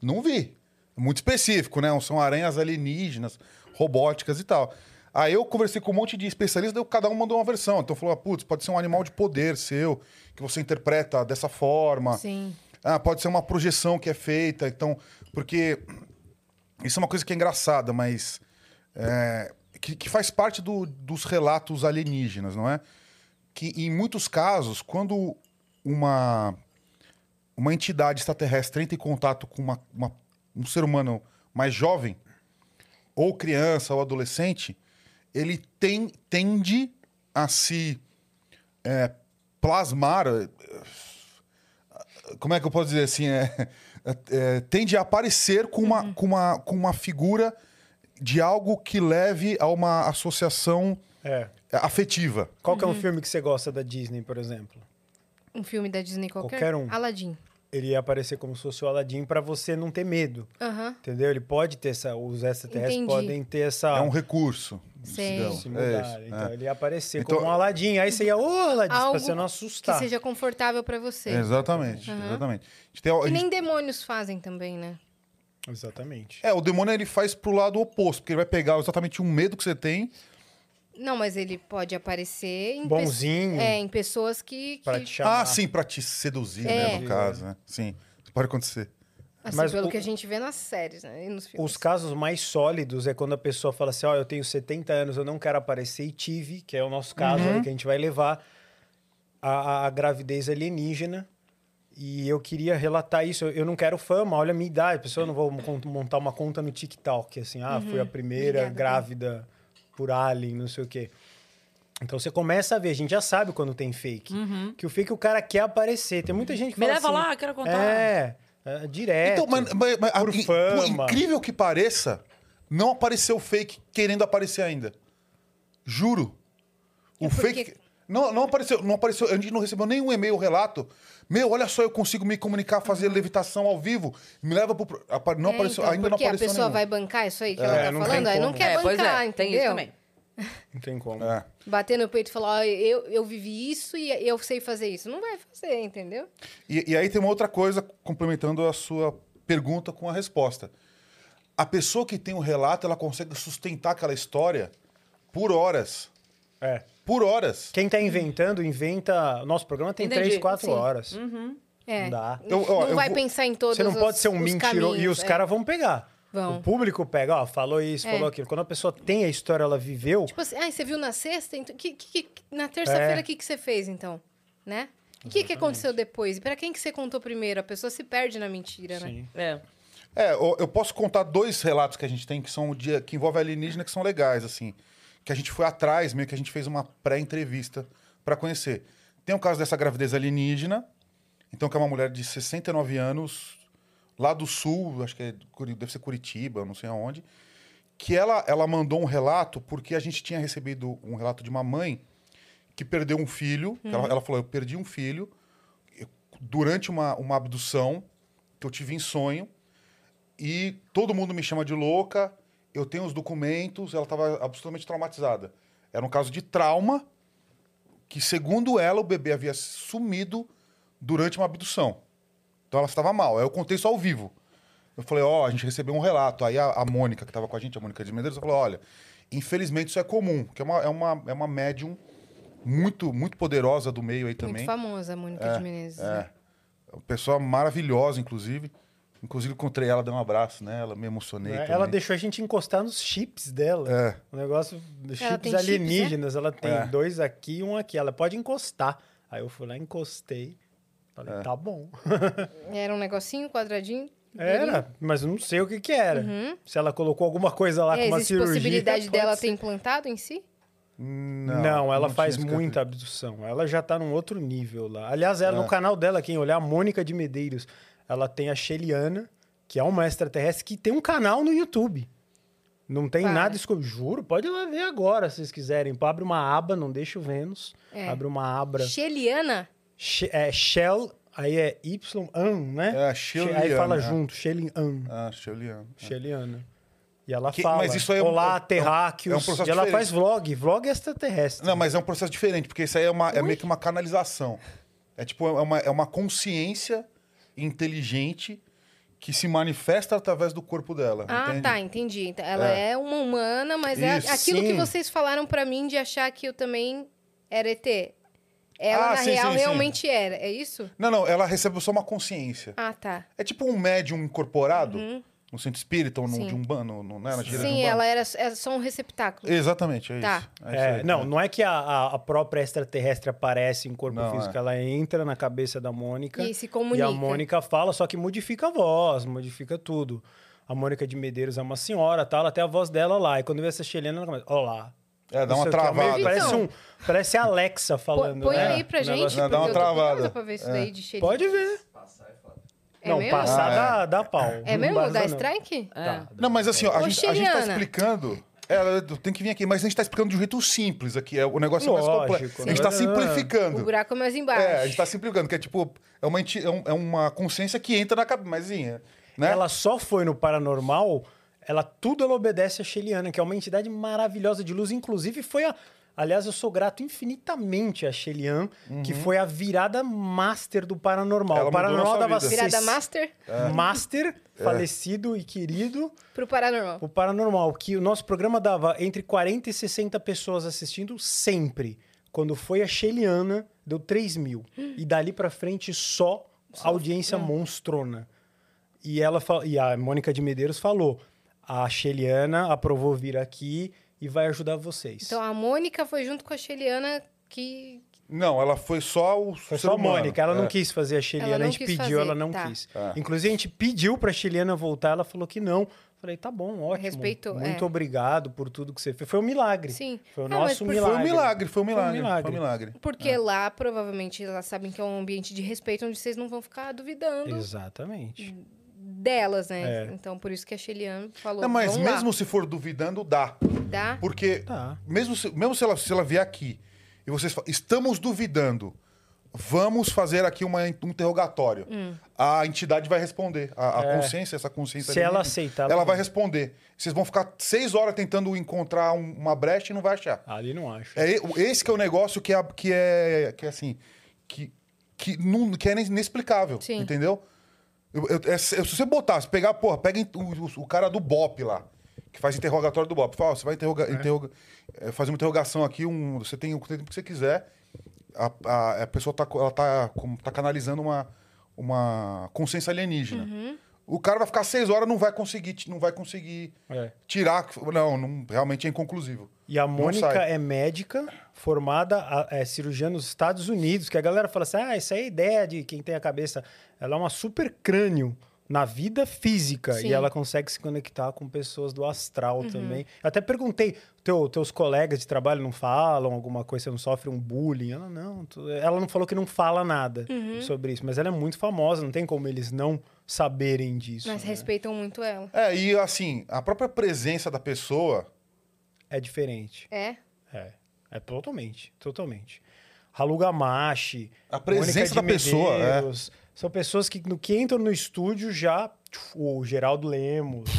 não vi. Muito específico, né? São aranhas alienígenas, robóticas e tal. Aí eu conversei com um monte de especialistas, cada um mandou uma versão. Então falou, ah, putz, pode ser um animal de poder seu, que você interpreta dessa forma. Sim. Ah, pode ser uma projeção que é feita. Então, porque isso é uma coisa que é engraçada, mas é, que, que faz parte do- dos relatos alienígenas, não é? Que em muitos casos, quando uma, uma entidade extraterrestre entra em contato com uma- uma- um ser humano mais jovem, ou criança ou adolescente, ele tem, tende a se é, plasmar. eh, Como é que eu posso dizer assim? É, é, tende a aparecer com uma, com, uma, com uma figura de algo que leve a uma associação É. afetiva. Qual que é um filme que você gosta da Disney, por exemplo? Um filme da Disney qualquer? Qualquer um. Aladdin. Ele ia aparecer como se fosse o Aladdin pra você não ter medo. Aham. Entendeu? Ele pode ter essa. Os extraterrestres Entendi. podem ter essa. É um recurso. Então, se é mudar. isso, então é. ele ia aparecer Então- como um Aladdin. Aí você ia, ô Aladdin, Algo pra você não Que assustar. seja confortável pra você. Exatamente, Aham. exatamente. Tem- Que gente- nem demônios fazem também, né? Exatamente. É, o demônio ele faz pro lado oposto, porque ele vai pegar exatamente um medo que você tem. Não, mas ele pode aparecer em pe- Bonzinho. É, em pessoas que. Pra que te chamar. Ah, sim, pra te seduzir, É. né, no caso, né? Sim, pode acontecer. assim, Mas pelo o- que a gente vê nas séries, né? E nos filmes. Os casos mais sólidos é quando a pessoa fala assim: Ó, eu tenho 70 anos, eu não quero aparecer e tive, que é o nosso caso Uhum. ali, que a gente vai levar a, a- a gravidez alienígena. E eu queria relatar isso. Eu, não quero fama, olha a minha idade. A pessoa não vou mon- montar uma conta no TikTok, assim, ah, fui a primeira Obrigada, grávida por alien, não sei o quê. Então você começa a ver, a gente já sabe quando tem fake. Que o fake o cara quer aparecer. Tem muita gente que Me fala leva assim, lá, quero contar. É, é direto. Então, mas, mas- mas- por in- fama. incrível que pareça, não apareceu fake querendo aparecer ainda. Juro. O É porque- fake. Não, não apareceu, não apareceu. A gente não recebeu nenhum e-mail, relato. Meu, olha só, eu consigo me comunicar, fazer levitação ao vivo. Me leva pro. Não É, apareceu, então, ainda não porque apareceu a pessoa nenhum. vai bancar isso aí que É, ela tá falando, aí não quer É, pois bancar, é, entendeu? tem isso também. Não tem como. É. Bater no peito e falar, ó, eu, eu vivi isso e eu sei fazer isso. Não vai fazer, entendeu? E, e aí tem uma outra coisa, complementando a sua pergunta com a resposta. A pessoa que tem um relato, ela consegue sustentar aquela história por horas. É. Por horas. Quem tá inventando, inventa. Nosso programa tem Entendi. três, quatro Sim. horas. É. Não dá. Eu- ó, não eu vai vou- pensar em todos Você não pode os- ser um os mentiroso. E os é. caras vão pegar. Vão. O público pega, ó, falou isso, É. falou aquilo. Quando a pessoa tem a história, ela viveu. Tipo assim, ah, você viu na sexta? Então, que, que- que- na terça-feira, o É. que, que você fez, então? Né? O que, que aconteceu depois? E pra quem que você contou primeiro? A pessoa se perde na mentira, né? Sim. É. É, eu, posso contar dois relatos que a gente tem que são de, que envolvem alienígena que são legais, assim. Que a gente foi atrás, meio que a gente fez uma pré-entrevista pra conhecer. Tem o caso dessa gravidez alienígena, então que é uma mulher de 69 anos, lá do sul, acho que é, deve ser Curitiba, não sei aonde, que ela, ela mandou um relato porque a gente tinha recebido um relato de uma mãe que perdeu um filho. que Ela, ela falou, eu perdi um filho durante uma, uma abdução que eu tive em sonho e todo mundo me chama de louca, eu tenho os documentos, ela estava absolutamente traumatizada. Era um caso de trauma que, segundo ela, o bebê havia sumido durante uma abdução. Então ela estava mal. Aí eu contei isso ao vivo. Eu falei, ó, a gente recebeu um relato. Aí a, a Mônica, que estava com a gente, a Mônica de Medeiros, falou, olha, infelizmente isso é comum, que é uma, é uma, é uma médium muito, muito poderosa do meio aí também. Muito famosa a Mônica É, de Menezes. É. né? Pessoa maravilhosa, inclusive. Inclusive, encontrei ela, dei um abraço nela, me emocionei. Né? também. Ela deixou a gente encostar nos chips dela. É. O negócio dos chips tem chips, alienígenas. Ela tem É. dois aqui e um aqui. Ela pode encostar. Aí eu fui lá, encostei. Falei, É. tá bom. Era um negocinho, quadradinho. Era, mas não sei o que que era. Se ela colocou alguma coisa lá É, com uma existe cirurgia... possibilidade pode dela ser. ter implantado em si? Não, ela não faz muita abdução. Ela já tá num outro nível lá. Aliás, ela, É. no canal dela, quem olhar, a Mônica de Medeiros, ela tem a Sheliana, que é uma extraterrestre, que tem um canal no YouTube. Não tem Para. nada escondido. Juro, pode ir lá ver agora, se vocês quiserem. Abre uma aba, não deixa o Vênus. É. Abre uma abra. Sheliana? She- é, Shell, aí é Y-an, né? É, She- Sheliana. Aí fala junto, Shelian. Ah, Sheliana. Sheliana. E ela Que- fala, mas isso aí é um- olá, é um- é um terráqueos. processo e ela diferente. faz vlog, vlog extraterrestre. Não, mas é um processo diferente, porque isso aí é, uma, é meio que uma canalização. É tipo, é uma, é uma consciência inteligente que se manifesta através do corpo dela. Ah, entende? tá, entendi. Então, ela é. uma humana, mas é aquilo que sim. vocês falaram pra mim de achar que eu também era ET. Ela, Ah, na sim, real, sim, sim. realmente era. É isso? Não, não, ela recebe só uma consciência. Ah, tá. É tipo um médium incorporado no centro espírita ou no, Sim. de um bando, no, né, na gira de Sim, Umbanda. ela era é só um receptáculo. Exatamente, é Tá. isso. É, aí, não, né? não é que a, a- própria extraterrestre aparece em corpo Não, físico, é. ela entra na cabeça da Mônica E se e comunica. a Mônica fala, só que modifica a voz, modifica tudo. A Mônica de Medeiros é uma senhora, tá? Ela tem a voz dela lá. E quando vê essa chilena, ela começa, olá. É, dá Não uma travada. Meio- Parece, Então. um, parece a Alexa falando, Põe né? aí pra gente, negócio- Dá porque uma travada. ver isso daí de cheiro. Pode ver. É não, mesmo? passar Ah, é. dá, dá pau. É Não mesmo? Dá não. strike? É. Tá. Não, mas assim, ó, a, gente, a gente tá explicando É, tenho que vir aqui, mas a gente tá explicando de um jeito simples aqui. É, o negócio é mais Lógico, complexo. A gente né? tá O simplificando. buraco é mais embaixo. É, a gente tá simplificando, que é tipo, é uma, é é uma consciência que entra na cabeça, é, né? Ela só foi no paranormal, ela tudo ela obedece a Sheliana, que é uma entidade maravilhosa de luz. Inclusive, foi a. Aliás, eu sou grato infinitamente a Shelian, que foi a virada master do paranormal. Ela o mudou paranormal dava vida. Virada master Master, falecido e querido, pro paranormal. o paranormal, que o nosso programa dava entre 40 e 60 pessoas assistindo sempre. Quando foi a Sheliana, deu 3 mil. E dali pra frente, só audiência monstrona. E, ela, e a Mônica de Medeiros falou: a Sheliana aprovou vir aqui e vai ajudar vocês. Então a Mônica foi junto com a Sheliana que. Não, ela foi só o Foi ser só a. Mônica, ela não É. quis fazer a Sheliana, Ela a não gente pediu, fazer, ela não tá. quis. É. Inclusive, a gente pediu pra Sheliana voltar, ela falou que não. Falei, tá bom, ótimo. Respeitou, Muito é. obrigado por tudo que você fez. Foi um milagre. Sim. Foi o Ah, nosso por- Foi milagre. um milagre, foi um milagre. milagre. Foi um milagre. Porque lá, provavelmente, elas sabem que é um ambiente de respeito onde vocês não vão ficar duvidando Exatamente. Delas, né? É. Então, por isso que a Sheliana falou. Não, mas "Vamos lá." mesmo se for duvidando, dá. Dá? Porque Tá. mesmo, se, mesmo se, ela, se ela vier aqui e vocês falam, estamos duvidando, vamos fazer aqui uma, um interrogatório. A entidade vai responder. A, a É. consciência, essa consciência... Se ela alienígena, aceitar, Ela, ela vai responder. Vocês vão ficar seis horas tentando encontrar um- uma brecha e não vai achar. Ali não acho. É, esse que é o negócio que é, que é, que é assim, que, que, não, que é inexplicável, Sim. entendeu? Eu- eu- é- se você botar, se pegar, porra, pega o, o- o cara do BOP lá, que faz interrogatório do BOP. Fala, ó, você vai interroga, interroga- é, fazer uma interrogação aqui, um, você tem o tempo que você quiser. A, a- a pessoa tá, ela tá, como- tá canalizando uma, uma consciência alienígena. O cara vai ficar seis horas, não vai conseguir, não vai conseguir É. tirar. Não, não, realmente é inconclusivo. E a Mônica é médica, formada, a- é cirurgiã nos Estados Unidos, que a galera fala assim: ah, isso é ideia de quem tem a cabeça. Ela é uma super crânio na vida física Sim. e ela consegue se conectar com pessoas do astral Uhum. também. Eu até perguntei: teu, teus colegas de trabalho não falam alguma coisa, você não sofre um bullying? Ela não, tu- ela não falou que não fala nada Uhum. sobre isso, mas ela é muito famosa, não tem como eles não saberem disso. Mas né? respeitam muito ela. É, e assim, a própria presença da pessoa. É diferente. É? É, é totalmente, totalmente. Halu Gamashi, A presença da pessoa, é. Medeiros, São pessoas que, no que entram no estúdio já. O Geraldo Lemos.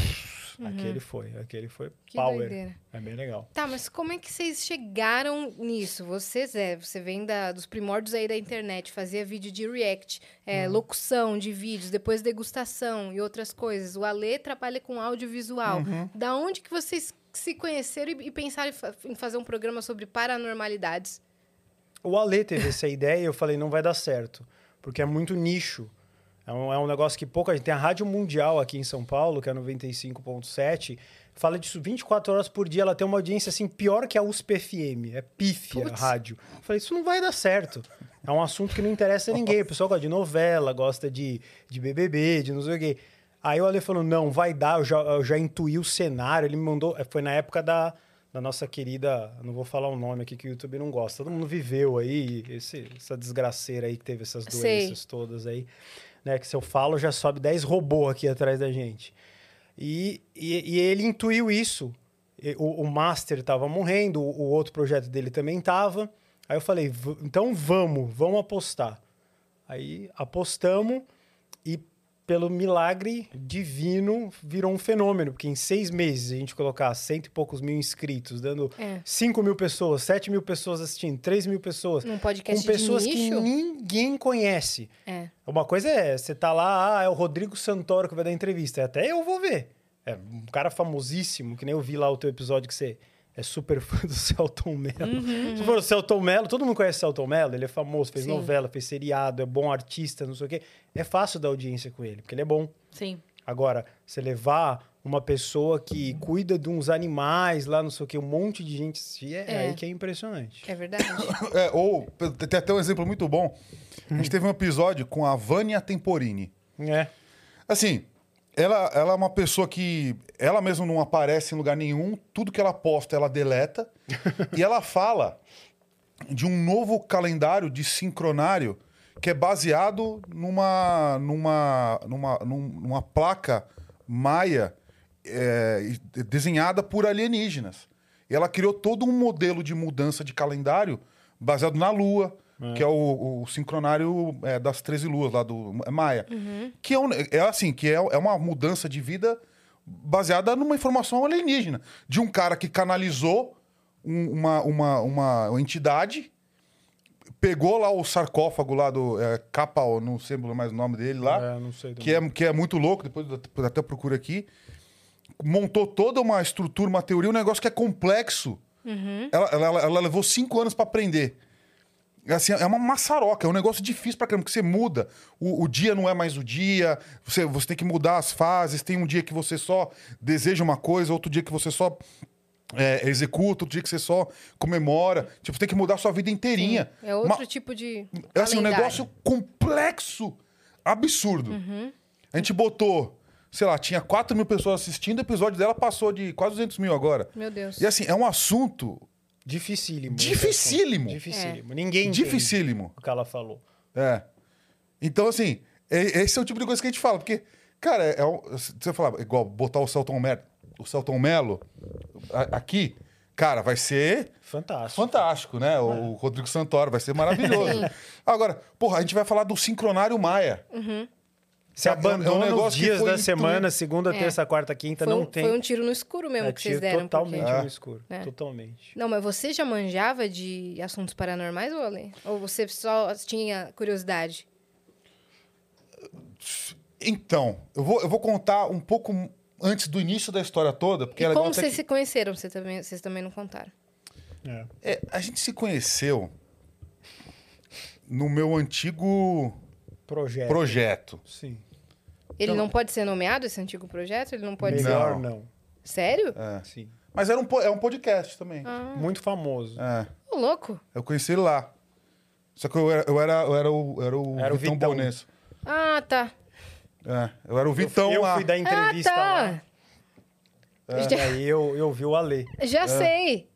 Aquele foi, aquele foi Uhum. Que power. doideira. É bem legal. Tá, mas como é que vocês chegaram nisso? Vocês, é, você vem da, dos primórdios aí da internet, fazia vídeo de react, é, Uhum. locução de vídeos, depois degustação e outras coisas. O Ale trabalha com audiovisual. Uhum. Da onde que vocês se conheceram e, e pensaram em fazer um programa sobre paranormalidades? O Ale teve essa ideia e eu falei, não vai dar certo. Porque é muito nicho. É um, é um negócio que pouca gente. Tem a Rádio Mundial aqui em São Paulo, que é 95.7. Fala disso 24 horas por dia. Ela tem uma audiência assim pior que a USP FM. É pífia a rádio. Eu falei, isso não vai dar certo. É um assunto que não interessa a ninguém. O pessoal gosta de novela, gosta de, de BBB, de não sei o quê. Aí o Ale falou, não, vai dar. Eu já, eu já intuí o cenário. Ele me mandou... Foi na época da, da nossa querida... Não vou falar o nome aqui que o YouTube não gosta. Todo mundo viveu aí. Esse, essa desgraceira aí que teve essas Sei. doenças todas aí. Né, que se eu falo, já sobe 10 robôs aqui atrás da gente. E, e, e ele intuiu isso. O, o Master estava morrendo, o, o outro projeto dele também estava. Aí eu falei, "V- então vamos, vamos apostar. Aí apostamos e pelo milagre divino virou um fenômeno, porque em seis meses a gente colocar cento e poucos mil inscritos, dando É. cinco mil pessoas, sete mil pessoas assistindo, três mil pessoas, Num com podcast pessoas de que ninguém conhece. É. Uma coisa é, você tá lá, ah, é o Rodrigo Santoro que vai dar entrevista. Até eu vou ver. É um cara famosíssimo, que nem eu vi lá o teu episódio que você é super fã do Celton Mello. Se for o Celton Mello, todo mundo conhece o Celton Mello, ele é famoso, fez Sim. novela, fez seriado, é bom artista, não sei o quê. É fácil dar audiência com ele, porque ele é bom. Sim. Agora, você levar uma pessoa que cuida de uns animais lá, não sei o quê, um monte de gente assistir, é, É. aí que é impressionante. É verdade. É, ou tem até um exemplo muito bom. A gente teve um episódio com a Vânia Temporini. É. Assim, ela, ela é uma pessoa que ela mesma não aparece em lugar nenhum, tudo que ela posta ela deleta. e ela fala de um novo calendário de sincronário que é baseado numa, numa, numa, num- numa placa maia é, desenhada por alienígenas. E ela criou todo um modelo de mudança de calendário baseado na Lua, que é o, o sincronário é, das 13 luas lá do é Maia. Que é, um- é assim, que é, é uma mudança de vida baseada numa informação alienígena. De um cara que canalizou um- uma, uma, uma entidade pegou lá o sarcófago lá do é, Capal, não sei mais o nome dele lá, É, não sei que é, que é muito louco, depois eu até procuro aqui. Montou toda uma estrutura, uma teoria, um negócio que é complexo. Ela, ela, ela- ela levou cinco anos para aprender. É Assim, é uma maçaroca, é um negócio difícil pra caramba, porque você muda. O, o dia não é mais o dia, você, você tem que mudar as fases. Tem um dia que você só deseja uma coisa, outro dia que você só é, executa, outro dia que você só comemora. Tipo, você tem que mudar a sua vida inteirinha. É outro Uma- tipo de. é assim, um negócio complexo, absurdo. Uhum. A gente botou, sei lá, tinha 4 mil pessoas assistindo, o episódio dela passou de quase 200 mil agora. Meu Deus. E assim, é um assunto Dificílimo. Dificílimo. Dificílimo. Ninguém entende dificílimo. o que ela falou. É. Então, assim, é- esse é o tipo de coisa que a gente fala. Porque, cara, é, é um- você fala, igual botar o Celton Mello, o Celton Mello aqui, cara, vai ser Fantástico. fantástico, né? O, o Rodrigo Santoro vai ser maravilhoso. Agora, porra, a gente vai falar do sincronário Maia. Você É um- é um abandona os dias da semana, segunda, É. terça, quarta, quinta, Foi, não tem. foi um tiro no escuro mesmo É que vocês deram. totalmente porque- no escuro. É. Totalmente. Não, mas você já manjava de assuntos paranormais, ou? Ou você só tinha curiosidade? Então, eu vou, eu vou contar um pouco antes do início da história toda, porque e é como vocês que- se conheceram? Você também, vocês também não contaram. É. É, a gente se conheceu no meu antigo Projeto. projeto. Sim. Ele Então- não pode ser nomeado, esse antigo projeto? Ele não pode ser. Melhor Não. não. Sério? É. Sim. Mas era um, é um podcast também. Ah, Muito famoso. É. ô, louco. Eu conheci ele lá. Só que eu era, eu era, eu era o, era o Era o Vitão, Vitão. Bonesso. Ah, tá. É, eu era o Vitão eu lá. fui dar entrevista ah, tá. lá. E aí eu, eu vi o Ale. Já sei.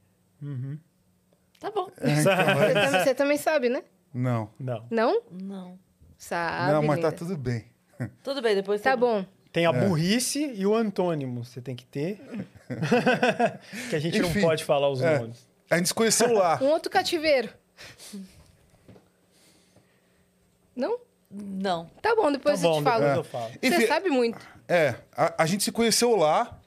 Tá bom. É, então, Você, é- também, você também sabe, né? Não. Não. Não? Não. Sabe. não, mas tá linda. tudo bem. Tudo bem, depois Tá bom. Tem É. a burrice e o antônimo. Você tem que ter. que a gente Enfim, não pode falar os é. nomes. A gente se conheceu lá. Um outro cativeiro. Não? Não. Tá bom, depois Tá eu te falo. depois eu falo. Você Enfim, sabe muito. É, a, a gente se conheceu lá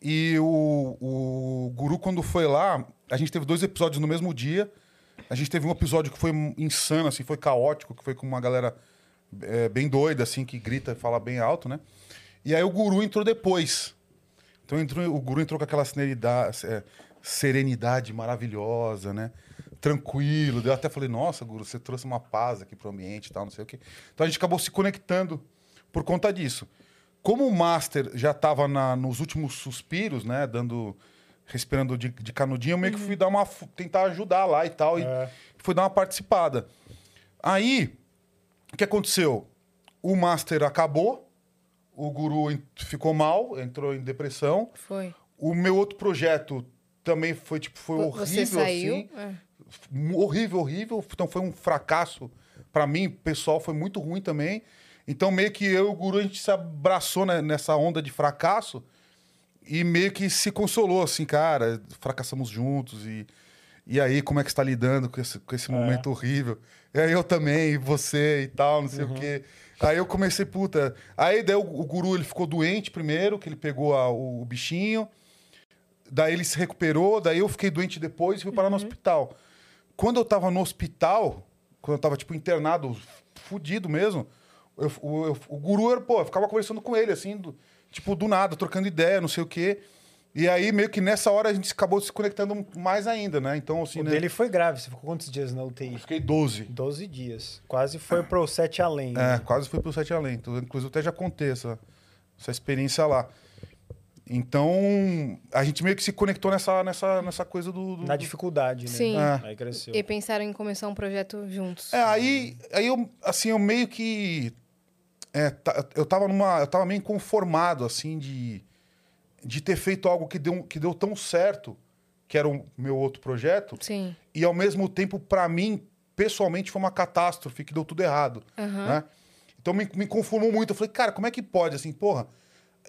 e o, o Guru, quando foi lá, a gente teve dois episódios no mesmo dia. A gente teve um episódio que foi insano, assim, foi caótico, que foi com uma galera é, bem doida, assim, que grita fala bem alto, né? E aí o Guru entrou depois. Então entrou, o Guru entrou com aquela serenidade, é, serenidade maravilhosa, né? Tranquilo. Eu até falei, nossa, Guru, você trouxe uma paz aqui pro ambiente e tal, não sei o quê. Então a gente acabou se conectando por conta disso. Como o Master já estava nos últimos suspiros, né? Dando. Respirando de, de canudinho, eu meio que fui dar uma. tentar ajudar lá e tal. É. E fui dar uma participada. Aí, o que aconteceu? O Master acabou, o Guru ficou mal, entrou em depressão. Foi. O meu outro projeto também foi, tipo, foi horrível, Você saiu. assim. É. Horrível, horrível. Então foi um fracasso pra mim, pessoal, foi muito ruim também. Então meio que eu e o Guru, a gente se abraçou né, nessa onda de fracasso e meio que se consolou, assim, cara, fracassamos juntos e... E aí, como é que você tá lidando com esse, com esse momento horrível? E aí eu também, e você e tal, não sei o quê. Aí eu comecei, puta... Aí daí o, o Guru, ele ficou doente primeiro, que ele pegou a- o, o bichinho. Daí ele se recuperou, daí eu fiquei doente depois e fui parar no hospital. Quando eu tava no hospital, quando eu tava, tipo, internado, fudido mesmo, eu- o, eu- o guru, era, pô, eu ficava conversando com ele, assim, do- tipo, do nada, trocando ideia, não sei o quê. E aí, meio que nessa hora, a gente acabou se conectando mais ainda, né? Então, assim, O né? dele foi grave. Você ficou quantos dias na UTI? Eu fiquei 12. 12 dias. Quase foi pro sete além. É, né? quase fui pro Sete Além. Então, Inclusive, eu até já contei essa, essa experiência lá. Então, a gente meio que se conectou nessa, nessa, nessa coisa do... do- Na dificuldade, né? Sim. É. Aí cresceu. E pensaram em começar um projeto juntos. É, aí, aí eu, assim, eu meio que. É, ta- eu tava numa. Eu tava meio inconformado, assim, de, de ter feito algo que deu, que deu tão certo, que era o meu outro projeto, Sim. e ao mesmo tempo, pra mim, pessoalmente, foi uma catástrofe, que deu tudo errado. Aham. Né? Então me, me conformou muito. Eu falei, cara, como é que pode, assim, porra?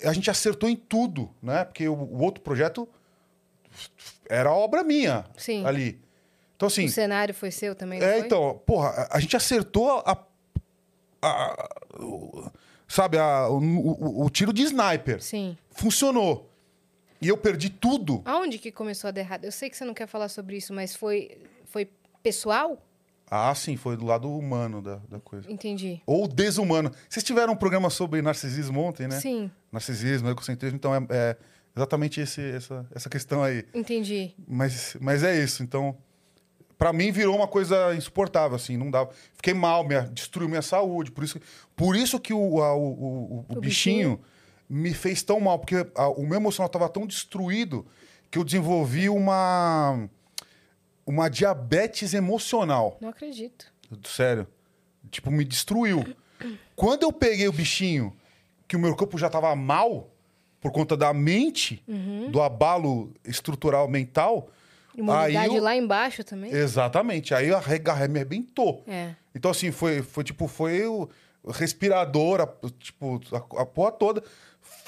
a gente acertou em tudo, né? Porque o, o outro projeto era obra minha Sim. ali. Então, assim. O cenário foi seu também, É, então, porra, a, a gente acertou a. a- sabe, a- o, o- o tiro de sniper. Sim. Funcionou. E eu perdi tudo. Aonde que começou a dar errado? Eu sei que você não quer falar sobre isso, mas foi, foi pessoal? Ah, sim, foi do lado humano da, da coisa. Entendi. Ou desumano. Vocês tiveram um programa sobre narcisismo ontem, né? Sim, Narcisismo, egocentrismo, então é, é exatamente esse, essa, essa questão aí. entendi. Mas, mas é isso. Então, pra mim virou uma coisa insuportável, assim, não dava. Fiquei mal, minha, destruiu minha saúde. Por isso, por isso que o, a- o, o, o O bichinho, me fez tão mal, porque a- o meu emocional estava tão destruído que eu desenvolvi uma uma diabetes emocional. Não acredito. Sério. Tipo, me destruiu. Quando eu peguei o bichinho, que o meu corpo já tava mal, por conta da mente, do abalo estrutural mental. Imunidade aí eu- lá embaixo também? Exatamente. Aí a arrebentou. É. Então, assim, foi, foi tipo, foi o respirador, a, tipo, a, a porra toda.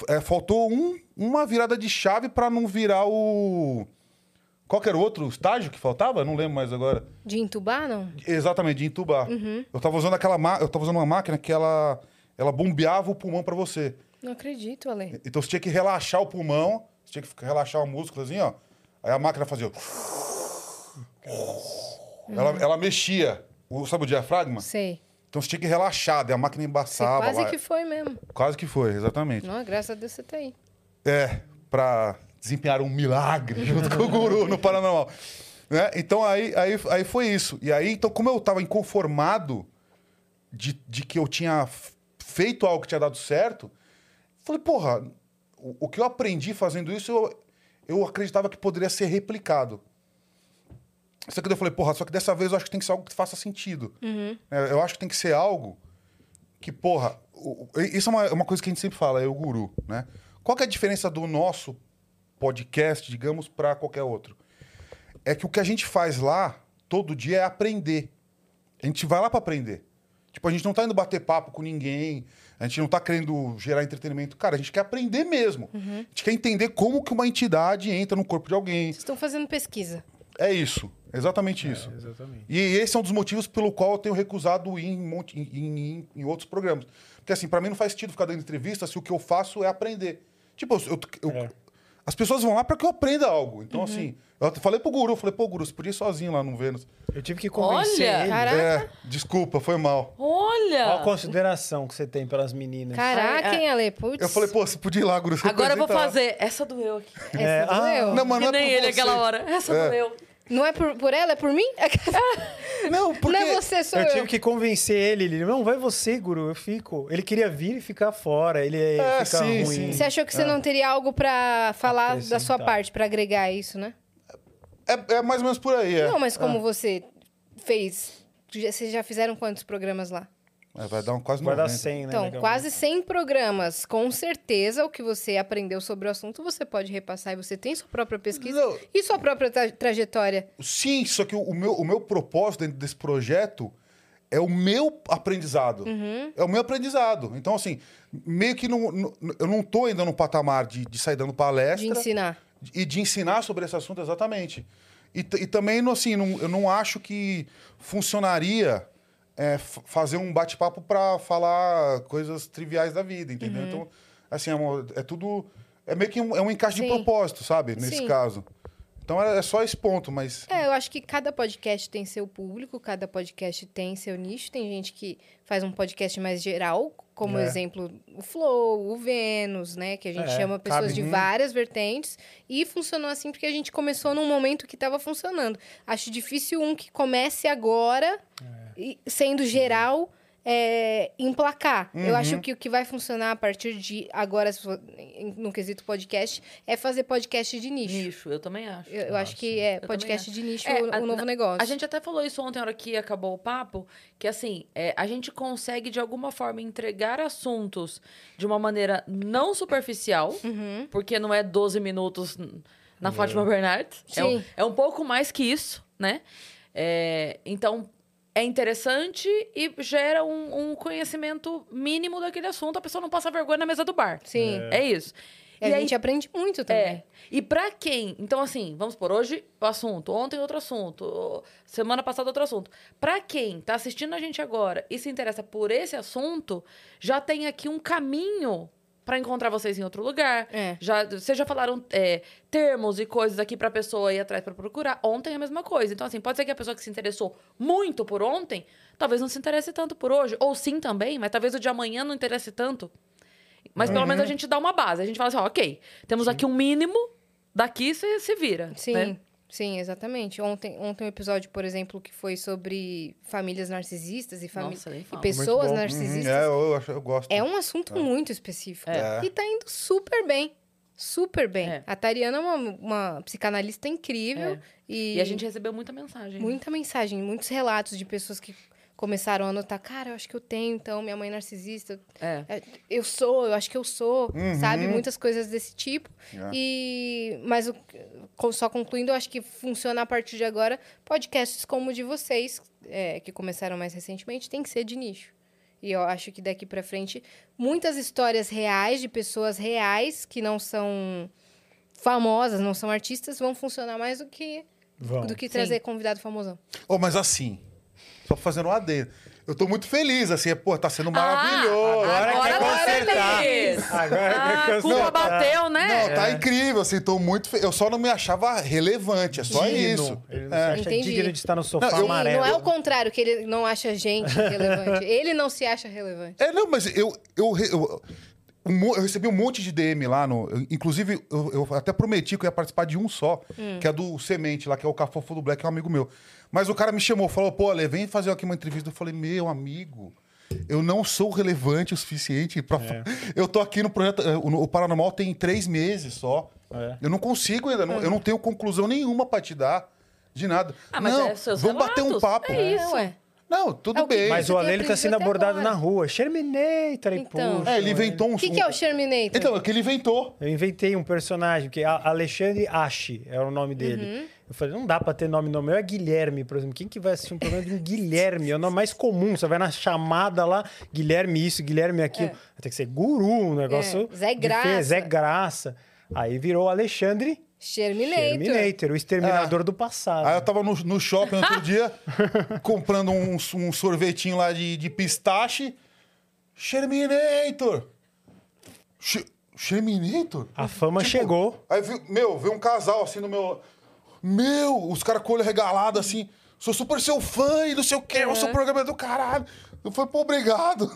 É, faltou um- uma virada de chave pra não virar o. Qual que era o outro estágio que faltava? Não lembro mais agora. De entubar, não? Exatamente, de entubar. Eu tava usando aquela ma- eu tava usando uma máquina que ela, ela bombeava o pulmão pra você. Não acredito, Ale. Então você tinha que relaxar o pulmão, você tinha que relaxar o músculo assim, ó. Aí a máquina fazia. Ela, ela mexia. O, sabe o diafragma? Sei. Então você tinha que relaxar, daí a máquina Você embaçava. quase lá. que foi mesmo. Quase que foi, exatamente. Não, graças a Deus você tá aí. É, pra desempenhar um milagre junto com o guru no Paranormal. Né? Então aí, aí, aí foi isso. E aí, então, como eu tava inconformado de, de que eu tinha feito algo que tinha dado certo, falei, porra, o, o que eu aprendi fazendo isso, eu, eu acreditava que poderia ser replicado. Só que eu falei, porra, só que dessa vez eu acho que tem que ser algo que faça sentido. É, eu acho que tem que ser algo que, porra, o- isso é uma, uma coisa que a gente sempre fala, é o guru, né? Qual que é a diferença do nosso podcast, digamos, para qualquer outro? É que o que a gente faz lá todo dia é aprender. A gente vai lá para aprender. Tipo, a gente não tá indo bater papo com ninguém, a gente não tá querendo gerar entretenimento. Cara, a gente quer aprender mesmo. A gente quer entender como que uma entidade entra no corpo de alguém. Vocês estão fazendo pesquisa. É isso, exatamente isso. Exatamente. E esse é um dos motivos pelo qual eu tenho recusado ir em, monte- em- em- em outros programas. Porque, assim, pra mim não faz sentido ficar dando entrevista se o que eu faço é aprender. Tipo, eu- eu- É. as pessoas vão lá para que eu aprenda algo. Então, assim, eu falei pro guru, eu falei, pô, guru, você podia ir sozinho lá no Vênus. Eu tive que convencer Olha, ele. Caraca. É, desculpa, foi mal. Olha! Qual a consideração que você tem pelas meninas? Caraca, Ai, é. hein, Ale? Putz. Eu falei, pô, você podia ir lá, guru. você Agora eu vou fazer. Essa doeu aqui. Essa É, doeu. ah, Não, mas não é nem ele você. aquela hora. Essa É. doeu. Não é por, por ela, é por mim? Não, porque... Não é você, sou eu eu. tive que convencer ele. Ele, não, vai você, guru, eu fico. Ele queria vir e ficar fora. Ele ia É, ficar sim, ruim. sim. Você achou que você não teria algo pra falar da sua parte, pra agregar isso, né? É, é mais ou menos por aí, é. Não, mas como você fez... Vocês já fizeram quantos programas lá? É, vai dar um quase Vai 90. dar 100, né? Então, legalmente. quase 100 programas. Com certeza, o que você aprendeu sobre o assunto, você pode repassar. E você tem sua própria pesquisa Não. e sua própria tra- trajetória. Sim, só que o, meu, o meu propósito dentro desse projeto é o meu aprendizado. Uhum. É o meu aprendizado. Então, assim, meio que não, não- eu não tô ainda no patamar de, de sair dando palestra De ensinar. e de ensinar sobre esse assunto exatamente. E, e também, assim, não- eu não acho que funcionaria é, fazer um bate-papo para falar coisas triviais da vida, Uhum. entendeu? Então, assim, é, uma- é tudo... É meio que um, é um encaixe de Sim. propósito, sabe? Nesse Sim. caso. Então, é, é só esse ponto, mas... É, eu acho que cada podcast tem seu público, cada podcast tem seu nicho. Tem gente que faz um podcast mais geral, como É. exemplo o Flow, o Vênus, né? Que a gente É, chama pessoas de Uhum. várias vertentes. E funcionou assim porque a gente começou num momento que estava funcionando. Acho difícil um que comece agora, e- sendo geral, é, emplacar. Eu Uhum. acho que o que vai funcionar a partir de agora, no quesito podcast, é fazer podcast de nicho. Nicho, eu também acho. Eu, eu acho que é Eu podcast de nicho É, o, a- o novo negócio. A gente até falou isso ontem, na hora que acabou o papo, que assim, é, a gente consegue de alguma forma entregar assuntos de uma maneira não superficial, Uhum. porque não é 12 minutos na Fátima Bernardes. É um, Sim. é um pouco mais que isso, né? É, então, é interessante e gera um, um conhecimento mínimo daquele assunto. A pessoa não passa vergonha na mesa do bar. Sim. É, isso. E E a aí- gente aprende muito também. É. E pra quem? Então, assim, vamos por hoje o assunto, ontem outro assunto, semana passada outro assunto. Pra quem tá assistindo a gente agora e se interessa por esse assunto, já tem aqui um caminho pra encontrar vocês em outro lugar. É. Já, vocês já falaram é, termos e coisas aqui pra pessoa ir atrás pra procurar. Ontem é a mesma coisa. Então, assim, pode ser que a pessoa que se interessou muito por ontem, talvez não se interesse tanto por hoje. Ou sim também, mas talvez o de amanhã não interesse tanto. Mas Uhum. pelo menos a gente dá uma base. A gente fala assim, ó, ok, temos aqui um mínimo, daqui você se vira. Sim, né? Sim, exatamente. Ontem, ontem um episódio, por exemplo, que foi sobre famílias narcisistas e, fami Nossa, e pessoas bom. narcisistas. Uhum, é, eu, eu, acho- eu gosto. É um assunto muito específico. É. E tá indo super bem. Super bem. É. A Tariana é uma, uma psicanalista incrível. É. E, E a gente recebeu muita mensagem. Muita mensagem, muitos relatos de pessoas que começaram a anotar. Cara, eu acho que eu tenho, então, minha mãe é narcisista. É. É, Eu sou, eu acho que eu sou, sabe? Muitas coisas desse tipo. É. E mas o- só concluindo, eu acho que funciona a partir de agora. Podcasts como o de vocês, é, que começaram mais recentemente, tem que ser de nicho. E eu acho que daqui pra frente, muitas histórias reais de pessoas reais que não são famosas, não são artistas, vão funcionar mais do que Vão. do que Sim. trazer convidado famosão. Oh, mas assim, só fazendo um adendo. Eu tô muito feliz, assim, pô, tá sendo Ah, maravilhoso. agora Agora quer tá consertar. feliz. Agora Ah, quer a culpa consertar. bateu, né? Não, tá incrível, assim, tô muito fe... Eu só não me achava relevante, é só Digno. isso. Ele não É. se acha Entendi. digno de estar no sofá Não, eu- amarelo. não é o contrário, que ele não acha a gente relevante. ele não se acha relevante. É, não, mas eu, eu, re- eu, um eu recebi um monte de DM lá. No, eu- inclusive, eu, eu até prometi que eu ia participar de um só, que é do Semente lá, que é o Cafofo do Black, que é um amigo meu. Mas o cara me chamou, falou, pô, Ale, vem fazer aqui uma entrevista. Eu falei, meu amigo, eu não sou relevante o suficiente pra... fa- Eu tô aqui no projeto... eh, O, o Paranormal tem três meses só. É. Eu não consigo ainda, não- eu não tenho conclusão nenhuma pra te dar de nada. Ah, mas não, é seus vamos bater um relatos. papo. É isso. É, ué. Não, tudo É bem. Mas o tem Ale ele tá sendo abordado agora. na rua. Sherminator, Então. puxa, É, ele inventou um... O que, que é o Sherminator? Então, é que ele inventou. Eu inventei um personagem, que é Alexandre Ashi, é o nome dele. Uhum. Eu falei, não dá pra ter nome no meu, é Guilherme, por exemplo. Quem que vai assistir um programa de um Guilherme? É o nome mais comum. Você vai na chamada lá, Guilherme isso, Guilherme aquilo. É. Vai ter que ser guru, um negócio. É, Zé Graça. Zé Graça. Aí virou Alexandre Sherminator. Terminator, o exterminador do passado. Aí eu tava no, no shopping outro dia, comprando um, um sorvetinho lá de, de pistache. Sherminator! Sh- Sherminator? A fama chegou. Aí, vi- meu, veio um casal assim no meu. Meu, os caras com o olho regalado assim. Sou super seu fã e não sei o quê, o seu programa é do caralho. Eu falei, pô, obrigado.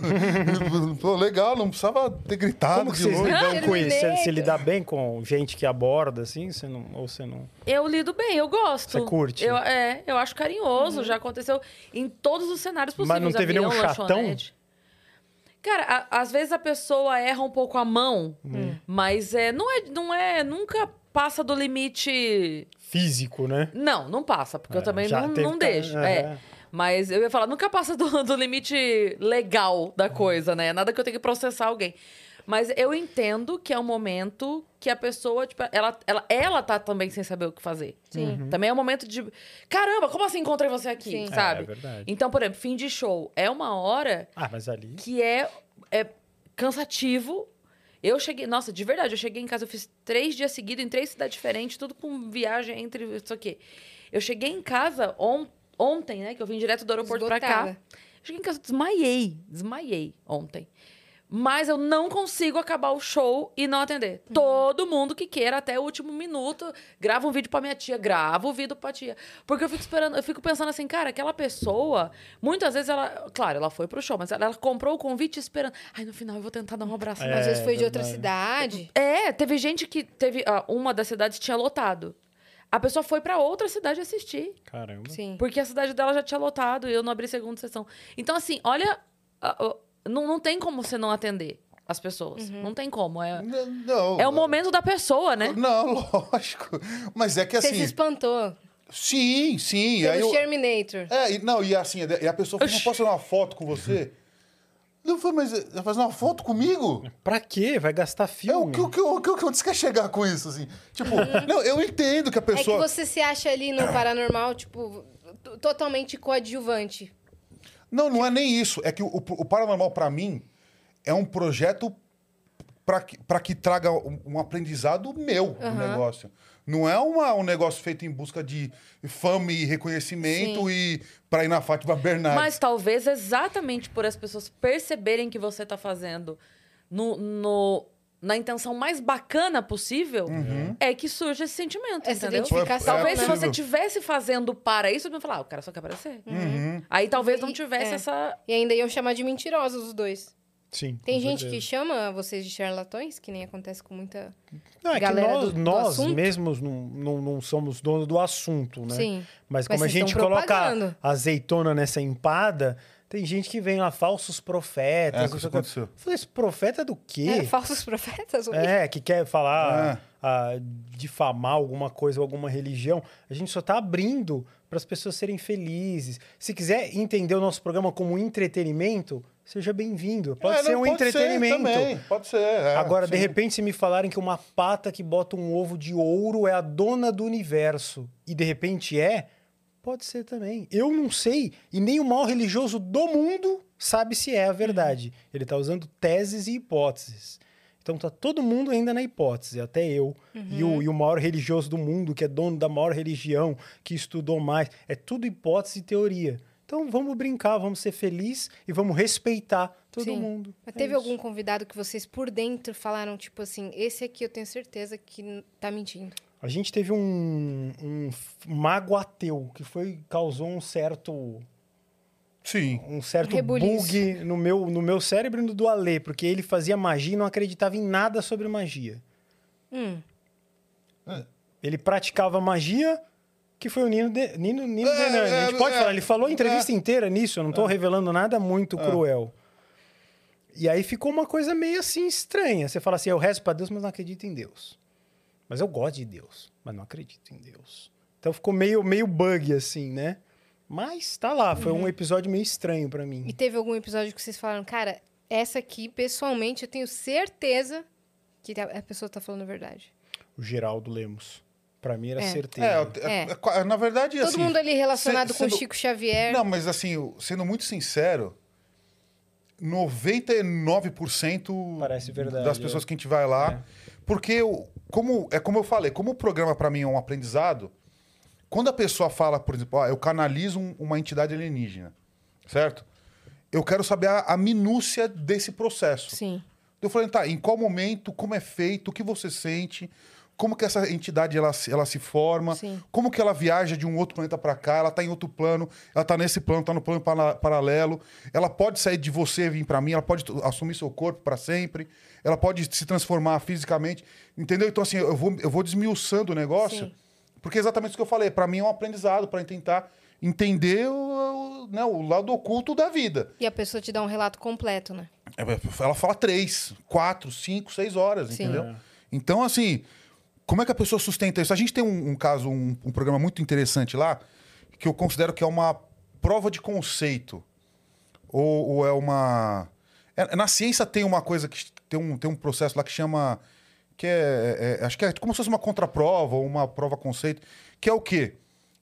pô, legal, não precisava ter gritado Como que vocês longe. lidam com isso? Você, lidar bem com gente que aborda, assim? Você não, ou você não... Eu lido bem, eu gosto. Você curte? Eu, é, eu acho carinhoso. Já aconteceu em todos os cenários possíveis. Mas não teve avião, nenhum chatão? lanchonete. Cara, a- às vezes a pessoa erra um pouco a mão, Hum. mas é, não é, não é, nunca passa do limite. Físico, né? Não, não passa, porque eu É, também já não, não deixo. é. É. Mas eu ia falar, nunca passa do, do limite legal da coisa, né? Nada que eu tenha que processar alguém. Mas eu entendo que é um momento que a pessoa, tipo, ela, ela, ela tá também sem saber o que fazer. Sim. Também é um momento de. Caramba, como assim encontrei você aqui? Sim. Sabe? É, é verdade. Então, por exemplo, fim de show é uma hora Ah, mas ali... que é, é cansativo. Eu cheguei, nossa, de verdade, eu cheguei em casa, eu fiz três dias seguidos em três cidades diferentes, tudo com viagem entre isso aqui. Eu cheguei em casa on- ontem, né, que eu vim direto do aeroporto pra cá. Cheguei em casa, desmaiei, desmaiei ontem. Mas eu não consigo acabar o show e não atender. Uhum. Todo mundo que queira até o último minuto, grava um vídeo pra minha tia, grava o vídeo pra tia. Porque eu fico esperando, eu fico pensando assim, cara, aquela pessoa, muitas vezes ela, claro, ela foi pro show, mas ela, ela comprou o convite esperando. Ai, no final eu vou tentar dar um abraço. É. Às vezes foi de outra cidade. É, teve gente que teve. ah, uma das cidades tinha lotado. A pessoa foi pra outra cidade assistir. Caramba. Sim. Porque a cidade dela já tinha lotado e eu não abri segunda sessão. Então, assim, olha. não, não tem como você não atender as pessoas. Uhum. Não tem como. É, Não, não. é o momento da pessoa, né? Não, lógico. Mas é que Você assim. se espantou Sim, sim. aí pelo eu- Sherminator. É, não, e assim, e a pessoa falou, não posso tirar uma foto com você? Eu falei, mas vai fazer uma foto comigo? Pra quê? Vai gastar É o filme? que, o que, o que, o que você quer chegar com isso, assim? Tipo, não, eu entendo que a É que pessoa... você se acha ali no paranormal, tipo, totalmente coadjuvante. Não, não é nem isso. É que o, o Paranormal, pra mim, é um projeto pra que, pra que traga um, um aprendizado meu no Aham. negócio. Não é uma, um negócio feito em busca de fama e reconhecimento Sim. e pra ir na Fátima Bernardes. Mas talvez exatamente por as pessoas perceberem que você tá fazendo no, no- na intenção mais bacana possível, é que surge esse sentimento, Essa entendeu? identificação, Talvez se né? você tivesse fazendo para isso, eu ia falar, ah, o cara só quer aparecer. Aí talvez não E- tivesse é. essa... E ainda iam chamar de mentirosos os dois. Sim. Tem gente certeza. que chama vocês de charlatões, que nem acontece com muita. Não, é que galera nós, do- do nós mesmos não, não, não somos donos do assunto, né? Sim. Mas Mas como a gente coloca azeitona nessa empada, tem gente que vem lá, falsos profetas. É, que isso que. aconteceu. Eu falei, esse profeta do quê? É, falsos profetas? É, que quer falar, É. difamar alguma coisa ou alguma religião. A gente só tá abrindo para as pessoas serem felizes. Se quiser entender o nosso programa como entretenimento, seja bem-vindo. Pode É, ser não, um entretenimento. também, pode ser. é, Agora, de sim. repente, se me falarem que uma pata que bota um ovo de ouro é a dona do universo, e de repente é, pode ser também. Eu não sei, e nem o maior religioso do mundo sabe se é a verdade. Ele está usando teses e hipóteses. Então tá todo mundo ainda na hipótese, até eu. E, o, e o maior religioso do mundo, que é dono da maior religião, que estudou mais. É tudo hipótese e teoria. Então vamos brincar, vamos ser felizes e vamos respeitar todo Sim. mundo. Mas É teve isso. algum convidado que vocês por dentro falaram, tipo assim, esse aqui eu tenho certeza que tá mentindo. A gente teve um, um mago ateu que foi causou um certo Sim. um certo Rebuliço. bug no meu no meu cérebro e no do Alê, porque ele fazia magia e não acreditava em nada sobre magia. Hum. Ele praticava magia, que foi o Nino de, Nino, Nino É, Denani. A gente é, pode é, falar, ele falou a entrevista é. inteira nisso, eu não tô revelando nada muito cruel. E aí ficou uma coisa meio assim estranha. Você fala assim, eu rezo pra Deus, mas não acredito em Deus. Mas eu gosto de Deus, mas não acredito em Deus. Então ficou meio, meio bug assim, né? Mas tá lá, foi um episódio meio estranho pra mim. E teve algum episódio que vocês falaram, cara, essa aqui, pessoalmente, eu tenho certeza que a a pessoa tá falando a verdade. O Geraldo Lemos. Pra mim era É. certeza. É, é, É. é na verdade, Todo assim... mundo ali relacionado se- com sendo- Chico Xavier. Não, mas assim, sendo muito sincero, 99% Parece verdade, das é. pessoas que a gente vai lá. Porque, eu- como, é como eu falei, como o programa pra mim é um aprendizado, quando a pessoa fala, por exemplo, ah, eu canalizo um- uma entidade alienígena, certo? Eu quero saber a, a minúcia desse processo. Sim. Eu falei, tá, em qual momento, como é feito, o que você sente, como que essa entidade ela, se- ela se forma, Sim. como que ela viaja de um outro planeta para cá, ela tá em outro plano, ela tá nesse plano, tá no plano para- paralelo, ela pode sair de você e vir para mim, ela pode assumir seu corpo para sempre, ela pode se transformar fisicamente, entendeu? Então assim, eu vou, eu vou desmiuçando o negócio, Sim. porque é exatamente isso que eu falei, para mim é um aprendizado para tentar entender o, o- né, o lado oculto da vida. E a pessoa te dá um relato completo, né? É, Ela fala três, quatro, cinco, seis horas, Sim. entendeu? É. Então, assim, como é que a pessoa sustenta isso? A gente tem um, um caso, um, um programa muito interessante lá, que eu considero que é uma prova de conceito. Ou, ou é uma. é- na ciência tem uma coisa que tem um, tem um processo lá que chama. Que é, é- Acho que é como se fosse uma contraprova ou uma prova conceito. Que é o quê?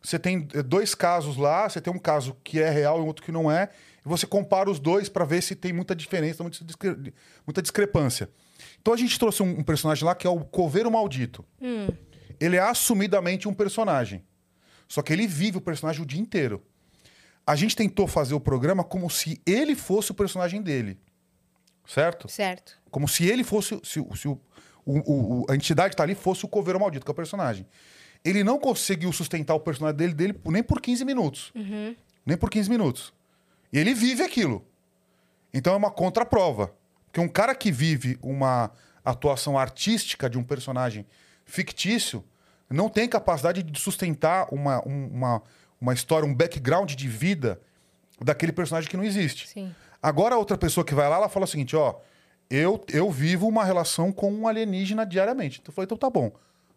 Você tem eh, dois casos lá, você tem um caso que é real e outro que não é, e você compara os dois para ver se tem muita diferença, muita discrepância. Então a gente trouxe um, um personagem lá que é o Coveiro Maldito. Ele é assumidamente um personagem. Só que ele vive o personagem o dia inteiro. A gente tentou fazer o programa como se ele fosse o personagem dele. Certo? Certo. Como se ele fosse. Se, se o, o- o- a entidade que tá ali fosse o Coveiro Maldito, que é o personagem. Ele não conseguiu sustentar o personagem dele, dele nem por 15 minutos. Nem por 15 minutos. E ele vive aquilo. Então é uma contraprova. Porque um cara que vive uma atuação artística de um personagem fictício não tem capacidade de sustentar uma, um- uma, uma história, um background de vida daquele personagem que não existe. Sim. Agora, a outra pessoa que vai lá, ela fala o seguinte: ó, eu, eu vivo uma relação com um alienígena diariamente. Então eu falei, então tá bom.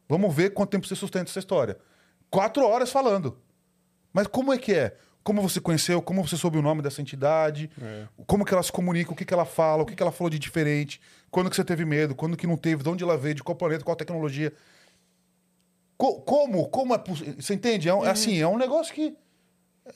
Vamos ver quanto tempo você sustenta essa história. Quatro horas falando. Mas como é que é? Como você conheceu? Como você soube o nome dessa entidade? Como que ela se comunica? O que, que ela fala? O que, que ela falou de diferente? Quando que você teve medo? Quando que não teve? De onde ela veio? De qual planeta? Qual tecnologia? Co- como? Como é possível? Você entende? É, um- é assim, é um negócio que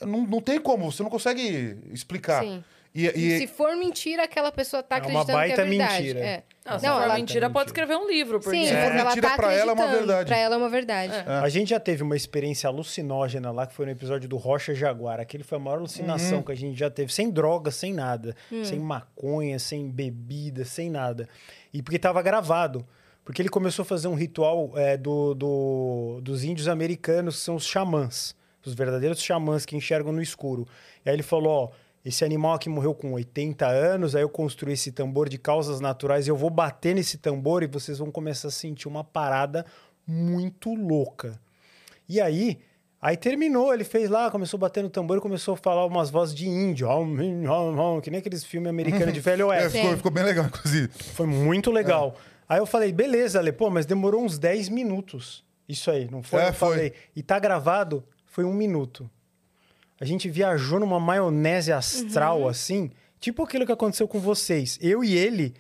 Não, não tem como, você não consegue explicar. Sim. E, E, e- se for mentira, aquela pessoa tá É uma acreditando que é baita verdade. mentira. É. Não, se for ela- mentira, pode escrever um livro. Porque... Sim, Se mas for ela mentira, tá pra ela é uma acreditando. verdade. Pra ela é uma verdade. A gente já teve uma experiência alucinógena lá, que foi no episódio do Rocha Jaguar. Aquele foi a maior alucinação que a gente já teve, sem droga, sem nada. Sem maconha, sem bebida, sem nada. E porque tava gravado. Porque ele começou a fazer um ritual é, do, do- dos índios americanos, que são os xamãs. Os verdadeiros xamãs que enxergam no escuro. E aí ele falou, ó... Esse animal aqui morreu com 80 anos, aí eu construí esse tambor de causas naturais, eu vou bater nesse tambor e vocês vão começar a sentir uma parada muito louca. E aí, aí terminou, ele fez lá, começou a bater no tambor e começou a falar umas vozes de índio, que nem aqueles filmes americanos de velho é, oeste. ficou, Sim. ficou bem legal, inclusive. Foi muito legal. Aí eu falei, beleza, Ale, pô, mas demorou uns 10 minutos. Isso aí, não foi? É, eu foi. falei. E tá gravado, foi um minuto. A gente viajou numa maionese astral, assim, tipo aquilo que aconteceu com vocês. Eu e ele,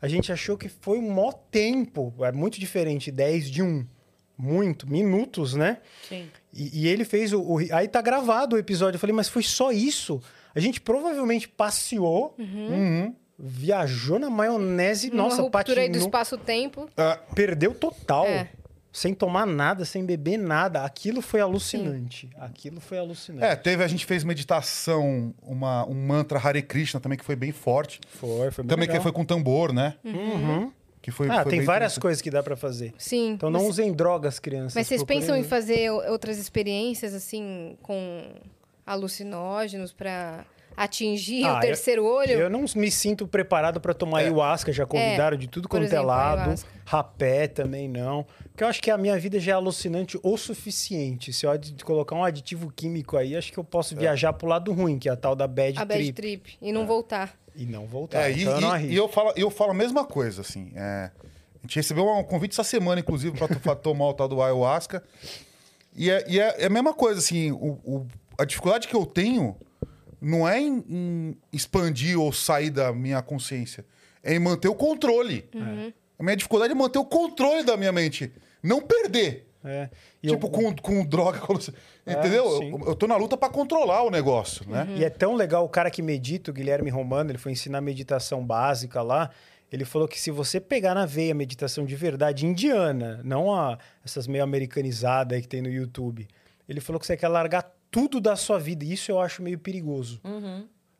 a gente achou que foi um mó tempo. É muito diferente, 10 de um. Muito, minutos, né? Sim. E, e ele fez o, o- Aí tá gravado o episódio. Eu falei, mas foi só isso? A gente provavelmente passeou, Uhum. viajou na maionese, Uma nossa, ruptura aí do patinou, espaço-tempo. Ah, perdeu total. É. Sem tomar nada, sem beber nada. Aquilo foi alucinante. Aquilo foi alucinante. é, teve, a gente fez meditação, uma, um mantra Hare Krishna também, que foi bem forte. Foi, foi bem Também que legal. foi com tambor, né? Uhum. Que foi, Ah, foi tem várias interessante. coisas que dá pra fazer. Sim. Então não mas, usem drogas, crianças. mas vocês Procurem- pensam em fazer outras experiências, assim, com alucinógenos pra atingir Ah, o terceiro olho? Eu não me sinto preparado pra tomar É. ayahuasca, já convidaram de tudo quanto é exemplo, lado. ayahuasca. Rapé também não. Porque eu acho que a minha vida já é alucinante o suficiente. Se eu colocar um aditivo químico aí, acho que eu posso É. viajar pro lado ruim, que é a tal da bad, a bad trip. trip. E não voltar. E não voltar. É, e, então eu não e- e eu, falo, eu falo a mesma coisa, assim. é, a gente recebeu um convite essa semana, inclusive, para tomar o tal do ayahuasca. E é, e é- é a mesma coisa, assim. o- o- a dificuldade que eu tenho não é em, em expandir ou sair da minha consciência, é em manter o controle. A minha dificuldade é manter o controle da minha mente, não perder. É. E tipo, eu- com, com droga. com- entendeu? sim. Eu, eu tô na luta para controlar o negócio, né? E é tão legal o cara que medita, o Guilherme Romano, ele foi ensinar meditação básica lá. Ele falou que se você pegar na veia a meditação de verdade indiana, não a, essas meio americanizadas aí que tem no YouTube, ele falou que você quer largar tudo da sua vida. E isso eu acho meio perigoso.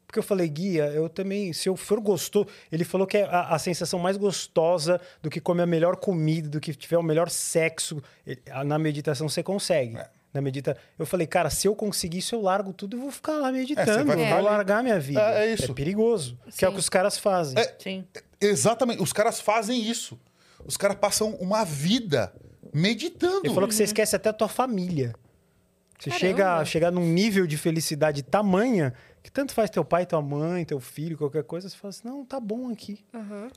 Porque eu falei, guia, eu também, se eu for gostoso. Ele falou que é a, a sensação mais gostosa do que comer a melhor comida, do que tiver o melhor sexo. Ele- Na meditação você consegue. Na medita... Eu falei, cara, se eu conseguir isso, eu largo tudo e vou ficar lá meditando. vai vou largar minha vida. É, é isso. perigoso. Que é o Sim. que os caras fazem. É, Sim. Exatamente. Os caras fazem isso. Os caras passam uma vida meditando. Ele falou que você esquece até a tua família. Você Caramba. chega, chega num nível de felicidade tamanha que tanto faz teu pai, tua mãe, teu filho, qualquer coisa, você fala assim, não, tá bom aqui.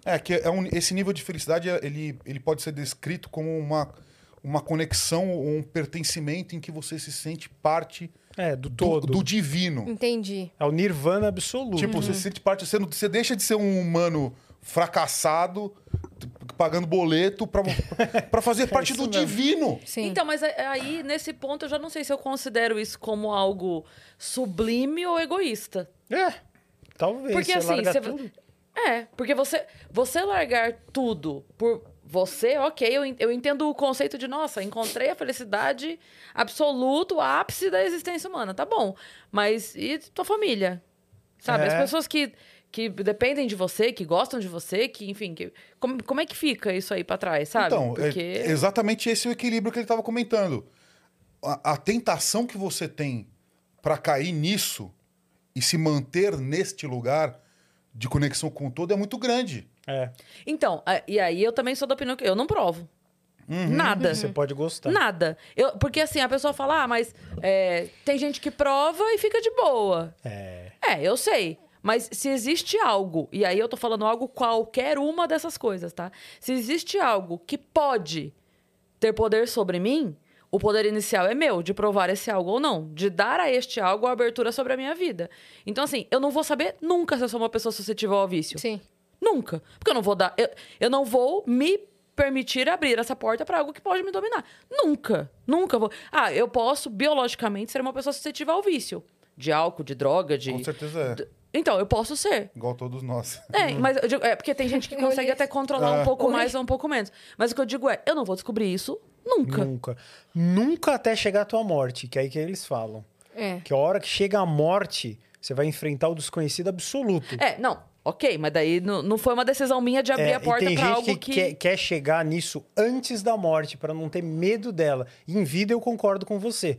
É que é um- esse nível de felicidade ele, ele pode ser descrito como uma, uma conexão ou um pertencimento em que você se sente parte É, do do, todo. do divino. Entendi. É o nirvana absoluto. Tipo, você se sente parte. Você, não- você deixa de ser um humano fracassado, pagando boleto, pra, pra fazer parte É isso do mesmo. divino. Sim. Então, mas a- aí, nesse ponto, eu já não sei se eu considero isso como algo sublime ou egoísta. É, talvez. Porque você assim, você... tudo. É, porque você, você largar tudo por você, ok, eu, eu entendo o conceito de, nossa, encontrei a felicidade absoluta, o ápice da existência humana, tá bom. Mas e tua família? Sabe, É. as pessoas que, que dependem de você, que gostam de você, que, enfim, que, como, como é que fica isso aí pra trás, sabe? Então, é- porque... exatamente esse é o equilíbrio que ele estava comentando. A, a tentação que você tem para cair nisso e se manter neste lugar de conexão com o todo é muito grande. É, Então, a- e aí eu também sou da opinião que eu não provo. Uhum. Nada. você pode gostar. Nada. Eu, porque assim, a pessoa fala, ah, mas é, tem gente que prova e fica de boa. É. É, eu sei. Mas se existe algo, e aí eu tô falando algo qualquer uma dessas coisas, tá? Se existe algo que pode ter poder sobre mim, o poder inicial é meu, de provar esse algo ou não, de dar a este algo a abertura sobre a minha vida. Então, assim, eu não vou saber nunca se eu sou uma pessoa suscetível ao vício. Sim. Nunca. Porque eu não vou dar. Eu, eu não vou me permitir abrir essa porta para algo que pode me dominar. Nunca. Nunca vou. Ah, eu posso, biologicamente, ser uma pessoa suscetível ao vício. de álcool, de droga, de. Com certeza é. Então, eu posso ser. Igual todos nós. É, mas eu digo, é porque tem gente que consegue até controlar Ah. um pouco Oi? mais ou um pouco menos. Mas o que eu digo é, eu não vou descobrir isso nunca. Nunca. Nunca até chegar a tua morte, que é aí que eles falam. É. Que a hora que chega a morte, você vai enfrentar o desconhecido absoluto. É, não, ok, mas daí não, não foi uma decisão minha de abrir É, a porta e gente algo que, que. Quer, quer chegar nisso antes da morte, para não ter medo dela. E em vida eu concordo com você.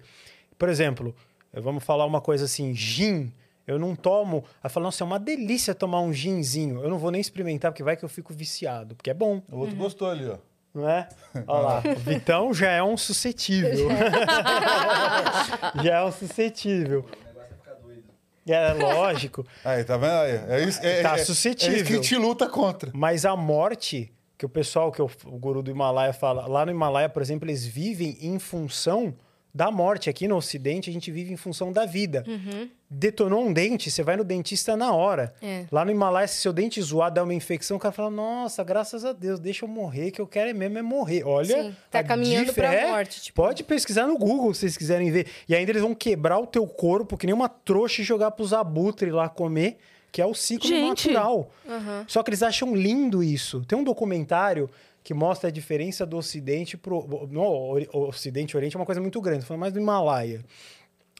Por exemplo, vamos falar uma coisa assim, gin. Eu não tomo. Aí fala, nossa, é uma delícia tomar um ginzinho. Eu não vou nem experimentar, porque vai que eu fico viciado. Porque é bom, O outro gostou ali, ó. não é? Olha lá. O Vitão já é um suscetível. já é um suscetível. É lógico. Aí, tá vendo? Aí, é isso, é, Tá é- suscetível. É isso que a gente luta contra. Mas a morte, que o pessoal, que o, o guru do Himalaia fala, lá no Himalaia, por exemplo, eles vivem em função da morte. Aqui no Ocidente, a gente vive em função da vida. Detonou um dente, você vai no dentista na hora. É. Lá no Himalaia, se seu dente zoar, dá uma infecção, o cara fala, nossa, graças a Deus, deixa eu morrer, que eu quero é mesmo é morrer. Olha, Sim, tá a caminhando pra é- morte, tipo. Pode pesquisar no Google, se vocês quiserem ver. E ainda eles vão quebrar o teu corpo, que nem uma trouxa, e jogar pros abutres lá comer, que é o ciclo Gente. natural. Aham. Só que eles acham lindo isso. Tem um documentário que mostra a diferença do Ocidente pro. No Ori- Ocidente e Oriente é uma coisa muito grande, falando mais do Himalaia.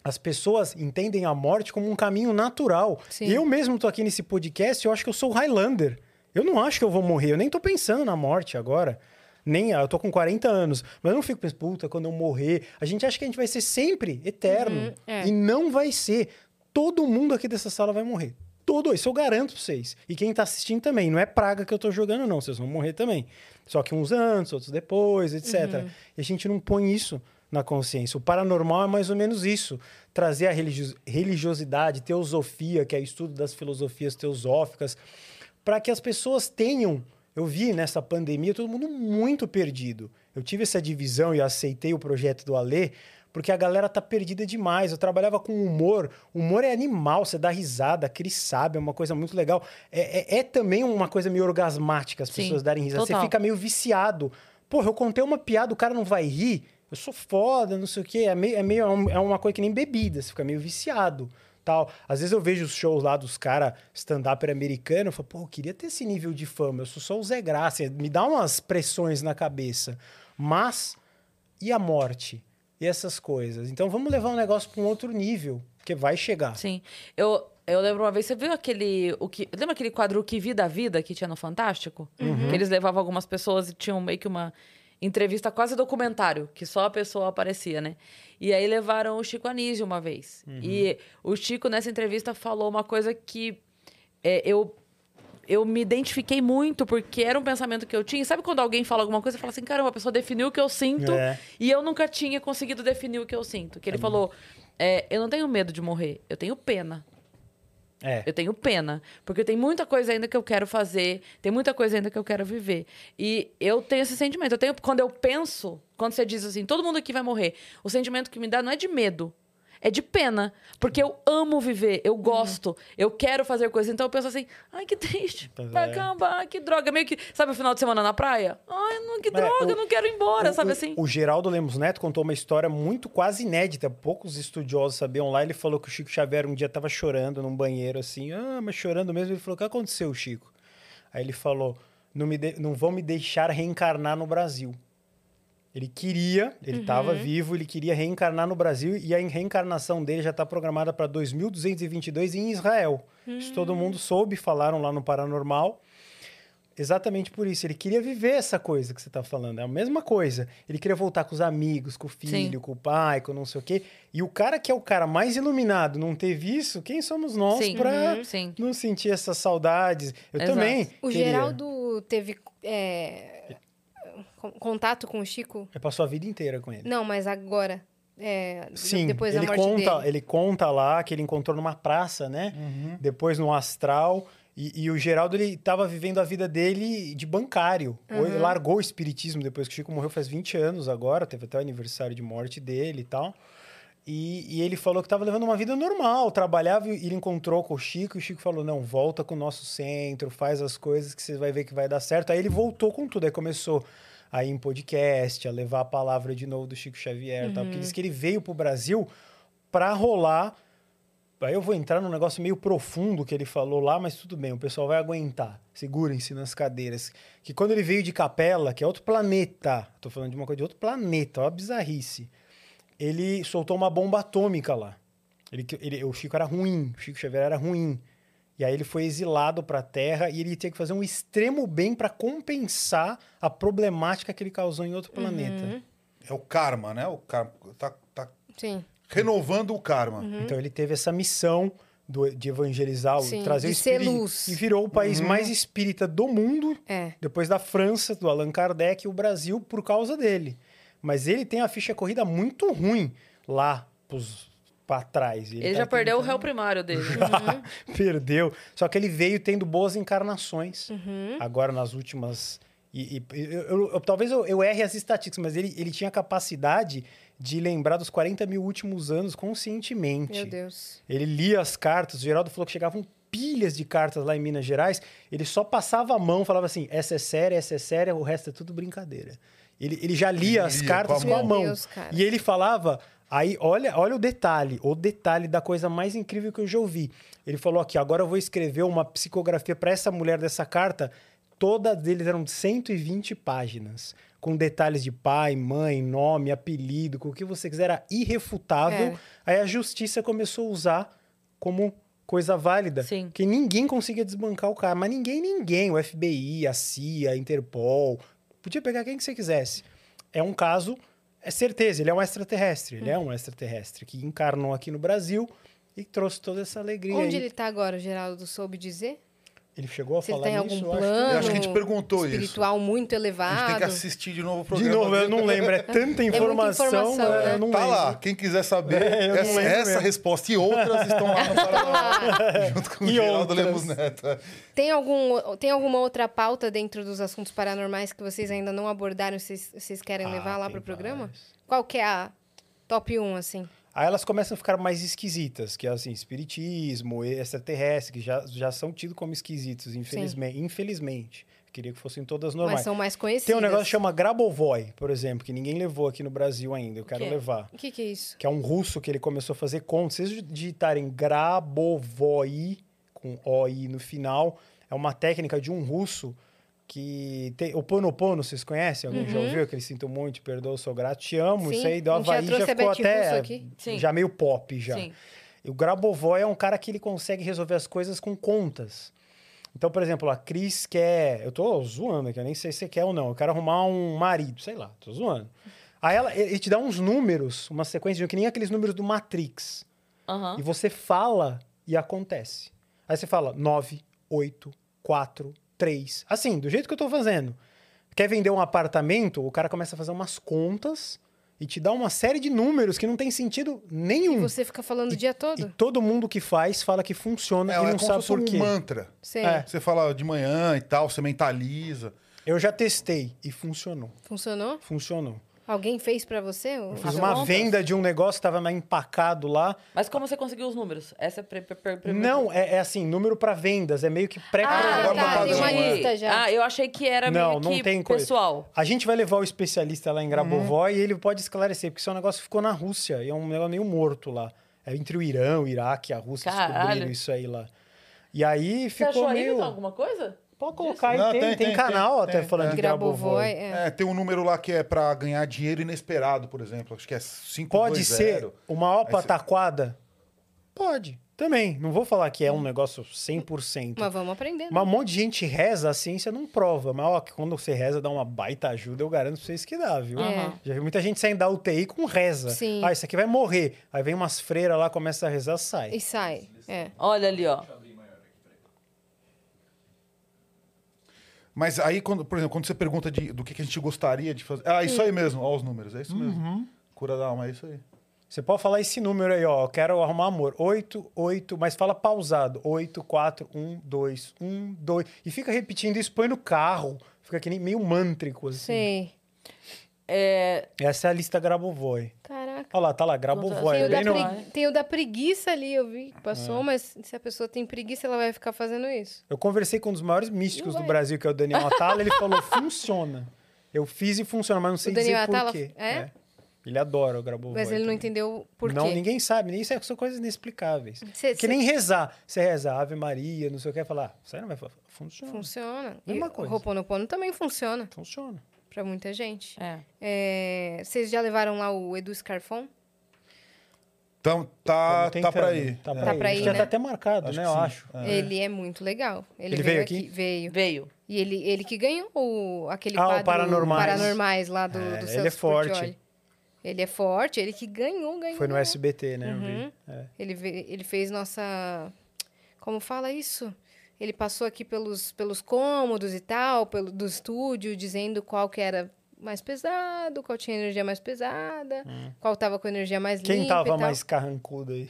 As pessoas entendem a morte como um caminho natural. Sim. Eu mesmo tô aqui nesse podcast, eu acho que eu sou Highlander. Eu não acho que eu vou morrer, eu nem tô pensando na morte agora. Nem, eu tô com 40 anos, mas eu não fico pensando, puta, quando eu morrer. A gente acha que a gente vai ser sempre eterno. Uhum, é. E não vai ser. Todo mundo aqui dessa sala vai morrer. Todo, isso eu garanto pra vocês. E quem tá assistindo também. Não é praga que eu tô jogando, não. Vocês vão morrer também. Só que uns antes, outros depois, etc. E a gente não põe isso na consciência. O paranormal é mais ou menos isso. Trazer a religio- religiosidade, teosofia, que é o estudo das filosofias teosóficas, para que as pessoas tenham. Eu vi nessa pandemia todo mundo muito perdido. Eu tive essa divisão e aceitei o projeto do Alê, porque a galera tá perdida demais. Eu trabalhava com humor. Humor é animal, você dá risada, Cris sabe, é uma coisa muito legal. É, é- é também uma coisa meio orgasmática as Sim, pessoas darem risada. Você total. fica meio viciado. Porra, eu contei uma piada, o cara não vai rir. Eu sou foda, não sei o quê. É meio, é meio é um- é uma coisa que nem bebida, você fica meio viciado. Tal. Às vezes eu vejo os shows lá dos caras stand-up americano, eu falo, pô, eu queria ter esse nível de fama, eu sou só o Zé Graça, me dá umas pressões na cabeça. Mas, e a morte? E essas coisas? Então vamos levar o negócio para um outro nível, que vai chegar. Sim. Eu, eu lembro uma vez, você viu aquele. O que, lembra aquele quadro O Que Vida a Vida que tinha no Fantástico? Que eles levavam algumas pessoas e tinham meio que uma entrevista quase documentário, que só a pessoa aparecia, né? E aí levaram o Chico Anísio uma vez. E o Chico, nessa entrevista, falou uma coisa que é, eu. Eu me identifiquei muito, porque era um pensamento que eu tinha. Sabe quando alguém fala alguma coisa e fala assim, caramba, a pessoa definiu o que eu sinto É. e eu nunca tinha conseguido definir o que eu sinto. Que ele falou: é, eu não tenho medo de morrer, eu tenho pena. É. Eu tenho pena. Porque tem muita coisa ainda que eu quero fazer, tem muita coisa ainda que eu quero viver. E eu tenho esse sentimento. Eu tenho, quando eu penso, quando você diz assim, todo mundo aqui vai morrer, o sentimento que me dá não é de medo. É de pena. Porque eu amo viver, eu gosto, eu quero fazer coisas. Então eu penso assim, ai, que triste. Pois Vai é. acabar, que droga. Meio que, sabe o final de semana na praia? Ai, não, que É, droga, o- eu não quero ir embora, O- sabe o, assim? O Geraldo Lemos Neto contou uma história muito quase inédita. Poucos estudiosos sabiam lá. Ele falou que o Chico Xavier um dia estava chorando num banheiro assim. Ah, mas chorando mesmo. Ele falou: O que aconteceu, Chico? Aí ele falou: Não, me de- não vão me deixar reencarnar no Brasil. Ele queria, ele estava vivo, ele queria reencarnar no Brasil e a reencarnação dele já está programada para 2222 em Israel. Isso todo mundo soube, falaram lá no Paranormal. Exatamente por isso. Ele queria viver essa coisa que você está falando. É a mesma coisa. Ele queria voltar com os amigos, com o filho, Sim. com o pai, com não sei o quê. E o cara que é o cara mais iluminado não teve isso, quem somos nós Sim, para uhum, não sentir essas saudades? Eu Exato. também. O queria. Geraldo teve é, contato com o Chico? Ele passou a vida inteira com ele. Não, mas agora. é, Sim, depois ele da morte conta, dele. ele conta lá que ele encontrou numa praça, né? Depois no astral. E, e o Geraldo, ele tava vivendo a vida dele de bancário. Ou Ele largou o espiritismo depois que o Chico morreu faz 20 anos agora. Teve até o aniversário de morte dele e tal. E, e ele falou que tava levando uma vida normal. Trabalhava e ele encontrou com o Chico. E o Chico falou, não, volta com o nosso centro. Faz as coisas que você vai ver que vai dar certo. Aí ele voltou com tudo. Aí começou a ir em podcast, a levar a palavra de novo do Chico Xavier e tal. Porque diz que ele veio pro Brasil para rolar Aí eu vou entrar num negócio meio profundo que ele falou lá, mas tudo bem, o pessoal vai aguentar. Segurem-se nas cadeiras. Que quando ele veio de Capela, que é outro planeta, tô falando de uma coisa de outro planeta, ó, a bizarrice. Ele soltou uma bomba atômica lá. Ele, ele, o Chico era ruim, o Chico Xavier era ruim. E aí ele foi exilado para a Terra e ele tinha que fazer um extremo bem para compensar a problemática que ele causou em outro planeta. É o karma, né? O karma. Tá, tá Sim. renovando o karma. Então ele teve essa missão do- de evangelizar, o- Sim, trazer de o ser luz. E virou o país mais espírita do mundo, É. depois da França, do Allan Kardec, e o Brasil por causa dele. Mas ele tem a ficha corrida muito ruim lá pros, pra trás. Ele tá já perdeu o tentando- réu primário dele. Perdeu. Só que ele veio tendo boas encarnações. Uhum. Agora, nas últimas. E, e- eu, eu- eu- talvez eu, eu erre as estatísticas, mas ele, ele tinha a capacidade de lembrar dos 40 mil últimos anos conscientemente. Meu Deus. Ele lia as cartas, o Geraldo falou que chegavam pilhas de cartas lá em Minas Gerais, ele só passava a mão, falava assim, essa é séria, essa é séria, o resto é tudo brincadeira. Ele, ele já lia Ele as lia cartas com com a mão. mão. Meu Deus, cara. e ele falava, aí, olha, olha o detalhe, o detalhe da coisa mais incrível que eu já ouvi. Ele falou aqui, agora eu vou escrever uma psicografia para essa mulher dessa carta, todas deles eram 120 páginas. Com detalhes de pai, mãe, nome, apelido, com o que você quiser, era irrefutável. É. Aí a justiça começou a usar como coisa válida. Sim. Que ninguém conseguia desbancar o cara. Mas ninguém, ninguém. O FBI, a CIA, a Interpol. Podia pegar quem que você quisesse. É um caso, é certeza, ele é um extraterrestre. Ele é um extraterrestre que encarnou aqui no Brasil e trouxe toda essa alegria. Onde aí. ele tá agora, Geraldo soube dizer? Ele chegou a falar tem algum nisso, eu acho que- plano Eu acho que a gente perguntou isso. espiritual muito A gente elevado. tem que assistir de novo o De programa. novo, eu não lembro. É tanta muita informação, informação, eu né? não Tá lembro. lá, quem quiser saber, É, essa, essa resposta e outras estão lá no Paraná, junto com o E Geraldo outras. Lemos Neto. é. Tem, algum, tem alguma outra pauta dentro dos assuntos paranormais que vocês ainda não abordaram e vocês, vocês querem Ah, levar lá tem pro programa? Qual que é a top 1, assim? Aí elas começam a ficar mais esquisitas, que é assim, espiritismo, extraterrestre, que já, já são tidos como esquisitos, infelizmente. Infelizmente. Queria que fossem todas normais. Mas são mais conhecidas. Tem um negócio que chama Grabovoi, por exemplo, que ninguém levou aqui no Brasil ainda. Eu quero que levar. O que, que é isso? Que é um russo que ele começou a fazer contas. Se vocês digitarem Grabovoi, com OI no final, é uma técnica de um russo que tem... O Ponopono, vocês conhecem? Alguém já ouviu? Aquele sinto muito, perdoa, sou grato, te amo. Uhum. Sim, Isso aí do já Havaí já, ficou até... Já meio pop, já. Sim. E o Grabovoi é um cara que ele consegue resolver as coisas com contas. Então, por exemplo, a Cris quer. Eu tô zoando aqui, eu nem sei se você quer ou não. Eu quero arrumar um marido, sei lá, tô zoando. Aí ela, ele te dá uns números, uma sequência, que nem aqueles números do Matrix. Aham. E você fala e acontece. Aí você fala 9, 8, 4, 3. Assim, do jeito que eu tô fazendo. Quer vender um apartamento, o cara começa a fazer umas contas e te dá uma série de números que não tem sentido nenhum. Você fica falando o dia E todo? todo mundo que faz fala que funciona É, e é não como se sabe por um quê. mantra. Sei. É. Você fala de manhã e tal, você mentaliza. Eu já testei e funcionou. Funcionou? Funcionou. Alguém fez pra você? Eu fiz uma contas? venda de um negócio que estava empacado lá. Mas como você conseguiu os números? Essa é pre- pre- pre- Não, é, é assim, número para vendas, é meio que Ah, pré-programado. tá, tem uma entendi. lista já. Ah, eu achei que era Não, meio não que tem coisa. pessoal. A gente vai levar o especialista lá em Grabovoi e ele pode esclarecer, porque um negócio ficou na Rússia e é um negócio meio morto lá. É entre o Irã, o Iraque e a Rússia Caralho. descobriram isso aí lá. E aí Você ficou achou meio... alguma coisa? Pode colocar aí, Não, tem, tem, tem, tem, canal tem, até tem, falando é. de Grabovoi, é. É, tem um número lá que é pra ganhar dinheiro inesperado, por exemplo. Acho que é 5 Pode ser uma Aí opa você- taquada? Pode, também. Não vou falar que é um negócio 100%. Mas vamos aprender. né? Mas um monte de gente reza, a ciência não prova. Mas ó, que quando você reza, dá uma baita ajuda, eu garanto pra vocês que dá, viu? É. Já vi muita gente saindo da UTI com reza. Sim. Ah, isso aqui vai morrer. Aí vem umas freiras lá, começa a rezar, sai. E sai. É. Olha ali, ó. Mas aí, quando, por exemplo, quando você pergunta de- do que, que a gente gostaria de fazer. Ah, isso aí mesmo, ó, os números, é isso Uhum. mesmo. Cura da alma, é isso aí. Você pode falar esse número aí, ó. Eu quero arrumar amor. 8, 8, mas fala pausado. 8, 4, 1, 2, 1, 2. E fica repetindo isso, põe no carro. Fica que nem meio mântrico, assim. Sei. É, Essa é a lista Grabovoi. Caraca. Olha lá, tá lá, Grabovoi. Tem o, da Bem no- pregui- pregui- tem o da preguiça ali, eu vi que passou, mas se a pessoa tem preguiça, ela vai ficar fazendo isso. Eu conversei com um dos maiores místicos Não do. Brasil, que é o Daniel Atala, ele falou, funciona. Eu fiz e funciona, mas não sei O Daniel dizer por Atala- quê. é? Ele adora o Grabovoi. Mas ele não também. entendeu por Não, quê. ninguém sabe. Nem isso é- são coisas inexplicáveis. Cê- que cê- nem rezar. Você reza Ave Maria, não sei o que, falar. Ah, você não vai falar. Funciona. Funciona. Mesma e o coisa. Ho'oponopono também funciona Funciona. Pra muita gente. É. É, Vocês já levaram lá o Edu Scarfon? Então, tá, tá pra ir. Tá É. pra Tá ir. pra ir, Já né? tá até marcado, Acho né? Eu acho. É. Ele é muito legal. Ele, Ele veio, veio aqui? aqui? Veio. Veio. E ele, ele que ganhou o, aquele Ah, o quadro Paranormais. Paranormais lá do, É, do ele Celso é forte. Portiolli. Ele é forte, ele que ganhou, ganhou. Foi no SBT, né? Eu Uhum. vi. É. Ele, ve- ele fez nossa. Como fala isso? Ele passou aqui pelos, pelos cômodos e tal, pelo, do estúdio, dizendo qual que era mais pesado, qual tinha energia mais pesada, qual tava com energia mais Hum. Quem limpa e tava tal. mais carrancudo aí?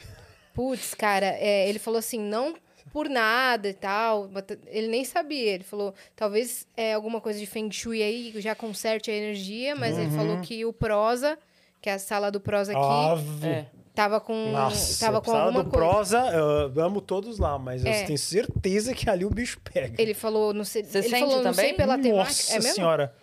Putz, cara, é, ele falou assim, não por nada e tal. Ele nem sabia. Ele falou, talvez é alguma coisa de Feng Shui aí, que já conserte a energia, mas ele Uhum. falou que o Prosa, que é a sala do Prosa aqui. É. tava com, Nossa, tava com sala alguma do coisa. prosa, eu amo todos lá, mas É. eu tenho certeza que ali o bicho pega. Ele falou, não sei, Você ele sente falou, não sei também? pela Nossa temática. É mesmo? senhora,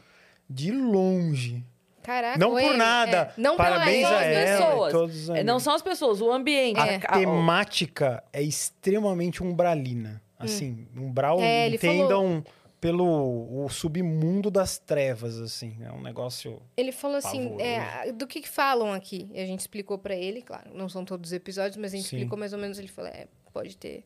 de longe. Caraca, Não ou por ele- nada. é, não pela Parabéns ele, a as ela. pessoas. e todos os É. Não são as pessoas, o ambiente. A É. Temática é extremamente umbralina. Assim, umbral, É, ele entendam pelo o submundo das trevas, assim. É um negócio... Ele falou assim, é, do que, que falam aqui? E a gente explicou pra ele, claro, não são todos os episódios, mas a gente Sim. explicou mais ou menos. Ele falou, é, pode ter,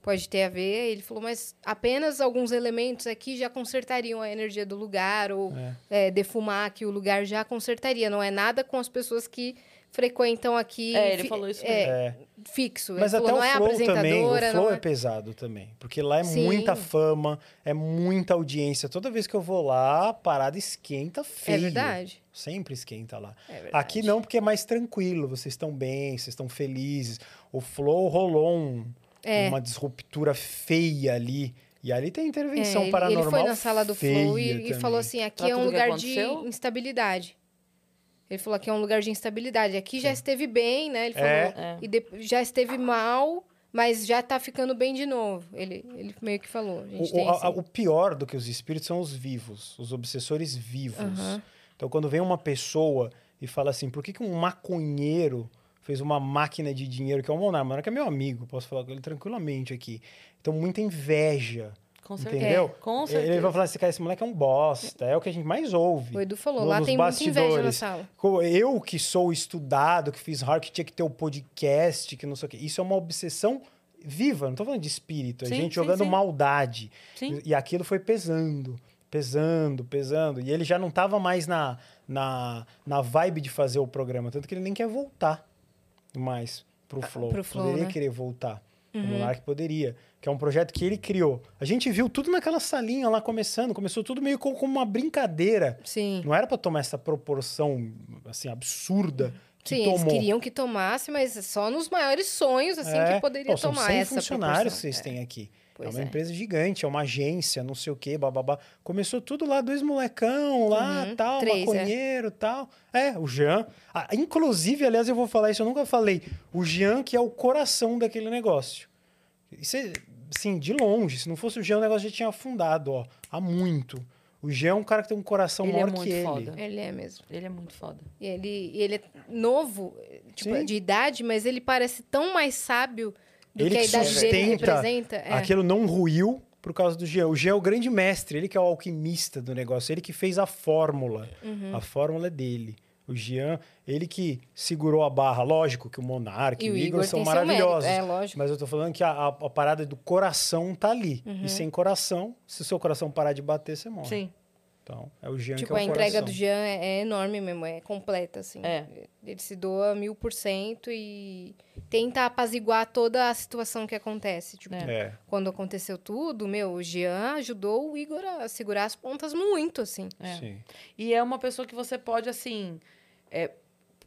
pode ter a ver. Ele falou, mas apenas alguns elementos aqui já consertariam a energia do lugar ou é, defumar aqui o lugar já consertaria. Não é nada com as pessoas que frequentam aqui. É, ele fi- falou isso é, É. fixo. Mas ele até falou, o não é flow também, o flow é... é... pesado também. Porque lá é Sim. muita fama, é muita audiência. Toda vez que eu vou lá, a parada esquenta feio. É verdade. Sempre esquenta lá. É. Aqui não, porque é mais tranquilo. Vocês estão bem, vocês estão felizes. O flow rolou um- É. uma disruptura feia ali. E ali tem intervenção É, ele- paranormal Ele foi na sala do Flow e, e falou assim: aqui Pra é um lugar de instabilidade. Ele falou que é um lugar de instabilidade. Aqui já esteve bem, né? Ele falou. É. É. E de- já esteve mal, mas já tá ficando bem de novo. Ele, ele meio que falou. A gente O, a- o pior do que os espíritos são os vivos, os obsessores vivos. Aham. Então, quando vem uma pessoa e fala assim, por que, que um maconheiro fez uma máquina de dinheiro, que é o Monar? O Monar que é meu amigo, posso falar com ele tranquilamente aqui. Então, muita inveja, Com certeza. entendeu? Com Ele certeza. vai falar assim, cara, esse moleque é um bosta. É o que a gente mais ouve. O Edu falou, no- lá tem muita inveja na bastidores. sala. Eu que sou estudado, que fiz hard, que tinha que ter o podcast, que não sei o quê. Isso é uma obsessão viva, não tô falando de espírito. É Sim, gente sim, jogando sim. maldade. E aquilo foi pesando, pesando, pesando. E ele já não tava mais na, na, na vibe de fazer o programa. Tanto que ele nem quer voltar mais pro Flow. Ah, pro Flow, poderia né? querer voltar. O Monark poderia. Que é um projeto que ele criou. A gente viu tudo naquela salinha lá começando. Começou tudo meio co- como uma brincadeira. Sim. Não era pra tomar essa proporção, assim, absurda que Sim, tomou. eles queriam que tomasse, mas só nos maiores sonhos, assim, É. que poderia são tomar 100 essa funcionários proporção. vocês É. têm aqui. Pois é uma é. empresa gigante, é uma agência, não sei o quê, bababá. Começou tudo lá, dois molecão lá, Uhum, tal, três, é. maconheiro, tal. É, o Jean. Ah, inclusive, aliás, eu vou falar isso, eu nunca falei. O Jean, que é o coração daquele negócio. Isso é, sim, de longe. Se não fosse o Jean, o negócio já tinha afundado, ó, há muito. O Jean é um cara que tem um coração Ele é maior muito que ele. foda. Ele é mesmo. Ele é muito foda. E ele, ele é novo, tipo, Sim. de idade, mas ele parece tão mais sábio do Ele que a que sustenta representa. É. Aquilo não ruiu por causa do Jean. O Jean é o grande mestre, ele que é o alquimista do negócio, ele que fez a fórmula. Uhum. A fórmula é dele. O Jean, ele que segurou a barra. Lógico que o Monark e, o Igor, são seu mérito, maravilhosos. É, lógico. Mas eu tô falando que a, a- a parada do coração tá ali. Uhum. E sem coração, se o seu coração parar de bater, você morre. Sim. Então, é o Jean Tipo, que é o a entrega coração. do Jean é, é enorme mesmo, é completa, assim. É. Ele se doa mil por cento e tenta apaziguar toda a situação que acontece. Tipo, É. É. quando aconteceu tudo, meu, o Jean ajudou o Igor a segurar as pontas muito, assim. É. Sim. E é uma pessoa que você pode, assim. é,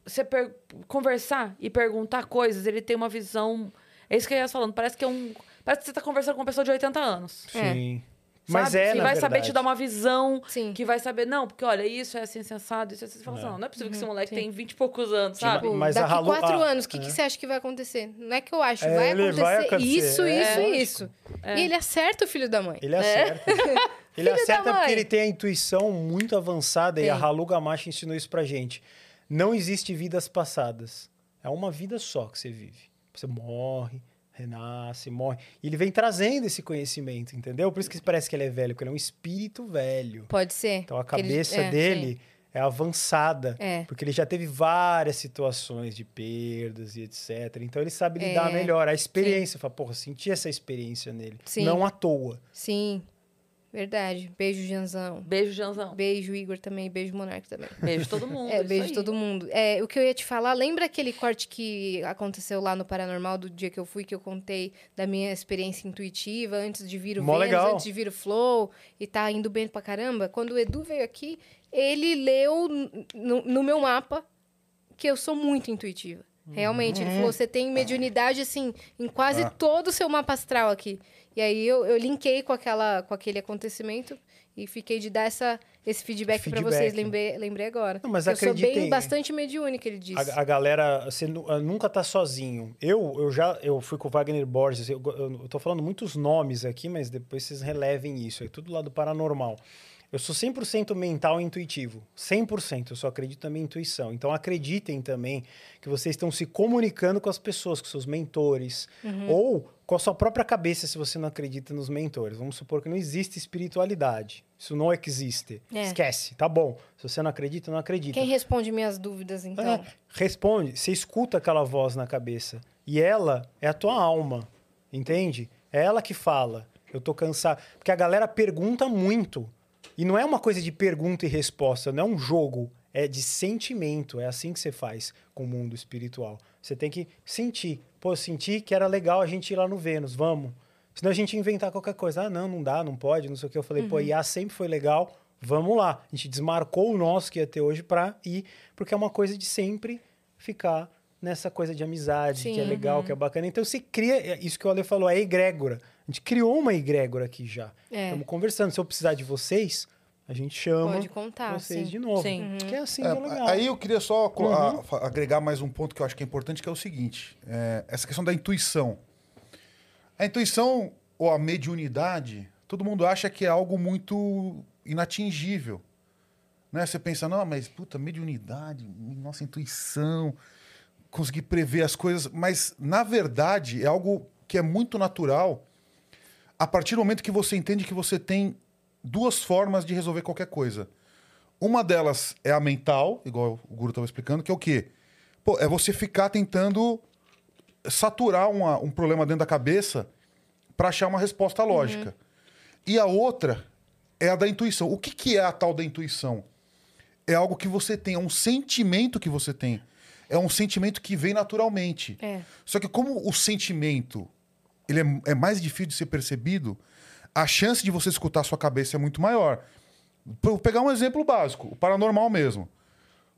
você per- conversar e perguntar coisas, ele tem uma visão. É isso que eu ia falando. Parece que é um. Parece que você tá conversando com uma pessoa de 80 anos. É. Sim. Mas sabe? é, Que vai saber verdade. te dar uma visão. Sim. Que vai saber, não, porque olha, isso é assim, sensado, isso é assim. Você fala assim, não, não é possível que esse moleque Uhum. sim. tem 20 e poucos anos, sabe? Tipo, Mas a daqui Halu- quatro ah, anos, o que, é. que você acha que vai acontecer? Não é que eu acho, É, vai, acontecer vai acontecer, isso, é, isso e isso. E ele acerta o filho da mãe. Ele acerta. Ele Filho da acerta porque ele tem a intuição muito avançada e a Halu Gamache ensinou isso pra gente. não existe vidas passadas. É uma vida só que você vive. Você morre, renasce, morre. E ele vem trazendo esse conhecimento, entendeu? Por isso que parece que ele é velho, porque ele é um espírito velho. Pode ser. Então a Que ele- cabeça é, dele sim. é avançada. É. Porque ele já teve várias situações de perdas e etc. Então ele sabe lidar É, melhor. A experiência, fala, porra, senti essa experiência nele. Sim. Não à toa. Sim. Verdade. Beijo, Janzão. Beijo, Janzão. Beijo, Igor também. Beijo, Monark também. Beijo todo mundo. É, isso beijo aí. todo mundo. É, o que eu ia te falar, lembra aquele corte que aconteceu lá no Paranormal do dia que eu fui, que eu contei da minha experiência intuitiva antes de vir o Mó Vênus, legal. antes de vir o Flow e tá indo bem pra caramba? Quando o Edu veio aqui, ele leu no, no meu mapa que eu sou muito intuitiva. Realmente, ele falou, você tem mediunidade, assim, em quase Ah. todo o seu mapa astral aqui. E aí eu, eu linkei com, aquela, com aquele acontecimento e fiquei de dar essa, esse feedback, Feedback. vocês, lembrei, lembrei agora. Não, mas eu sou bem bastante mediúnica, ele disse. A, a galera, você ah, nunca tá sozinho. Eu, eu já eu fui com o Wagner Borges, eu, eu, eu tô falando muitos nomes aqui, mas depois vocês relevem isso. É tudo lá do paranormal. Eu sou 100% mental e intuitivo. 100%. Eu só acredito na minha intuição. Então acreditem também que vocês estão se comunicando com as pessoas, com seus mentores. Uhum. Ou com a sua própria cabeça, se você não acredita nos mentores. Vamos supor que não existe espiritualidade. Isso não existe. É. Esquece. Tá bom. Se você não acredita, não acredita. Quem responde minhas dúvidas, então? É, responde. Você escuta aquela voz na cabeça. E ela é a tua alma. Entende? É ela que fala. Eu tô cansado. Porque a galera pergunta muito. E não é uma coisa de pergunta e resposta. Não é um jogo. É de sentimento. É assim que você faz com o mundo espiritual. Você tem que sentir. Pô, eu senti que era legal a gente ir lá no Vênus. Vamos. Senão a gente inventar qualquer coisa. Ah, não, não dá, não pode, não sei o que. Eu falei, Uhum. pô, IA sempre foi legal. Vamos lá. A gente desmarcou o nosso que ia ter hoje pra ir, porque é uma coisa de sempre ficar nessa coisa de amizade, que é Sim. uhum. legal, que é bacana. Então você cria, é isso que o Ale falou, é egrégora. A gente criou uma egrégora aqui já. É. Estamos conversando. Se eu precisar de vocês, a gente chama Pode contar, vocês sim. de novo. Sim. Que é assim É, que é legal. aí eu queria só Uhum. a- agregar mais um ponto que eu acho que é importante, que é o seguinte: é, essa questão da intuição. A intuição ou a mediunidade, todo mundo acha que é algo muito inatingível. Né? Você pensa, não, mas puta, mediunidade, nossa intuição, conseguir prever as coisas. Mas, na verdade, é algo que é muito natural a partir do momento que você entende que você tem duas formas de resolver qualquer coisa. Uma delas é a mental, igual o Guru estava explicando, que é o quê? Pô, é você ficar tentando saturar uma- um problema dentro da cabeça para achar uma resposta lógica. E a outra é a da intuição. O que, que é a tal da intuição? É algo que você tem, é um sentimento que você tem. É um sentimento que vem naturalmente. É. Só que como o sentimento ele é, é mais difícil de ser percebido, a chance de você escutar a sua cabeça é muito maior. Vou pegar um exemplo básico, o paranormal mesmo.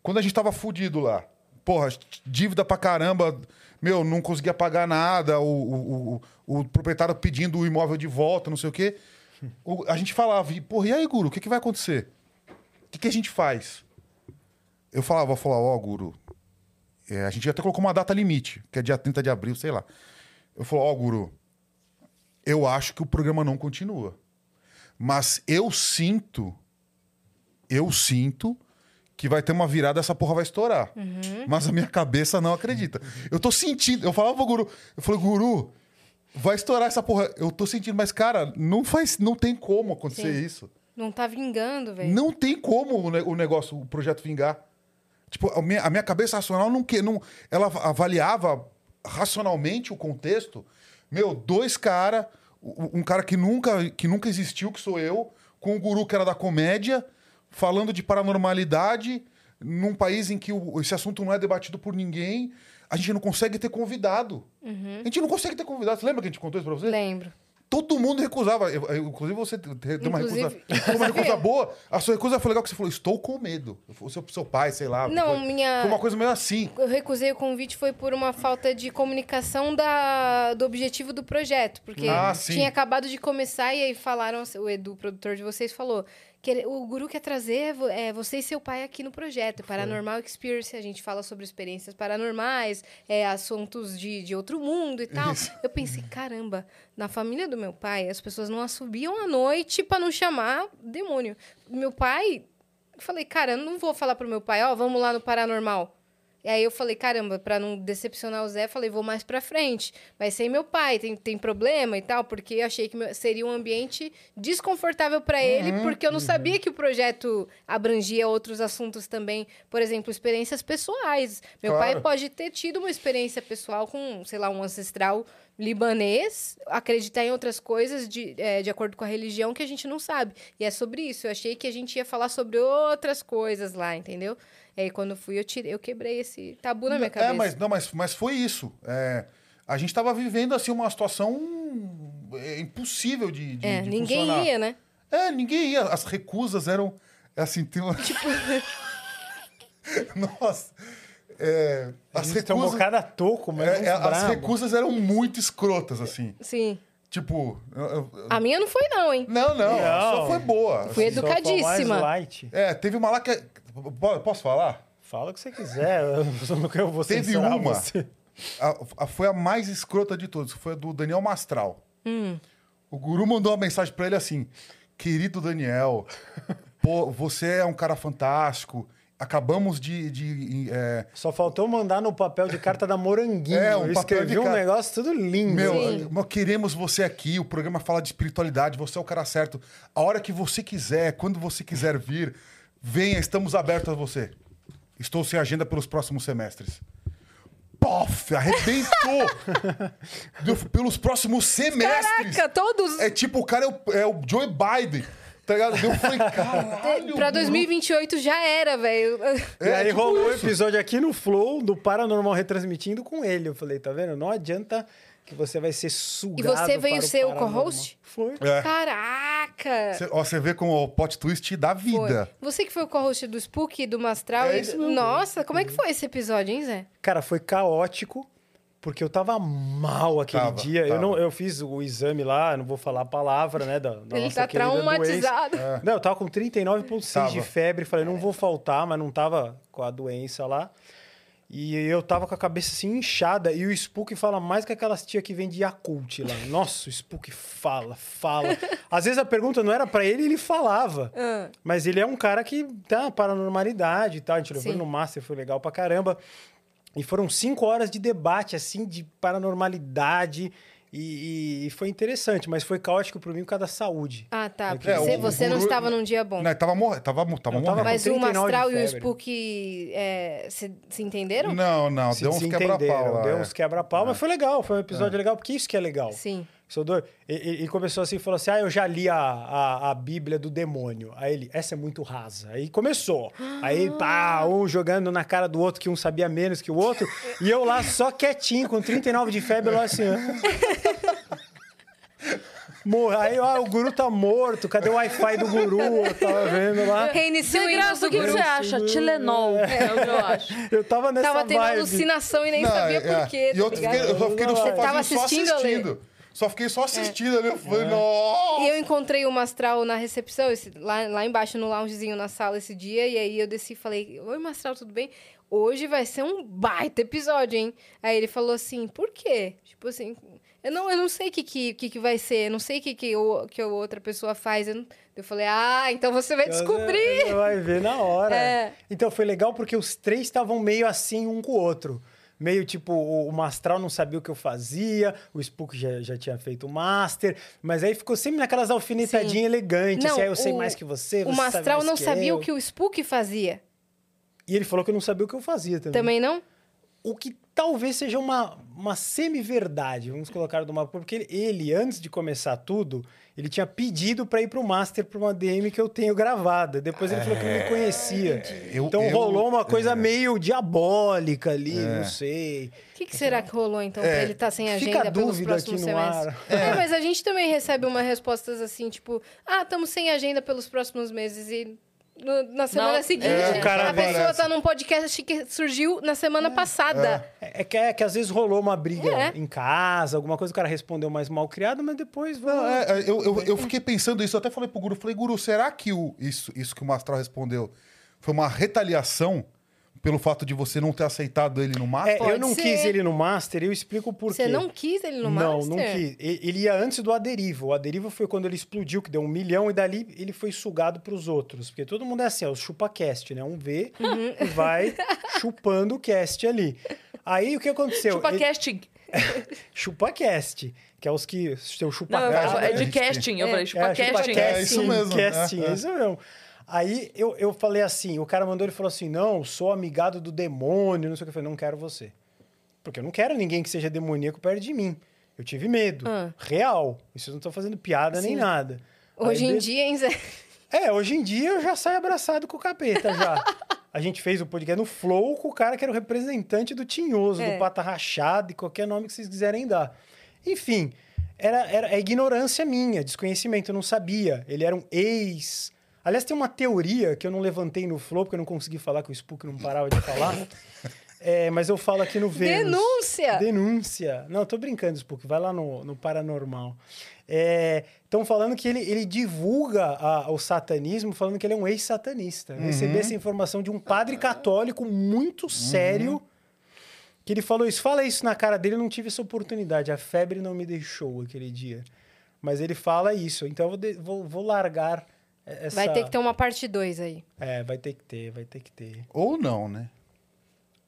Quando a gente tava fudido lá, porra, dívida pra caramba, meu, não conseguia pagar nada, o, o, o, o proprietário pedindo o imóvel de volta, não sei o quê. A gente falava, e, porra, e aí, Guru, o que, que vai acontecer? O que, que a gente faz? Eu falava, eu falava, ó, Guru, é, a gente até colocou uma data limite, que é dia 30 de abril, sei lá. Eu falei, ó, Guru, eu acho que o programa não continua. Mas eu sinto, eu sinto que vai ter uma virada, essa porra vai estourar. Mas a minha cabeça não acredita. Eu tô sentindo, eu falava pro Guru, eu falei, Guru, vai estourar essa porra. Eu tô sentindo, mas cara, não faz, não tem como acontecer Sim. isso. Não tá vingando, velho. Não tem como o negócio, o projeto vingar. Tipo, a minha, a minha cabeça racional não que não, ela avaliava racionalmente o contexto. Meu, dois caras, um cara que nunca que nunca existiu, que sou eu, com um guru que era da comédia, falando de paranormalidade num país em que o- esse assunto não é debatido por ninguém. A gente não consegue ter convidado. A gente não consegue ter convidado. Você lembra que a gente contou isso pra você? Lembro. Todo mundo recusava. Eu- eu- inclusive, você deu uma Inclusive- recusa, uma recusa boa. A sua recusa foi legal que você falou: estou com medo. O seu, seu pai, sei lá. Não, foi, minha- Foi uma coisa meio assim. Eu recusei o convite foi por uma falta de comunicação da, do objetivo do projeto. Porque Ah, tinha acabado de começar e aí falaram, o Edu, produtor de vocês, falou que ele- o guru quer trazer é, você e seu pai aqui no projeto. Paranormal Experience, a gente fala sobre experiências paranormais, é, assuntos de, de outro mundo e tal. Isso. Eu pensei, caramba, na família do meu pai, as pessoas não assobiam à noite pra não chamar demônio. Meu pai Eu falei, cara, eu não vou falar pro meu pai, ó, vamos lá no Paranormal. E aí eu falei, caramba, pra não decepcionar o Zé, falei, vou mais pra frente. Vai ser meu pai, tem, tem problema e tal, porque eu achei que seria um ambiente desconfortável pra ele, porque eu não sabia que o projeto abrangia outros assuntos também. Por exemplo, experiências pessoais. Meu pai Claro. pode ter tido uma experiência pessoal com, sei lá, um ancestral libanês, acreditar em outras coisas de, é, de acordo com a religião que a gente não sabe. E é sobre isso. Eu achei que a gente ia falar sobre outras coisas lá, entendeu? E aí, quando fui, eu, tirei, eu quebrei esse tabu na minha cabeça. É, mas, não, mas, mas foi isso. É, a gente tava vivendo assim uma situação é, impossível de, de, É, de ninguém funcionar. ia, né? É, ninguém ia. As recusas eram assim, tem uma... Tipo, Nossa. É, as Eles tomou recusas, cada toco, mas é, é, as recusas eram muito escrotas, assim. Sim. Tipo. eu- eu- A minha não foi, não, hein? não, não, Não. só foi boa. Fui assim. Só for mais educadíssima. light. É, teve uma lá que. Po- Posso falar? Fala o que você quiser, eu não quero você Teve uma. você. A- a- foi a mais escrota de todas, foi a do Daniel Mastral. Hum. O guru mandou uma mensagem pra ele assim: Querido Daniel, pô, você é um cara fantástico. Acabamos de. de, é, Só faltou mandar no papel de carta da Moranguinho. É, um escrevi de um ca- negócio tudo lindo. Meu, nós queremos você aqui. O programa fala de espiritualidade. Você é o cara certo. A hora que você quiser, quando você quiser vir, venha. Estamos abertos a você. Estou sem agenda pelos próximos semestres. Pof! Arrebentou! Deu- pelos próximos semestres. Caraca, todos. É tipo, o cara é o, é o Joe Biden. Tá ligado? Eu falei, caralho. pra guru. 2028 já era, velho. E aí tipo rolou o isso. episódio aqui no Flow do Paranormal retransmitindo com ele. Eu falei, tá vendo? Não adianta que você vai ser sugado E você veio ser o co-host? Foi. É. Caraca! Cê, ó, você vê com o plot twist da Foi. vida. Você que foi o co-host do Spook, do Mastral. É e isso do- mesmo. Nossa, como é que foi esse episódio, hein, Zé? Cara, foi caótico, porque eu tava mal aquele Tava, dia. Eu, tava. não, eu fiz o exame lá, não vou falar a palavra, né? Da, da Ele nossa tá traumatizado. Não, eu tava com 39,6 Tava. de febre. Falei, não vou faltar, mas não tava com a doença lá. E eu tava com a cabeça assim inchada. E o Spook fala mais que aquelas tia que vende Yakult lá. Nossa, o Spook fala, fala. Às vezes a pergunta não era pra ele, ele falava. Ah. Mas ele é um cara que tá paranormalidade e tal. A gente levou Sim. no Master, foi legal pra caramba. E foram cinco horas de debate, assim, de paranormalidade. E, e foi interessante, mas foi caótico pra mim por causa da saúde. Ah, tá. Porque É, você, o- você o não estava num dia bom. Não, tava, morre, tava, tava morrendo. Mas o 39 de Mastral e o. Spook é, se, se entenderam? Não, não, Se deu uns quebra-pau. Deu é. uns quebra-pau, mas foi legal. Foi um episódio legal, porque isso que é legal. Sim. E- e- Ele começou assim, falou assim, ah, eu já li a, a, a Bíblia do demônio. Aí ele, essa é muito rasa. Aí começou. Aí, pá, um jogando na cara do outro, que um sabia menos que o outro. e eu lá só quietinho, com 39 de febre, lá assim... ah. Morre. Aí, ah, o guru tá morto. Cadê o Wi-Fi do guru? Eu tava vendo lá. Reinicia o Windows graça, o que, você acha? Tilenol, é o que eu acho. Eu tava nessa Tava tendo vibe. alucinação e nem Não, sabia é, por quê, E tá eu, fiquei, eu só fiquei no só assistindo, assistindo. Só fiquei só assistindo ali. Eu falei, nossa! E eu encontrei o Mastral na recepção, esse- lá, lá embaixo no loungezinho na sala esse dia, e aí eu desci e falei, oi Mastral, tudo bem? Hoje vai ser um baita episódio, hein? Aí ele falou assim, por quê? Tipo assim, eu não, eu não sei o que, que, que, que vai ser, eu não sei o que, que, o, que a outra pessoa faz. Eu, não- eu falei, ah, então você vai descobrir. Você vai ver na hora. É. Então foi legal porque os três estavam meio assim um com o outro. Meio tipo, o o Mastral não sabia o que eu fazia, o Spook já, já tinha feito o Master, mas aí ficou sempre naquelas alfinetadinhas elegantes. assim, "Ah, eu sei o- mais que você, O você Mastral não sabia eu." o que o Spook fazia. E ele falou que eu não sabia o que eu fazia também. Também não? O que talvez seja uma, uma semi-verdade, vamos colocar do mapa, porque ele, antes de começar tudo, ele tinha pedido para ir pro Master pra uma DM que eu tenho gravada. Depois ele falou que não me conhecia. eu- então eu- rolou uma coisa é. meio diabólica ali, não sei. O que, que será que rolou, então, pra É, ele estar sem fica agenda a pelos dúvida próximos aqui no ar. semestres? É. mas a gente também recebe umas respostas assim, tipo, ah, estamos sem agenda pelos próximos meses e no- na semana Não, seguinte é, o cara a pessoa tá num podcast que surgiu na semana passada. É, é que, é que às vezes rolou uma briga É. em casa, alguma coisa, o cara respondeu mais mal criado, mas depois... Não, é, é, eu, eu, eu fiquei pensando isso, eu até falei pro Guru, falei, Guru, será que o, isso, isso que o Mastral respondeu foi uma retaliação? Pelo fato de você não ter aceitado ele no Master? É, eu não ser. quis ele no Master, eu explico por Você quê. não quis ele no não, Master? não quis. E- Ele ia antes do Aderiva. O Aderiva foi quando ele explodiu, que deu um milhão, e dali ele foi sugado pros outros. Porque todo mundo é assim, ó, o chupa-cast, né? Um vê Uhum. e vai chupando o cast ali. Aí o que aconteceu? Chupa Ele- casting. Chupa-cast, que é os que... Seu Não, chupa-cast. eu- é de né? casting. Eu É. falei, chupa casting. chupa-casting, É isso mesmo, Casting, é, é é. isso mesmo. Aí eu, eu falei assim, o cara mandou, ele falou assim, não, sou amigado do demônio, não sei o que. Eu falei, não quero você. Porque eu não quero ninguém que seja demoníaco perto de mim. Eu tive medo. Ah. Real. Isso eu não tô fazendo piada nem Sim. nada. Hoje Aí, em be- dia, hein, Zé? É, hoje em dia eu já saio abraçado com o capeta já. A gente fez o podcast no Flow com o cara que era o representante do Tinhoso, É. do Pata Rachado e qualquer nome que vocês quiserem dar. Enfim, era, era é ignorância minha, desconhecimento, eu não sabia. Ele era um ex. Aliás, tem uma teoria que eu não levantei no Flow, porque eu não consegui falar que o Spook não parava de falar. É, mas eu falo aqui no Vênus. Denúncia! Denúncia. Não, tô brincando, Spook. Vai lá no, no Paranormal. Estão falando que ele, ele divulga a- o satanismo, falando que ele é um ex-satanista. Eu recebi essa informação de um padre católico muito sério, que ele falou isso. Fala isso na cara dele, eu não tive essa oportunidade. A febre não me deixou aquele dia. Mas ele fala isso. Então eu vou, de- vou, vou largar essa... Vai ter que ter uma parte 2 aí. É, vai ter que ter, vai ter que ter. Ou não, né?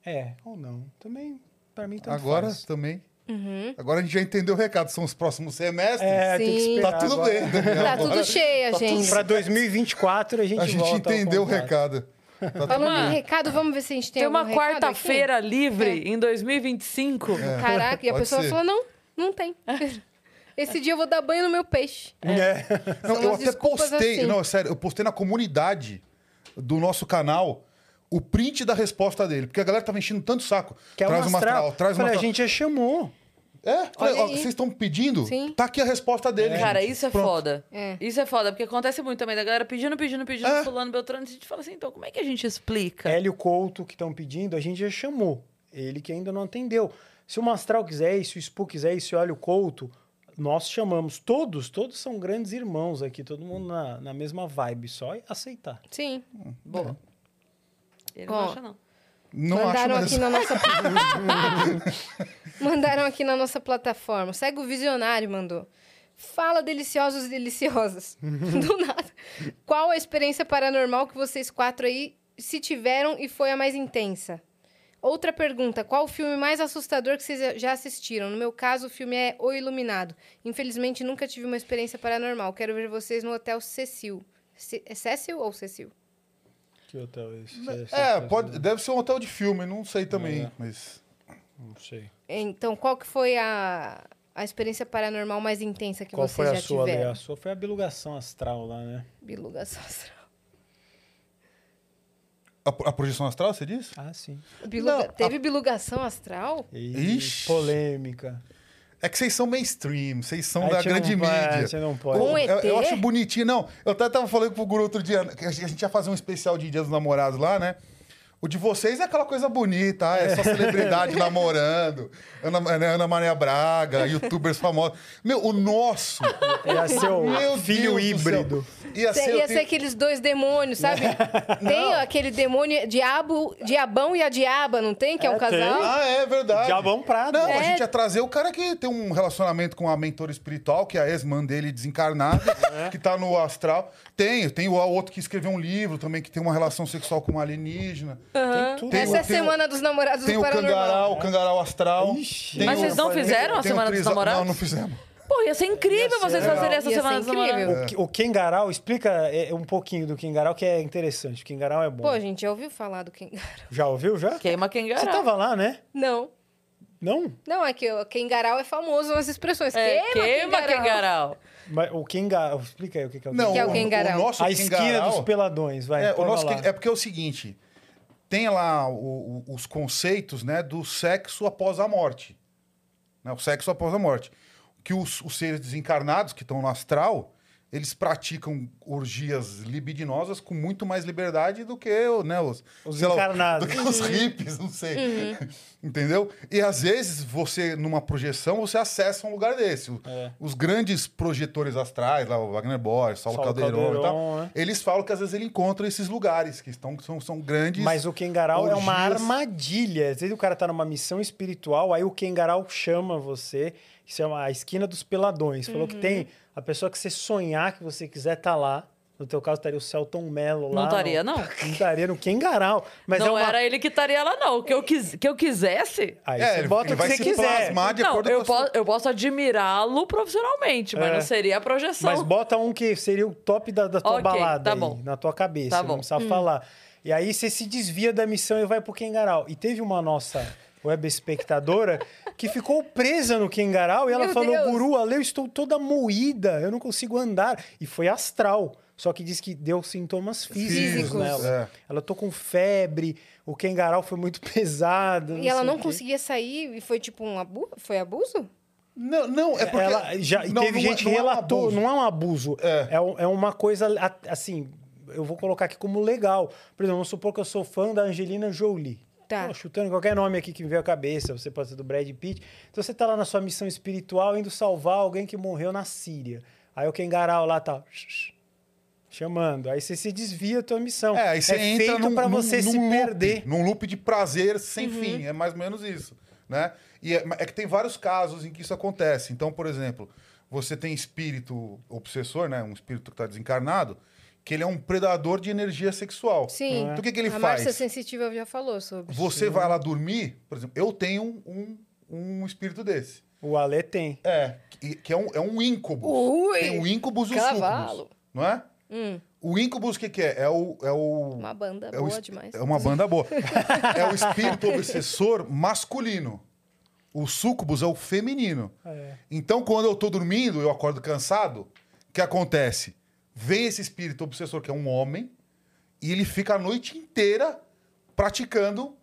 É, ou não. Também, pra mim, tanto Agora faz. também. Uhum. Agora a gente já entendeu o recado. São os próximos semestres. É, tem que esperar tá tudo agora. bem, Daniel. Tá Agora tudo cheio, tá tudo gente. Pra 2024 a gente A gente entendeu o recado. Tá tudo Falando bem. em recado, vamos ver se a gente tem, Tem uma quarta-feira livre É. em 2025. aqui? Caraca, e a pode pessoa ser. falou, não, não tem. Esse dia eu vou dar banho no meu peixe. É. Não, São eu até postei, assim. não, é sério, eu postei na comunidade do nosso canal o print da resposta dele, porque a galera tava enchendo tanto saco. Que é traz uma astral, traz uma a gente já chamou. É, falei, ó, vocês estão pedindo? Sim. Tá aqui a resposta dele. Cara, gente. isso é Pronto. foda. É. Isso é foda, porque acontece muito também da galera pedindo, pedindo, pedindo, É. fulano, beltrano. A gente fala assim, então como é que a gente explica? Hélio Couto, que estão pedindo, a gente já chamou. Ele que ainda não atendeu. Se o Mastral quiser se o Spook quiser se o Hélio Couto, nós chamamos. Todos, todos são grandes irmãos aqui, todo mundo na, na mesma vibe, só aceitar. Sim. Boa. Ele Ó, não acha, não. Não Mandaram acho aqui mesmo. na nossa Mandaram aqui na nossa plataforma. Segue o visionário, mandou. Fala deliciosos e deliciosas. Do nada. Qual a experiência paranormal que vocês quatro aí se tiveram e foi a mais intensa? Outra pergunta: qual o filme mais assustador que vocês já assistiram? No meu caso, o filme é O Iluminado. Infelizmente, nunca tive uma experiência paranormal. Quero ver vocês no Hotel Cecil. Ce- É Cecil ou Cecil? Que hotel é esse? É, pode, deve ser um hotel de filme, não sei também, É. mas... Não sei. Então, qual que foi a, a experiência paranormal mais intensa que Qual vocês foi a já sua, Lê? tiveram? A sua foi a bilugação astral lá, né? Bilugação astral. A, a projeção astral, você disse? Ah, sim. Biluga- Não, a- Teve bilugação astral? E Ixi. polêmica. É que vocês são mainstream, vocês são Aí da não grande pode- mídia. Você não pode. Com Eu, eu acho bonitinho. Não, eu até tava falando pro Guru outro dia que a gente ia fazer um especial de Dia dos Namorados lá, né? O de vocês é aquela coisa bonita, ah, é só celebridade namorando, Ana, né, Ana Maria Braga, youtubers famosos. Meu, o nosso. Ia ser o Meu filho Deus do céu. híbrido. Ia ser, ia ser aqueles dois demônios, sabe? tem aquele demônio, diabo, diabão e a diaba, não tem? Que é, um É, tem. casal? Ah, é verdade. Diabão Prado. Não, a É. gente ia trazer o cara que tem um relacionamento com a mentora espiritual, que é a ex-mãe dele desencarnada, É. que tá no astral. Tem, tem o outro que escreveu um livro também, que tem uma relação sexual com uma alienígena. Tem tudo. Tem Essa o- é a tem o- semana dos namorados Tem do o Paranormal. cangaral, o cangaral astral. Ixi. Tem Mas o- vocês não tem- fizeram a tem o Semana dos Namorados? Não, não fizemos. Pô, ia ser incrível Ia ser vocês fazerem essa Ia ser semana dos incrível. namorados. O, o Kengarau, explica é, um pouquinho do Kengarau, que é interessante. O Kengarau é bom. Pô, a gente já ouviu falar do Kengarau? Já ouviu, já? Queima Você Kengarau. tava lá, né? Não. Não? Não, é que o Kengarau é famoso nas expressões. É, queima, queima Kengarau. Mas o Kengarau... Explica aí o que é o Não, Que é o o, Kengarau? o nosso A esquina Kengarau- dos peladões, vai. É, o nosso lá. É porque é o seguinte: tem lá o- o- os conceitos né, do sexo após a morte. Né, o sexo após a morte. Que os, os seres desencarnados que estão no astral, eles praticam orgias libidinosas com muito mais liberdade do que né, os, Os sei lá, encarnados. do que os hippies, não sei. Entendeu? E às vezes você, numa projeção, você acessa um lugar desse. É. Os grandes projetores astrais, lá, o Wagner Borges, Saulo, Saulo Caldeirão, e tal, Caldeirão, né? eles falam que às vezes ele encontra esses lugares, que estão, são, são grandes. Mas o Kengarau é uma orgias. armadilha. Às vezes o cara tá numa missão espiritual, aí o Kengarau chama você, que chama a esquina dos peladões. Falou que tem a pessoa que você sonhar que você quiser tá lá. No teu caso, estaria o Celton Mello lá. Não estaria, não. Não estaria no Kengarau. Mas não é uma... era ele que estaria lá, não. O que eu, quis, que eu quisesse. Aí É, você bota ele o que vai você se quiser. plasmar de não, acordo eu, sua- posso, eu posso admirá-lo profissionalmente, mas É. não seria a projeção. Mas bota um que seria o top da, da tua Ok, balada tá aí, bom. na tua cabeça. Tá não bom. precisa falar. E aí você se desvia da missão e vai pro Kengarau. E teve uma nossa web espectadora que ficou presa no Kengarau e ela Meu falou: Deus. Guru, Ale, eu estou toda moída, eu não consigo andar. E foi astral. Só que diz que deu sintomas físicos, Físicos. nela. É. Ela tô com febre, o Kengarau foi muito pesado. E ela não conseguia sair e foi tipo um abuso? Foi abuso? Não, não, é porque. Ela já, e não, teve não é- gente que é um relatou, não é um abuso. É. É, é uma coisa, assim, eu vou colocar aqui como legal. Por exemplo, vamos supor que eu sou fã da Angelina Jolie. Tá. Pô, chutando qualquer nome aqui que me veio à cabeça, você pode ser do Brad Pitt. Então você tá lá na sua missão espiritual indo salvar alguém que morreu na Síria. Aí o Kengarau lá tá chamando. Aí você se desvia da tua missão. É, aí você entra feito num, pra num- você num se loop, perder. Num loop de prazer sem fim. É mais ou menos isso. Né? E é, é que tem vários casos em que isso acontece. Então, por exemplo, você tem espírito obsessor, né? Um espírito que está desencarnado, que ele é um predador de energia sexual. Sim. Então, o que, que ele a faz? Márcia Sensitiva já falou sobre. Você vai lá dormir, por exemplo, eu tenho um, um espírito desse. O Ale tem. É, que, é um, é um íncubus. Ui, tem o íncubus e o cavalo. Não é? Hum, O íncubus, o que, que é? É o. É o uma banda é boa es- demais. É uma banda boa. é o espírito obsessor masculino. O súcubus é o feminino. É. Então, quando eu tô dormindo, eu acordo cansado, o que acontece? Vem esse espírito obsessor, que é um homem, e ele fica a noite inteira praticando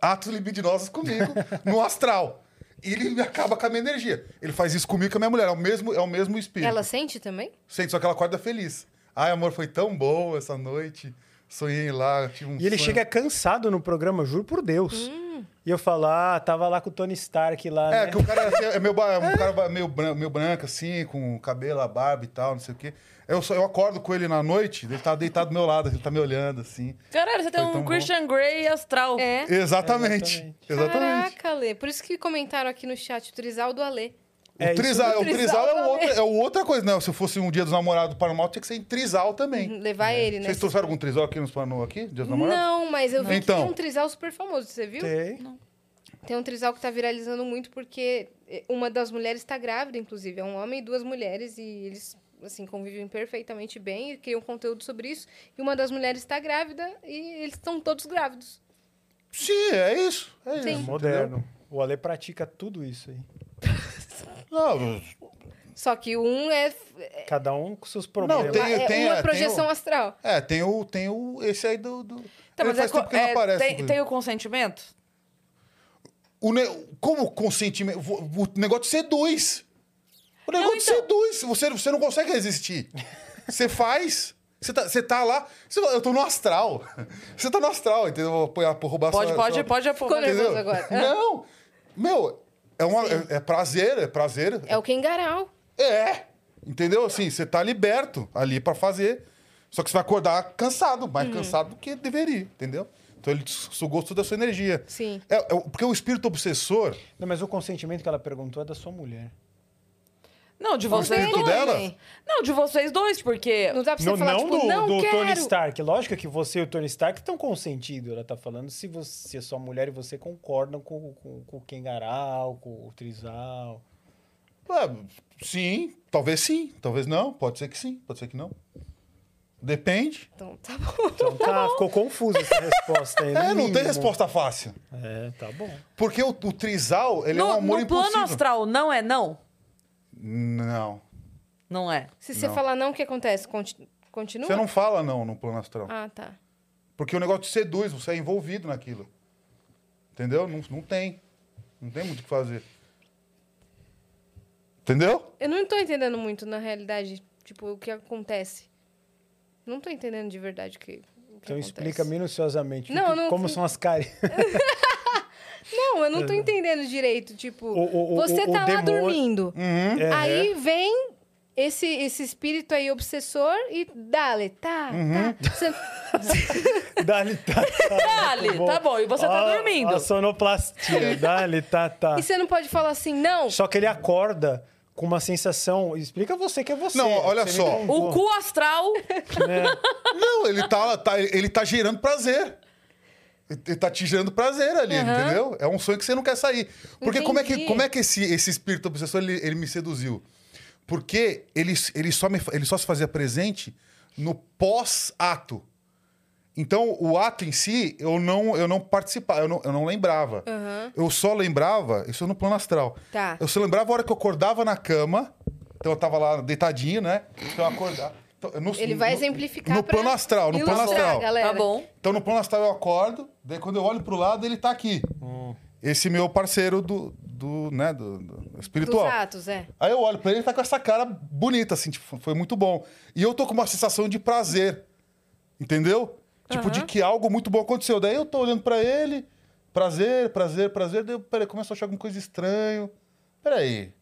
atos libidinosos comigo no astral. E ele acaba com a minha energia. Ele faz isso comigo e com a minha mulher. É o mesmo, é o mesmo espírito. Ela sente também? Sente, só que ela acorda feliz. Ai, amor, foi tão bom essa noite. Sonhei lá, tive um E ele sonho. chega cansado no programa, juro por Deus. E eu falo, ah, tava lá com o Tony Stark lá, É, né? que o cara é meio, ba- um cara meio, meio branco, assim, com o cabelo, a barba e tal, não sei o quê. Eu, só, eu acordo com ele na noite, ele tá deitado do meu lado, ele tá me olhando, assim. Caralho, você tem Foi tão um bom. Christian Grey astral. É. Exatamente. Exatamente. Exatamente. Caraca, Lê. Por isso que comentaram aqui no chat o Trisal do Alê. O É trisal, O o trisal trisal é, também. outra, é outra coisa, né? Se fosse um dia dos namorados paranormal, tinha que ser em trisal também. Levar ele, né? Vocês trouxeram algum trisal aqui nos Paranormal aqui? Dia dos namorados? Não, mas eu vi Então. que tem um trisal super famoso, você viu? Tem. Tem um trisal que tá viralizando muito porque eh, uma das mulheres está grávida, inclusive. É um homem e duas mulheres e eles, assim, convivem perfeitamente bem e criam conteúdo sobre isso. E uma das mulheres está grávida e eles estão todos grávidos. Sim, é isso. É Sim. isso. Moderno. O Ale pratica tudo isso aí. entendeu? Não, Só que um é, Cada um com seus problemas. tem- é tem- uma é, projeção tem o- astral. é, tem o, tem o. Esse aí do. do... Ele mas é faz co- tempo que não é, aparece. tem, tem o consentimento? O ne- Como consentimento? O negócio seduz. O negócio então- seduz. Você, você não consegue resistir. Você faz. Você tá, você tá lá. você eu tô no astral. Você tá no astral, entendeu? Vou apoiar- por roubar Pode, sua- pode, sua- pode Ficou afogar. nervoso entendeu? agora. Não! Meu, é, uma, é, é prazer, é prazer. É o Kengarau. É! Entendeu? Assim, você tá liberto ali pra fazer. Só que você vai acordar cansado, mais Uhum. cansado do que deveria, entendeu? Então ele sugou toda a sua energia. Sim. É, é porque o espírito obsessor. Não, mas o consentimento que ela perguntou é da sua mulher. Não, de vocês dois. dela? Também. Não, de vocês dois, porque. Não dá pra você Não, falar, não tipo, do, não do quero. Tony Stark. Lógico que você e o Tony Stark estão consentidos. Ela tá falando se, você, se a sua mulher e você concordam com, com, com o Kengarau, com o Trizal. ah, sim, talvez sim, talvez não. Pode ser que sim, pode ser que não. Depende. Então, tá bom. Então tá, ficou confusa essa resposta aí. no É, não tem resposta fácil. É, tá bom. Porque o, o trisal, ele no, é um amor no plano impossível. astral, não é não? Não. Não é. Se você Não. falar não, o que acontece? Conti- Continua? Você não fala não no plano astral. Ah, tá. Porque o negócio te seduz, você é envolvido naquilo. Entendeu? Não, não tem. Não tem muito o que fazer. Entendeu? Eu não tô entendendo muito, na realidade. Tipo, o que acontece. Não tô entendendo de verdade o que, o que Então acontece. explica minuciosamente o Não, que- não- como são as caras. Não, eu não tô entendendo direito. Tipo, O- o- você o tá lá demônio- dormindo. Uhum. É, Aí vem esse, esse espírito aí obsessor e dale, tá, Uhum. tá. Você- Dali, tá, tá. Dali, Muito tá bom. E você tá dormindo. A sonoplastia. Dali, tá, tá. E você não pode falar assim, não. Só que ele acorda com uma sensação. Explica você que é você. Não, olha Você só. O cu astral. né? Não, ele tá, tá- ele tá gerando prazer. Tá te gerando prazer ali, Aham. entendeu? É um sonho que você não quer sair. Porque como é que, Entendi. como é que esse, esse espírito obsessor ele, ele me seduziu? Porque ele, ele, só me, ele só se fazia presente no pós-ato. Então, o ato em si, eu não, eu não participava, eu não, eu não lembrava. Aham. Eu só lembrava, isso no plano astral. Tá. Eu só lembrava a hora que eu acordava na cama. Então eu tava lá deitadinho, né? Então eu acordava. Então, no- Ele vai no- exemplificar No pra plano astral, no plano astral. galera. Tá bom. Então no plano astral eu acordo, daí quando eu olho pro lado, ele tá aqui. Esse meu parceiro do, do né, do, do Dos espiritual. atos, é. Aí eu olho pra ele, ele tá com essa cara bonita, assim, tipo, foi muito bom. E eu tô com uma sensação de prazer, entendeu? Tipo, de que algo muito bom aconteceu. Daí eu tô olhando pra ele, prazer, prazer, prazer. Daí eu, peraí, começo a achar alguma coisa estranho. Peraí,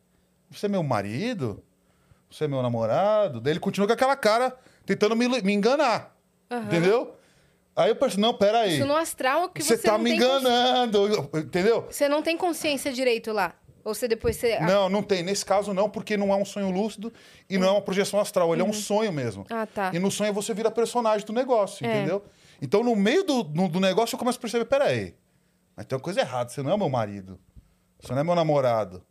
você é meu marido? Você é meu namorado? Daí ele continua com aquela cara, tentando me, me enganar, entendeu? Aí eu penso, não, peraí. Isso no astral é que Você você, tá me tem consci- enganando, entendeu? Você não tem consciência direito lá. Ou você depois você. Não, não tem. Nesse caso, não, porque não é um sonho lúcido e não é uma projeção astral. Ele é um sonho mesmo. Ah, tá. E no sonho você vira personagem do negócio, É. entendeu? Então, no meio do, no- do negócio, eu começo a perceber: peraí, mas tem uma coisa errada. Você não é meu marido. Você não é meu namorado.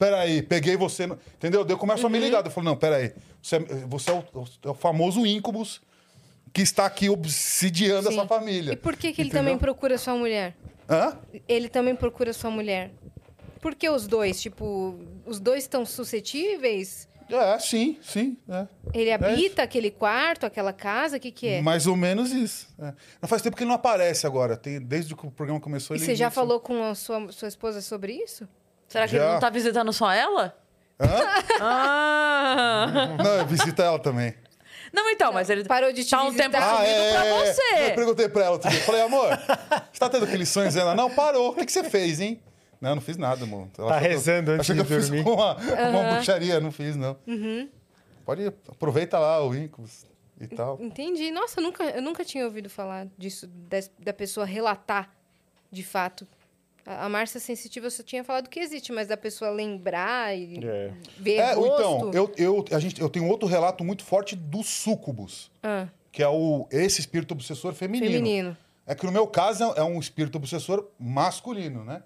Peraí, peguei você. no- Entendeu? Daí eu começo a me Uhum. ligar. Eu falo: não, peraí. Você é, você é o, é o famoso íncubus que está aqui obsidiando Sim. essa família. E por que, que ele Entendeu? também procura sua mulher? Hã? Ele também procura sua mulher. Por que os dois? Tipo, os dois estão suscetíveis? É, sim, sim. É. Ele É habita aquele quarto, aquela casa? O que, que é? Mais ou menos isso. é. Não faz tempo que ele não aparece agora. Tem, desde que o programa começou, E ele. você já falou com a sua, sua esposa sobre isso? Será que Já. ele não tá visitando só ela? Hã? Ah! Não, visita ela também. Não, então, mas ele Parou de te tá um visitar? tempo Ah, sumido pra é. você. Eu perguntei pra ela outro dia. Falei, amor, você tá tendo aqueles sonhos? Ela, não, parou. O que, que você fez, hein? Não, eu não fiz nada, amor. Ela Tá achou que eu- rezando antes de que eu fiz dormir. uma, uma bruxaria. Não fiz, não. Uhum. Pode, aproveita lá o Incubus e tal. Entendi. Nossa, eu nunca, eu nunca tinha ouvido falar disso, da pessoa relatar de fato. A, a Márcia Sensitiva só tinha falado que existe, mas da pessoa lembrar e É. ver É, então, eu, eu, a gente, eu tenho outro relato muito forte do Súcubus, Ah, que é o, esse espírito obsessor feminino. feminino. É que no meu caso é um espírito obsessor masculino, né?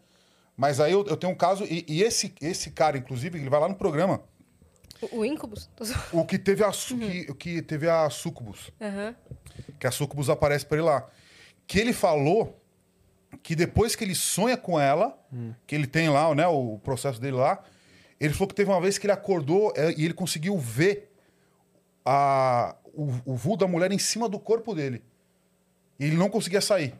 Mas aí eu, eu tenho um caso, e, e esse, esse cara, inclusive, ele vai lá no programa, O, o Incubus? O que teve a, su- que, que teve a Sucubus, Aham. que a Sucubus aparece pra ele lá. Que ele falou que depois que ele sonha com ela, que ele tem lá né, o processo dele lá, ele falou que teve uma vez que ele acordou é, e ele conseguiu ver a, o, o vulto da mulher em cima do corpo dele. E ele não conseguia sair.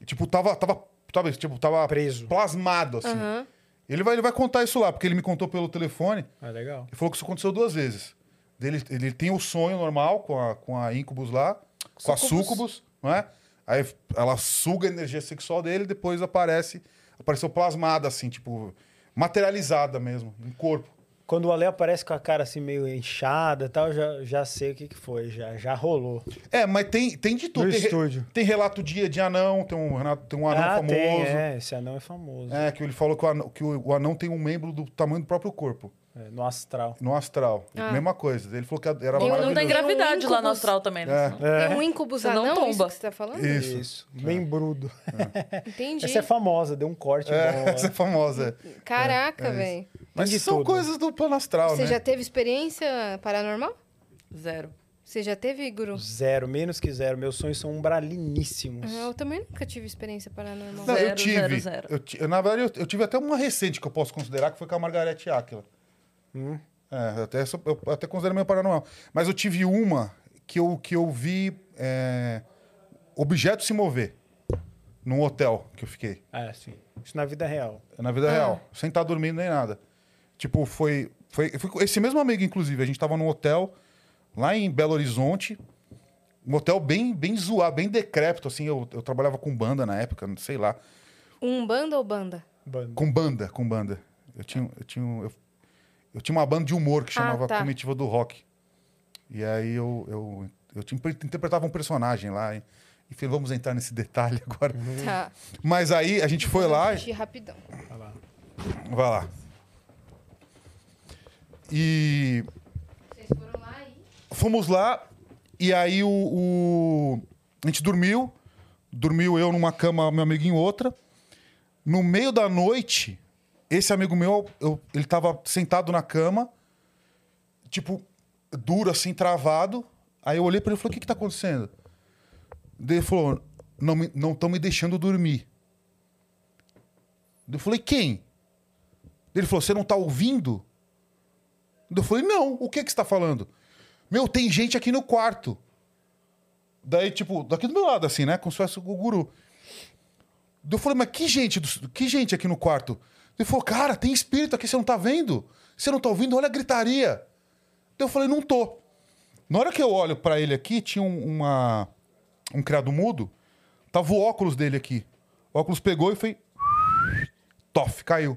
E, tipo, tava, tava, tava, tipo, tava Preso. plasmado, assim. Aham. Ele, vai, ele vai contar isso lá, porque ele me contou pelo telefone. Ah, legal. Ele falou que isso aconteceu duas vezes. Ele, ele tem o sonho normal com a, com a Incubus lá, com a Sucubus. Sucubus, não é? Aí ela suga a energia sexual dele e depois aparece, apareceu plasmada, assim, tipo, materializada mesmo, em corpo. Quando o Ale aparece com a cara assim meio inchada e tal, eu já, já sei o que, que foi, já, já rolou. É, mas tem, tem de tudo. No tem, re- estúdio. tem relato de, de anão, tem um, renato- tem um anão ah, famoso. tem, é, esse anão é famoso. É, que ele falou que, o anão, que o, o anão tem um membro do tamanho do próprio corpo, É, no astral. no astral. Ah. Mesma coisa. Ele falou que era Tem Não tem maravilhoso. gravidade um lá no astral também, né? É. Tem um Incubus Você não anão, isso tomba. que você tá falando? Isso. Membrudo. Entendi. Essa é famosa, deu um corte É, bom. essa é famosa. Caraca, É, é velho. Mas são tudo. coisas do plano astral, Você né? já teve experiência paranormal? Zero. Você já teve, Guru? Zero, menos que zero. Meus sonhos são umbraliníssimos. Ah, Eu também nunca tive experiência paranormal. Não, eu Zero, tive. zero, zero. Eu, na verdade, eu, eu tive até uma recente que eu posso considerar, que foi com a Margarete Áquila. Hum. É, eu até, eu até considero meio paranormal. Mas eu tive uma que eu, que eu vi é, objeto se mover num hotel que eu fiquei. Ah, sim. Isso na vida real. Na vida Ah. real. Sem estar dormindo nem nada. Tipo, foi. Foi, foi esse mesmo amigo, inclusive. A gente tava num hotel lá em Belo Horizonte. Um hotel bem, bem zoado, bem decrépito, assim. Eu, eu trabalhava com banda na época, não sei lá. Um banda ou banda? Banda. Com banda, com banda. Eu tinha, eu tinha, eu, eu tinha uma banda de humor que Ah, chamava tá. Comitiva do Rock. E aí eu, eu, eu tinha- interpretava um personagem lá. e- Enfim, vamos entrar nesse detalhe agora. Tá. Mas aí a gente foi lá. Xixi rapidão. Vai lá. Vai lá. E Vocês foram lá e... fomos lá, e aí o, o- a gente dormiu. Dormiu eu numa cama, meu amigo em outra. No meio da noite, esse amigo meu, eu- ele tava sentado na cama, tipo, duro assim, travado. Aí eu olhei pra ele e falei: O que que tá acontecendo? Ele falou: Não estão não me deixando dormir. Eu falei: Quem? Ele falou: Você não tá ouvindo? Eu falei: Não, o que que você tá falando? Meu, tem gente aqui no quarto. Daí, tipo, daqui do meu lado, assim, né? Como se fosse o guru. Eu falei, mas que gente, que gente aqui no quarto? Ele falou, cara, tem espírito aqui, você não tá vendo? Você não tá ouvindo? Olha a gritaria. Eu falei, não tô. Na hora que eu olho pra ele aqui, tinha um, uma, um criado mudo, tava o óculos dele aqui. O óculos pegou e foi. Tof, caiu.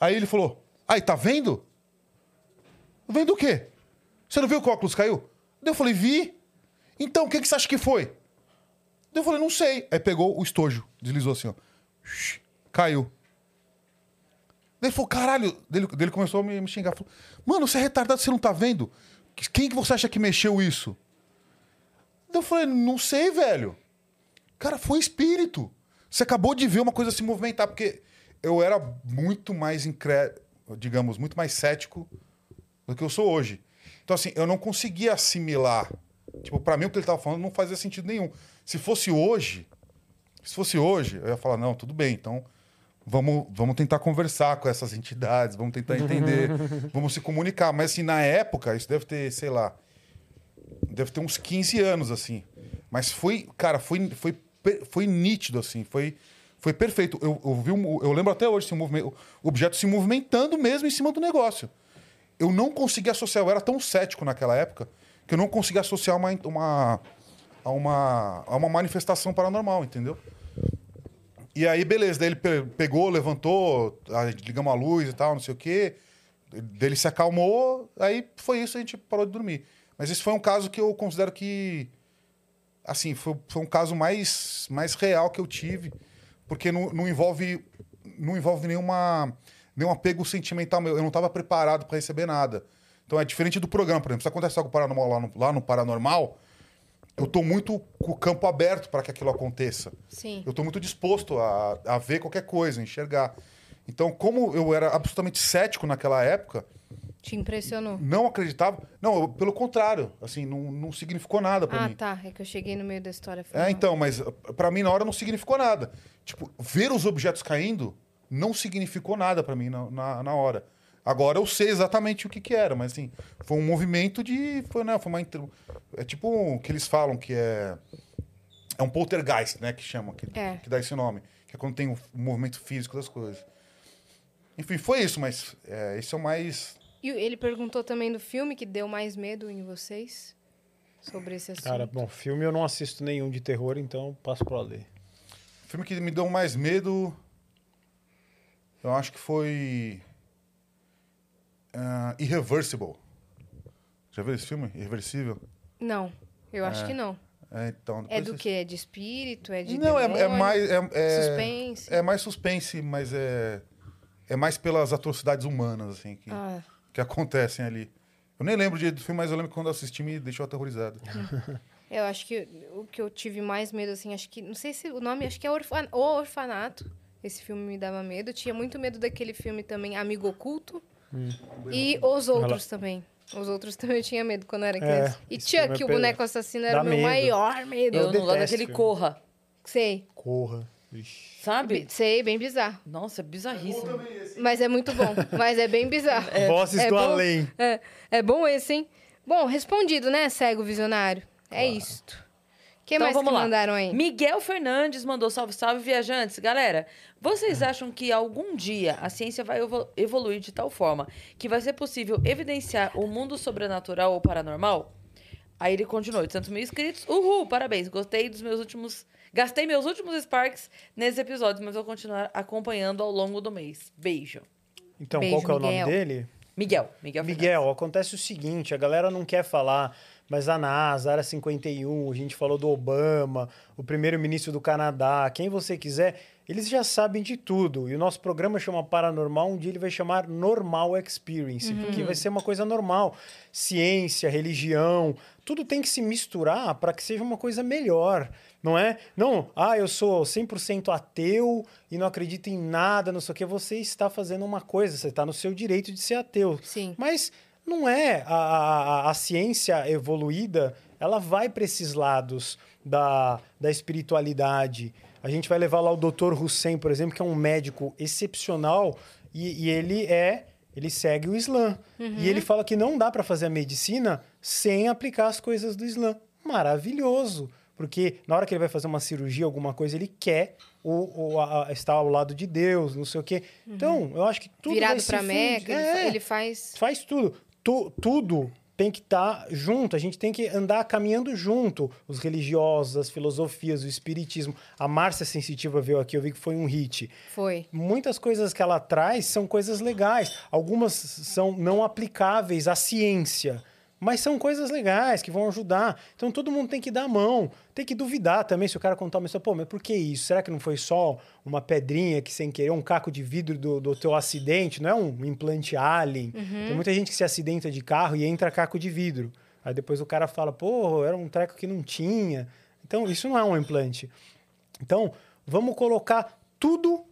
Aí ele falou, aí, tá vendo? Vendo o quê? Você não viu que o óculos caiu? Eu falei, vi. Então, o que, que você acha que foi? Eu falei, não sei. Aí pegou o estojo, deslizou assim, ó. Caiu. Daí falou, caralho. Daí ele, daí ele começou a me, xingar. Falou, mano, você é retardado, você não tá vendo? Quem que você acha que mexeu isso? Daí eu falei, não sei, velho. Cara, foi espírito. Você acabou de ver uma coisa se movimentar, porque eu era muito mais incré... digamos, muito mais cético do que eu sou hoje. Então, assim, eu não conseguia assimilar. Tipo, pra mim o que ele tava falando não fazia sentido nenhum. Se fosse hoje, se fosse hoje, eu ia falar, não, tudo bem, então vamos, vamos tentar conversar com essas entidades, vamos tentar entender, vamos se comunicar. Mas assim, na época, isso deve ter, sei lá, deve ter uns 15 anos, assim. Mas foi, cara, foi, foi, foi nítido, assim, foi, foi perfeito. Eu, eu, vi um- eu lembro até hoje o, movimento, o objeto se movimentando mesmo em cima do negócio. Eu não conseguia associar, eu era tão cético naquela época, que eu não conseguia associar uma, uma, a, uma, a uma manifestação paranormal, entendeu? E aí, beleza, daí ele pe- pegou, levantou, a gente ligamos a luz e tal, não sei o quê. Ele se acalmou, aí foi isso, a gente parou de dormir. Mas esse foi um caso que eu considero que, assim, foi, foi um caso mais, mais real que eu tive, porque não, não envolve, não envolve nenhuma, nenhum apego sentimental meu. Eu não estava preparado para receber nada. Então é diferente do programa, por exemplo. Se acontece algo paranormal lá no, lá no Paranormal, eu tô muito com o campo aberto para que aquilo aconteça. Sim. Eu tô muito disposto a, a ver qualquer coisa, enxergar. Então, como eu era absolutamente cético naquela época, Te impressionou. não acreditava. Não, eu- pelo contrário, assim, não, não significou nada para Ah, mim. tá. É que eu cheguei no meio da história. foi É, então, mas para mim na hora não significou nada. Tipo, ver os objetos caindo não significou nada para mim na, na, na hora. Agora eu sei exatamente o que que era, mas assim, foi um movimento de. Foi, né, foi uma. É tipo o que eles falam que é. É um poltergeist, né? Que chamam, que, É. que dá esse nome. Que é quando tem o movimento físico das coisas. Enfim, foi isso, mas é, esse é o mais. E ele perguntou também do filme que deu mais medo em vocês? Sobre esse assunto. Cara, bom, filme eu não assisto nenhum de terror, então passo pra ler. O filme que me deu mais medo. Eu acho que foi. Ah, Irreversible. Já viu esse filme? Irreversível? Não, eu acho É. que não. É, então, É do vocês- quê? É de espírito? É de Não, é, é mais. É, é- Suspense? É mais suspense, mas é. É mais pelas atrocidades humanas, assim, que, Ah, que acontecem ali. Eu nem lembro do filme, mas eu lembro que quando eu assisti me deixou aterrorizado. eu acho que o que eu tive mais medo, assim, acho que... Não sei se o nome... Acho que é Orfa- O Orfanato. Esse filme me dava medo. Eu tinha muito medo daquele filme também, Amigo Oculto. E Os Outros também. Os outros também eu tinha medo quando eu era criança. e esse filme é Chuck, o boneco assassino, era o meu medo. maior medo. Eu, Eu não gosto daquele corra. Sei. Corra. Ixi. Sabe? Sei, bem bizarro. Nossa, é bizarríssimo. Mas é muito bom. Mas é bem bizarro. Vozes é do bom- além. É, é bom esse, hein? Bom, respondido, né, cego visionário? É isto. Que então mais vamos que lá. mandaram aí? Miguel Fernandes mandou salve, salve, viajantes. Galera, vocês acham que algum dia a ciência vai evo- evoluir de tal forma que vai ser possível evidenciar o mundo sobrenatural ou paranormal? Aí ele continuou, 800 mil inscritos. Uhul, parabéns. Gostei dos meus últimos... Gastei meus últimos Sparks nesses episódios, mas vou continuar acompanhando ao longo do mês. Beijo. Então, Beijo, qual que é o Miguel. nome dele? Miguel. Miguel. Miguel, acontece o seguinte, a galera não quer falar, mas a NASA, a Área 51, a gente falou do Obama, o primeiro-ministro do Canadá, quem você quiser, eles já sabem de tudo. E o nosso programa chama Paranormal, um dia ele vai chamar Normal Experience, porque vai ser uma coisa normal. Ciência, religião, tudo tem que se misturar para que seja uma coisa melhor. Não é? Não, ah, eu sou 100% ateu e não acredito em nada, não sei o que. Você está fazendo uma coisa, você está no seu direito de ser ateu. Sim. Mas não é. A, a, a ciência evoluída, ela vai para esses lados da, da espiritualidade. A gente vai levar lá o Dr. Hussein, por exemplo, que é um médico excepcional e, e ele é. Ele segue o Islã. E ele fala que não dá para fazer a medicina sem aplicar as coisas do Islã. Maravilhoso. Porque na hora que ele vai fazer uma cirurgia, alguma coisa, ele quer o, o- a- estar ao lado de Deus, não sei o quê. Então, eu acho que tudo Virado fundir. Meca, É ele faz. faz tudo. Tu- tudo tem que estar junto, a gente tem que andar caminhando junto. Os religiosos, as filosofias, o espiritismo. A Márcia Sensitiva veio aqui, eu vi que foi um hit. Foi. Muitas coisas que ela traz são coisas legais. Algumas são não aplicáveis à ciência. Mas são coisas legais que vão ajudar. Então todo mundo tem que dar a mão. Tem que duvidar também se o cara contar uma história. Pô, mas por que isso? Será que não foi só uma pedrinha que sem querer, um caco de vidro do, do teu acidente? Não é um implante alien? Tem muita gente que se acidenta de carro e entra caco de vidro. Aí depois o cara fala, pô, era um treco que não tinha. Então isso não é um implante. Então, vamos colocar tudo.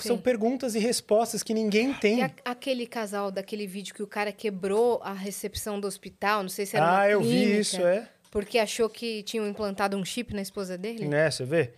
São Sim. perguntas e respostas que ninguém tem. E a- aquele casal daquele vídeo que o cara quebrou a recepção do hospital, não sei se era Ah, eu vi clínica, isso, é. Porque achou que tinham implantado um chip na esposa dele? Né, você vê?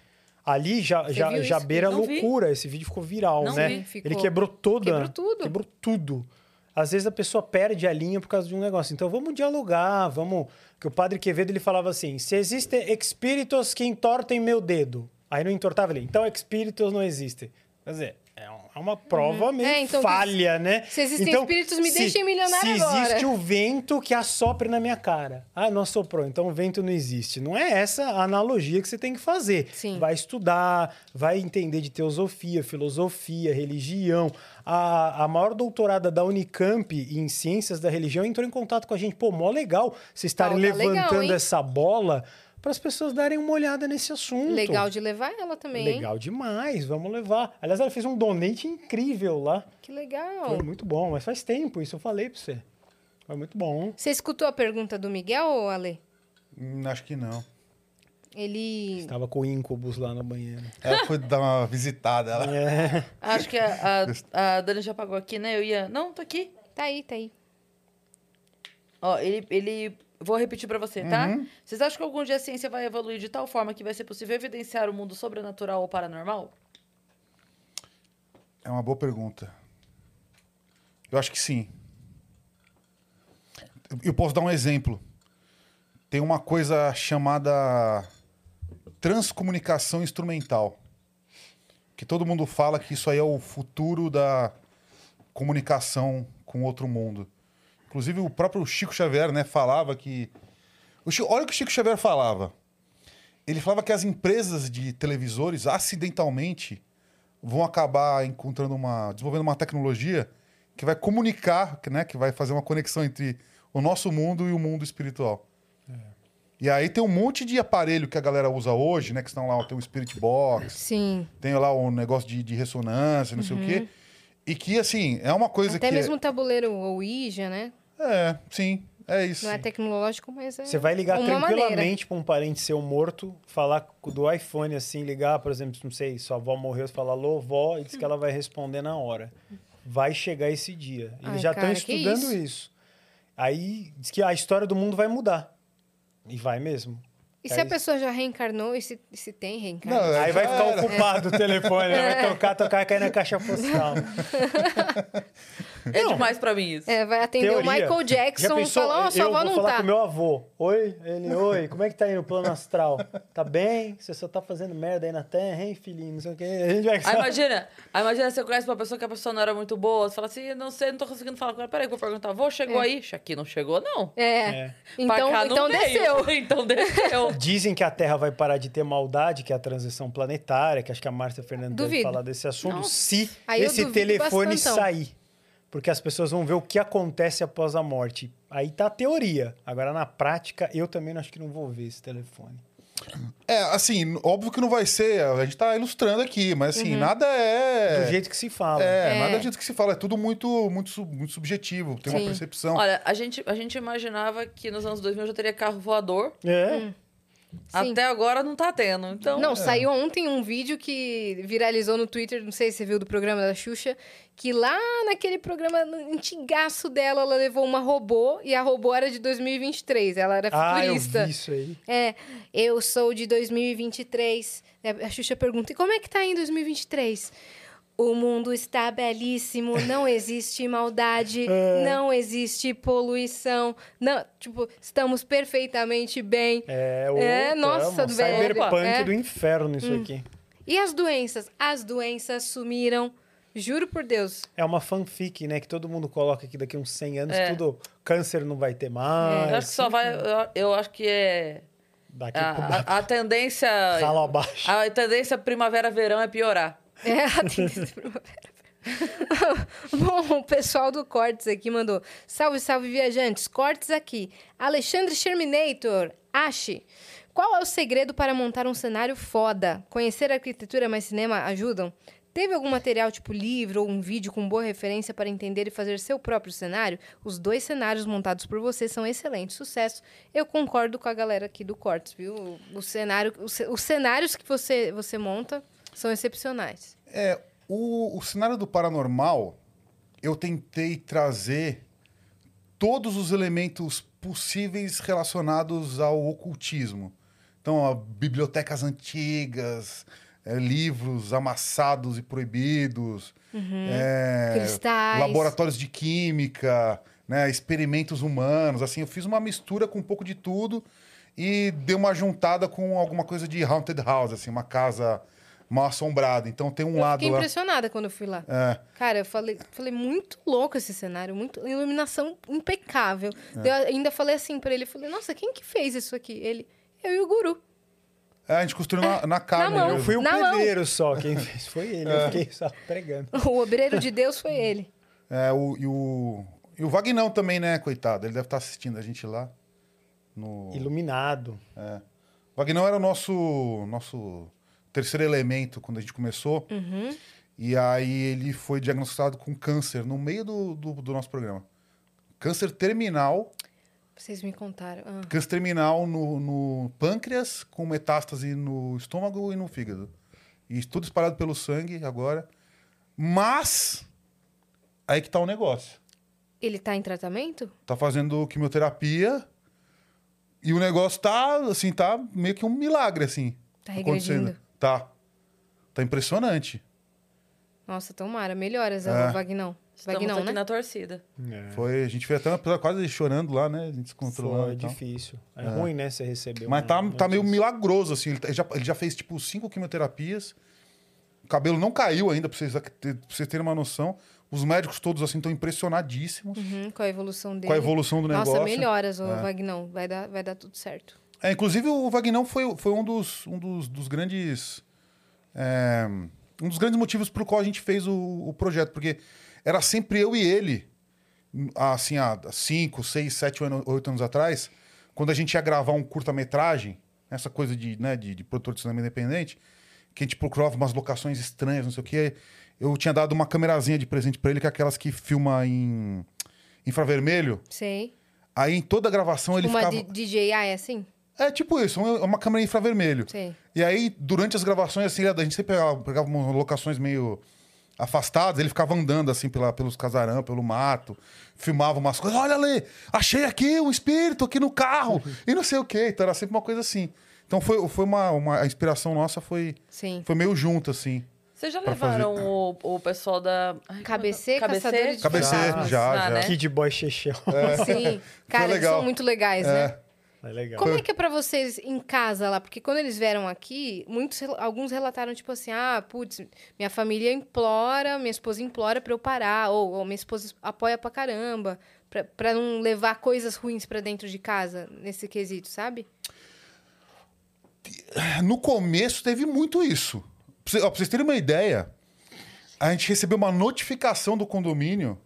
Ali já, Você já, já isso? beira Não vi. loucura. Esse vídeo ficou viral, Não né? vi, ficou. Ele quebrou toda. Quebrou tudo. Quebrou tudo. Às vezes a pessoa perde a linha por causa de um negócio. Então vamos dialogar, vamos. Que o padre Quevedo ele falava assim: se existem espíritos que entortem meu dedo. Aí não entortava ele. Então espíritos não existem. Quer dizer, é é uma prova meio É, então, falha, né? se existem Então, espíritos, me se- deixem milionário Se agora. existe o vento que assopre na minha cara. Ah, não assoprou, então o vento não existe. Não é essa a analogia que você tem que fazer. Sim. Vai estudar, vai entender de teosofia, filosofia, religião. A, a maior doutorada da Unicamp em ciências da religião entrou em contato com a gente. Pô, mó legal vocês estarem tá legal, levantando hein? essa bola para as pessoas darem uma olhada nesse assunto. Legal de levar ela também, hein? Legal demais, vamos levar. Aliás, ela fez um donate incrível lá. Que legal. Foi muito bom, mas faz tempo, isso eu falei pra você. Foi muito bom. Você escutou a pergunta do Miguel, Ale? Hum, acho que não. Ele. Estava com o Incubus lá no banheiro. Ela foi dar uma visitada. Ela... É. Acho que a, a, a Dani já pagou aqui, né? Eu ia... Não, tá aqui. Tá aí, tá aí. Ó, ele, ele... Vou repetir pra você, tá? Uhum. Vocês acham que algum dia a ciência vai evoluir de tal forma que vai ser possível evidenciar o mundo sobrenatural ou paranormal? É uma boa pergunta. Eu acho que sim. Eu posso dar um exemplo. Tem uma coisa chamada transcomunicação instrumental. Que todo mundo fala que isso aí é o futuro da comunicação com outro mundo. Inclusive o próprio Chico Xavier, né, falava que o Chico- olha o que o Chico Xavier falava. Ele falava que as empresas de televisores acidentalmente vão acabar encontrando uma desenvolvendo uma tecnologia que vai comunicar, que, né, que vai fazer uma conexão entre o nosso mundo e o mundo espiritual. E aí tem um monte de aparelho que a galera usa hoje, né, que estão lá, tem o Spirit Box, Sim. tem lá o negócio de, de ressonância, não sei o quê. E que, assim, é uma coisa Até que... mesmo o tabuleiro Ouija, né? É, sim, é isso. Não é tecnológico, mas é. Você vai ligar tranquilamente para um parente seu morto, falar do iPhone assim, ligar, por exemplo, não sei, sua avó morreu, você fala alô, vó, e diz que ela vai responder na hora. Vai chegar esse dia. Eles Ai, já estão estudando isso? isso. Aí diz que a história do mundo vai mudar. E vai mesmo. E se a pessoa já reencarnou e se, se tem reencarno? Não, é- Aí vai já ficar era. ocupado o telefone, né? vai tocar, tocar e cair na caixa postal. É Não. demais pra mim isso. É, vai atender o Teoria. Michael Jackson e falar, ó, sua eu avó vou não falar tá. com meu avô. Oi, ele, oi, como é que tá aí no plano astral? Tá bem? Você só tá fazendo merda aí na terra, hein, filhinho? Não sei o quê. A gente vai... Aí imagina, aí imagina você conhece uma pessoa que a pessoa não era muito boa, você fala assim, não sei, não tô conseguindo falar com ela. Peraí, vou perguntar, vô, chegou aí? Aqui não chegou, não. É. É. Então, cá não então veio. desceu. Então desceu. Dizem que a Terra vai parar de ter maldade, que é a transição planetária, que acho que a Márcia Fernandes deve Duvido. falar desse assunto, Nossa. se Aí esse telefone bastantão. sair. Porque as pessoas vão ver o que acontece após a morte. Aí tá a teoria. Agora, na prática, eu também acho que não vou ver esse telefone. É, assim, óbvio que não vai ser. A gente tá ilustrando aqui, mas assim, nada é. Do jeito que se fala. É, É. nada do jeito que se fala. É tudo muito, muito, muito subjetivo. Tem Sim. uma percepção. Olha, a gente, a gente imaginava que nos anos 2000 já teria carro voador. É. Sim. Até agora não tá tendo. Então, Não, saiu ontem um vídeo que viralizou no Twitter, não sei se você viu do programa da Xuxa, que lá naquele programa antigaço dela, ela levou uma robô e a robô era de 2023, ela era Ah, eu futurista. vi isso aí. É, eu sou de 2023. É, A Xuxa pergunta, e como é que tá em 2023? O mundo está belíssimo, não existe maldade, É. não existe poluição, não, tipo, estamos perfeitamente bem. É, É, outra, nossa, velho. cyberpunk É. do inferno isso aqui. E as doenças? As doenças sumiram, juro por Deus. É uma fanfic, né? Que todo mundo coloca que daqui uns 100 anos É. tudo... Câncer não vai ter mais. eu acho que só vai. Eu, eu acho que é. Daqui A, pro a- a tendência. ralo abaixo. A tendência primavera-verão é piorar. É, a tendência de primavera. Bom, o pessoal do Cortes aqui mandou. Salve, salve, viajantes. Cortes aqui. Alexandre Sherminator. Ache. Qual é o segredo para montar um cenário foda? Conhecer arquitetura mais cinema ajudam? Teve algum material tipo livro ou um vídeo com boa referência para entender e fazer seu próprio cenário? Os dois cenários montados por você são excelentes. Sucesso. Eu concordo com a galera aqui do Cortes, viu? O, cenário, os, ce- os cenários que você, você monta são excepcionais. É, o, o cenário do paranormal, eu tentei trazer todos os elementos possíveis relacionados ao ocultismo. Então, ó, bibliotecas antigas, é, livros amassados e proibidos, é, Cristais. laboratórios de química, né, experimentos humanos. Assim, eu fiz uma mistura com um pouco de tudo e dei uma juntada com alguma coisa de haunted house, assim, uma casa mal assombrada. Então tem um Eu lado fiquei lá. impressionada quando eu fui lá. É, Cara, eu falei, falei muito louco esse cenário, muito iluminação impecável. É. Eu ainda falei assim pra ele, eu falei, nossa, quem que fez isso aqui? Ele, eu e o guru. É, a gente construiu na, na carne. Eu fui o Na mão. pedreiro só. Quem fez foi ele. É. Eu fiquei só pregando. O obreiro de Deus foi ele. É, o, e, o, e o Vagnão também, né, coitado? Ele deve estar assistindo a gente lá. No... Iluminado. É. O Vagnão era o nosso, nosso terceiro elemento quando a gente começou. Uhum. E aí ele foi diagnosticado com câncer no meio do, do, do nosso programa. Câncer terminal. Vocês me contaram. Ah. Câncer terminal no, no pâncreas, com metástase no estômago e no fígado. E tudo espalhado pelo sangue agora. Mas, aí que tá o negócio. Ele tá em tratamento? Tá fazendo quimioterapia e o negócio tá, assim, tá meio que um milagre, assim. Tá acontecendo. regredindo. Tá. Tá impressionante. Nossa, tomara. Melhoras, É. é. Vagnão. Estamos Vagnão, aqui né? na torcida. É. Foi, a gente fez até quase chorando lá, né? A gente se controlando. Foi difícil. É, ruim, né? Você receber Mas tá, tá meio milagroso, assim. Ele, tá- ele já, ele já fez, tipo, cinco quimioterapias. O cabelo não caiu ainda, pra vocês, ter- pra vocês terem uma noção. Os médicos todos, assim, estão impressionadíssimos Uhum, com a evolução dele. com a evolução do Nossa, negócio. melhoras, ô É. Vagnão. Vai dar, vai dar tudo certo. É, inclusive, o Vagnão foi, foi um, dos, um dos, dos grandes... é, um dos grandes motivos pelo qual a gente fez o, o projeto. Porque era sempre eu e ele, assim, há 5, 6, 7, 8 anos atrás, quando a gente ia gravar um curta-metragem, essa coisa de, né, de, de produtor de cinema independente, que a gente procurava umas locações estranhas, não sei o quê. Eu tinha dado uma câmerazinha de presente pra ele, que é aquelas que filma em infravermelho. Sei. Aí em toda a gravação ele Uma ficava... D- DJI é assim? É tipo isso, uma, uma câmera infravermelho. Sei. E aí, durante as gravações, assim, a gente sempre pegava, pegava umas locações meio afastadas, ele ficava andando, assim, pela, pelos casarão, pelo mato, filmava umas coisas. Olha ali, achei aqui um espírito aqui no carro, e não sei o quê. Então era sempre uma coisa assim. Então foi, foi uma, uma... A inspiração nossa foi, Sim. foi meio junto, assim. Vocês já levaram o, o pessoal da. é que- Caçadores de Fantasmas. já, já. né? Kid Boy Chechel. Sim. Cara, eles são muito legais, né? É. Legal. Como é que é pra vocês em casa lá? Porque quando eles vieram aqui, muitos, alguns relataram, tipo assim, ah, putz, minha família implora, minha esposa implora pra eu parar, ou, ou minha esposa apoia pra caramba, pra, pra não levar coisas ruins pra dentro de casa, nesse quesito, sabe? No começo teve muito isso. Pra vocês terem uma ideia, a gente recebeu uma notificação do condomínio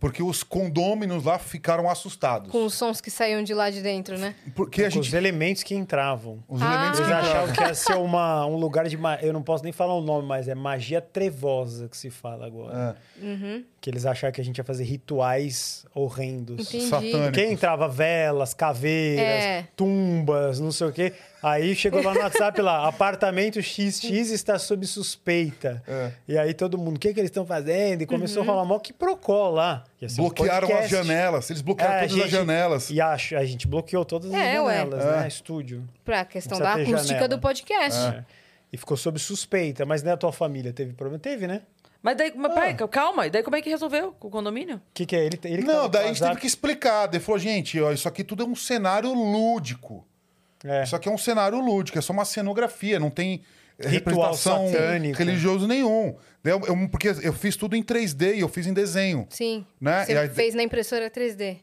porque os condôminos lá ficaram assustados. Com os sons que saíam de lá de dentro, né? Porque a Com os gente. elementos que entravam. Os Ah. elementos que Eles entravam. achavam que ia ser uma, um lugar de. ma- Eu não posso nem falar o nome, mas é magia trevosa que se fala agora. É, Que eles acharam que a gente ia fazer rituais horrendos. Satânicos. Quem entrava velas, caveiras, É. tumbas, não sei o quê. Aí chegou lá no WhatsApp lá, apartamento XX está sob suspeita. É. E aí todo mundo, o que, que eles estão fazendo? E começou Uhum. a rolar mal que procó lá. Ia ser um Bloquearam as janelas. Eles bloquearam É, a todas as gente- janelas. E acho, a gente bloqueou todas as É, ué. janelas, É. né? Estúdio. Pra questão da acústica janela. do podcast. É. E ficou sob suspeita. Mas nem a tua família teve problema? Teve, né? Mas daí, mas Ah. peraí, calma, e daí como é que resolveu com o condomínio? O que, que é? Ele, ele que Não, daí a gente azar. teve que explicar. Ele falou, gente, ó, isso aqui tudo é um cenário lúdico. É. Isso aqui é um cenário lúdico, é só uma cenografia, não tem eh, Ritual representação satânico. religioso nenhum. Eu, eu- porque eu fiz tudo em 3D e eu fiz em desenho. Sim. Né? Você E aí- fez na impressora 3D?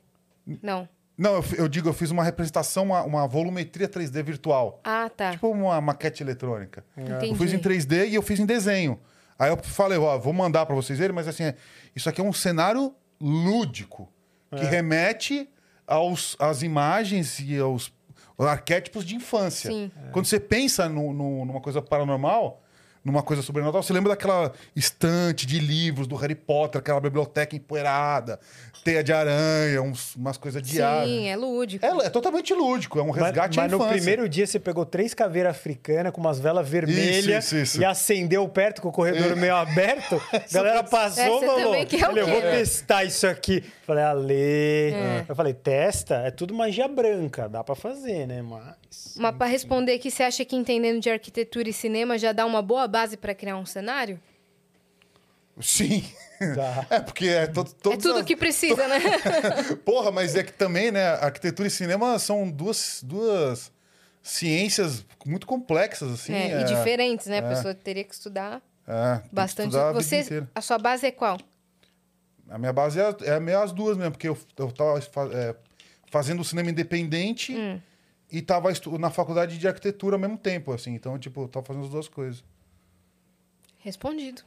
Não. Não, eu, fi- eu digo, eu fiz uma representação, uma, uma volumetria 3D virtual. Ah, tá. Tipo uma maquete eletrônica. Entendi. Eu fiz em 3D e eu fiz em desenho. Aí eu falei, ó, vou mandar pra vocês verem, mas assim, é- isso aqui é um cenário lúdico que É. remete aos, às imagens e aos, aos arquétipos de infância. Sim. Quando você pensa no- no- numa coisa paranormal, numa coisa sobrenatural, você lembra daquela estante de livros do Harry Potter, aquela biblioteca empoeirada, teia de aranha, uns- umas coisas de ar. Sim, é lúdico. É, é totalmente lúdico, é um Mas, resgate mas à no primeiro dia você pegou três caveiras africanas com umas velas vermelhas Isso, isso, isso. e acendeu perto com o corredor meio aberto. A galera passou É, e falou: também quer o "Olha, eu vou né?" testar isso aqui. Falei, Ale. É. Eu falei, testa, é tudo magia branca, dá pra fazer, né? Mas. Mas para responder aqui, você acha que entendendo de arquitetura e cinema já dá uma boa base para criar um cenário? Sim. Dá. É, porque é, to, É tudo as- que precisa, né? Porra, mas é que também, né? Arquitetura e cinema são duas, duas ciências muito complexas, assim. É, é, e diferentes, né? A pessoa teria que estudar é, tem que bastante. estudar Você, a sua base é qual? A minha base é, é meio as duas mesmo, porque eu, eu tava é, fazendo cinema independente Hum. E tava na faculdade de arquitetura ao mesmo tempo, assim. Então, tipo, tava fazendo as duas coisas. Respondido.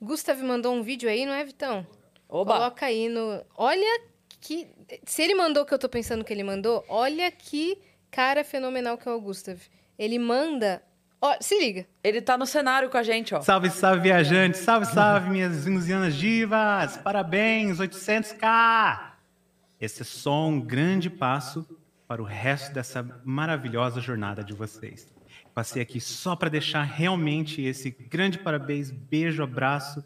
Gustav mandou um vídeo aí, não é, Vitão? Oba! Coloca aí no. Olha que. Se ele mandou o que eu tô pensando que ele mandou, olha que cara fenomenal que é o Gustav. Ele manda. Ó, se liga. Ele tá no cenário com a gente, ó. Salve, salve, viajantes! Salve, salve, minhas venusianas divas! Parabéns, 800k! Esse é só um grande passo para o resto dessa maravilhosa jornada de vocês. Passei aqui só para deixar realmente esse grande parabéns, beijo, abraço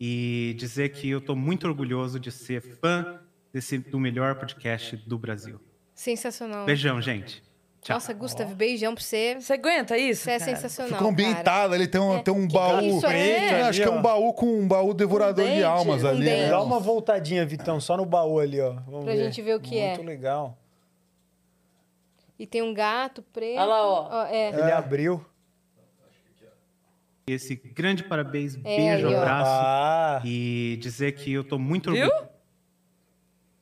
e dizer que eu estou muito orgulhoso de ser fã desse, do melhor podcast do Brasil. Sensacional. Beijão, gente. Tchau. Nossa, Gustav, beijão pra você. Você aguenta isso? Você é cara? sensacional. Ficou ambientado, ele tem um, tem um baú. isso é? preto, acho que é um baú com um baú devorador Um de almas um ali. dente. né? Dá uma voltadinha, Vitão, só no baú ali, ó. Vamos Pra gente ver o que é. Muito legal. E tem um gato preto. Olha lá, ó. é. Ele abriu. Esse grande parabéns, É, beijo, aí, ó. abraço Ah, e dizer que eu estou muito Viu? orgulhoso.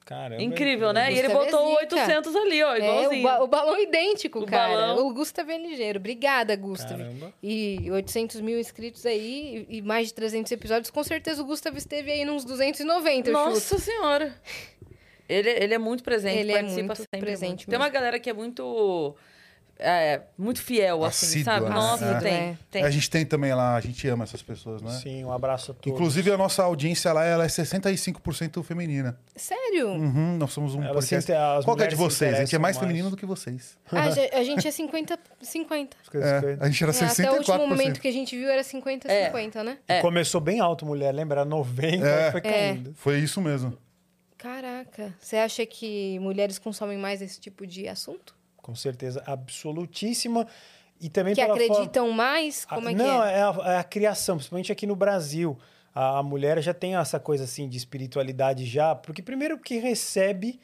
caramba. Incrível, né? E ele Gustavo botou o zica. 800 ali, ó, É, o, igualzinho. ba- o balão idêntico, O cara. balão. O Gustav é ligeiro. Obrigada, Gustav. Caramba. E 800 mil inscritos aí e mais de 300 episódios. Com certeza o Gustav esteve aí nos 290, eu chuto. Nossa senhora. Ele, ele é muito presente, Ele é participa muito sempre. presente muito. Tem uma galera que é muito. é, muito fiel, assim, Assídua, sabe? né? Nossa, É. tem. É. tem. A gente tem também lá, a gente ama essas pessoas, né? Sim, um abraço a todos. Inclusive, a nossa audiência lá ela é 65% feminina. Sério? Uhum, nós somos um Elas podcast. Qual que é de vocês? A gente é mais mais. feminino do que vocês. A, ge- a gente é 50, 50. As coisas É, que- a gente era É, até o último 64%. momento que a gente viu era 50, É. 50, né? É. Começou bem alto, mulher, lembra? Era 90 É. foi caindo. Foi isso mesmo. Caraca. Você acha que mulheres consomem mais esse tipo de assunto? Com certeza absolutíssima. E também Que pela forma- acreditam mais? Como Ah, é que não, é? a, é a criação, principalmente aqui no Brasil. A, a mulher já tem essa coisa assim de espiritualidade já, porque primeiro que recebe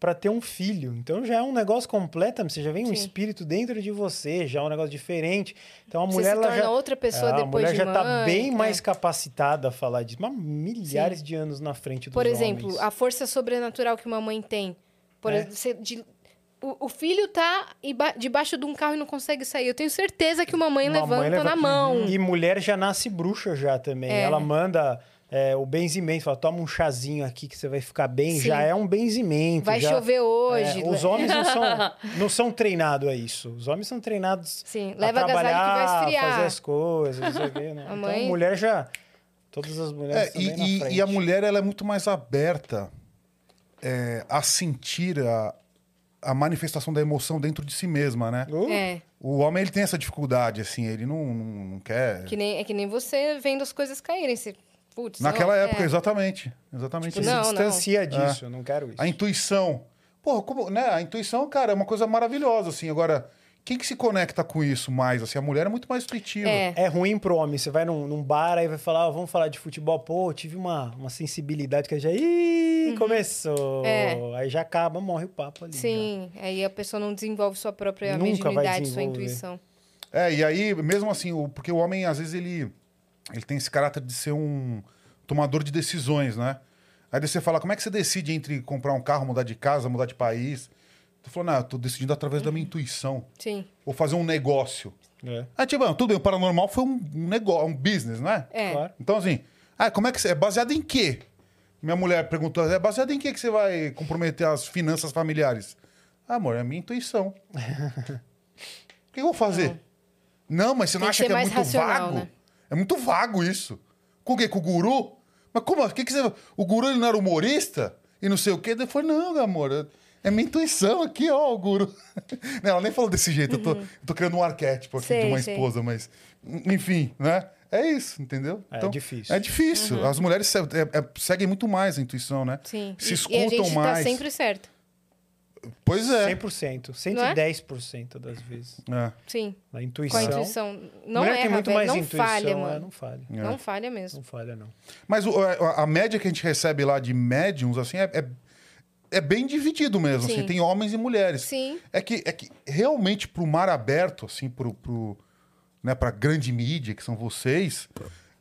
para ter um filho. Então já é um negócio completo, você já vem um Sim. espírito dentro de você, já é um negócio diferente. Então a Você mulher se ela já outra pessoa É, depois a mulher de já tá mãe, bem é. mais capacitada a falar disso, mas milhares de anos na frente dos Por exemplo, homens. a força sobrenatural que uma mãe tem. Por É. exemplo, de- o, o filho tá debaixo de um carro e não consegue sair. Eu tenho certeza que uma mãe Uma levanta mãe leva- na mão. E mulher já nasce bruxa já também. É. Ela manda é, o benzimento, fala, toma um chazinho aqui que você vai ficar bem. Sim. Já é um benzimento. Vai já- chover hoje. É, os homens não são, não são treinados a isso. Os homens são treinados Sim, a leva trabalhar, esfriar. fazer as coisas, não sei o quê, né? A Então, mãe- a mulher já... Todas as mulheres É, estão bem na e, e- frente. e a mulher ela é muito mais aberta é, a sentir a, a manifestação da emoção dentro de si mesma, né? Uh, É, O homem ele tem essa dificuldade, assim, ele não, não, não quer. que nem, é que nem você vendo as coisas caírem. Você, putz, Naquela não, época, é. exatamente. Exatamente Você isso. Não, se não. distancia disso, eu não quero isso. A intuição. Porra, como, né? A intuição, cara, é uma coisa maravilhosa, assim. Agora, quem que se conecta com isso mais? Assim, a mulher é muito mais intuitiva. É. É ruim pro homem. Você vai num, num bar aí vai falar, "Ah, vamos falar de futebol. Pô, eu tive uma, uma sensibilidade que já. Ih, começou. Uhum. É. Aí já acaba, morre o papo ali. Sim, aí a pessoa não desenvolve sua própria Nunca vai mediunidade, sua desenvolver. intuição. É, e aí, mesmo assim, o, porque o homem, às vezes, ele, ele tem esse caráter de ser um tomador de decisões, né? Aí você fala, como é que você decide entre comprar um carro, mudar de casa, mudar de país? Tu falou, não, eu tô decidindo através da minha intuição. Sim, Ou fazer um negócio. É, Ah, tipo, tudo bem, o paranormal foi um, negócio, um business, não é? é. claro. Então, assim, ah, como é que você. É baseado em quê? Minha mulher perguntou, é baseado em quê que você vai comprometer as finanças familiares? Ah, amor, é a minha intuição. o que eu vou fazer? Não, mas você não Tem que acha ser que é muito racional, vago? né? É muito vago isso. Com o quê? Com o guru? Mas como? O que, que você. O guru ele não era humorista? E não sei o quê? Daí foi, não, meu amor. É minha intuição aqui, ó, o guru. Não, ela nem falou desse jeito. Eu, tô, eu tô criando um arquétipo aqui Sei, de uma sei. esposa, mas. Enfim, né? É isso, entendeu? É difícil. É difícil. As mulheres é- é- seguem muito mais a intuição, né? Uhum. Sim. Se E- escutam e a gente mais. tá sempre certo. Pois é. 100%. Não é? 110% das vezes. É. Sim, A com intuição. a intuição. Não erra, tem muito velho. mais não intuição. falha, é, mano. não falha. Não falha mesmo. Não falha, não. Mas o- a, a média que a gente recebe lá de médiums, assim, é, é, é bem dividido mesmo. Sim. Assim, tem homens e mulheres. Sim. É que, é que realmente pro mar aberto, assim, pro, pro, né, pra grande mídia, que são vocês,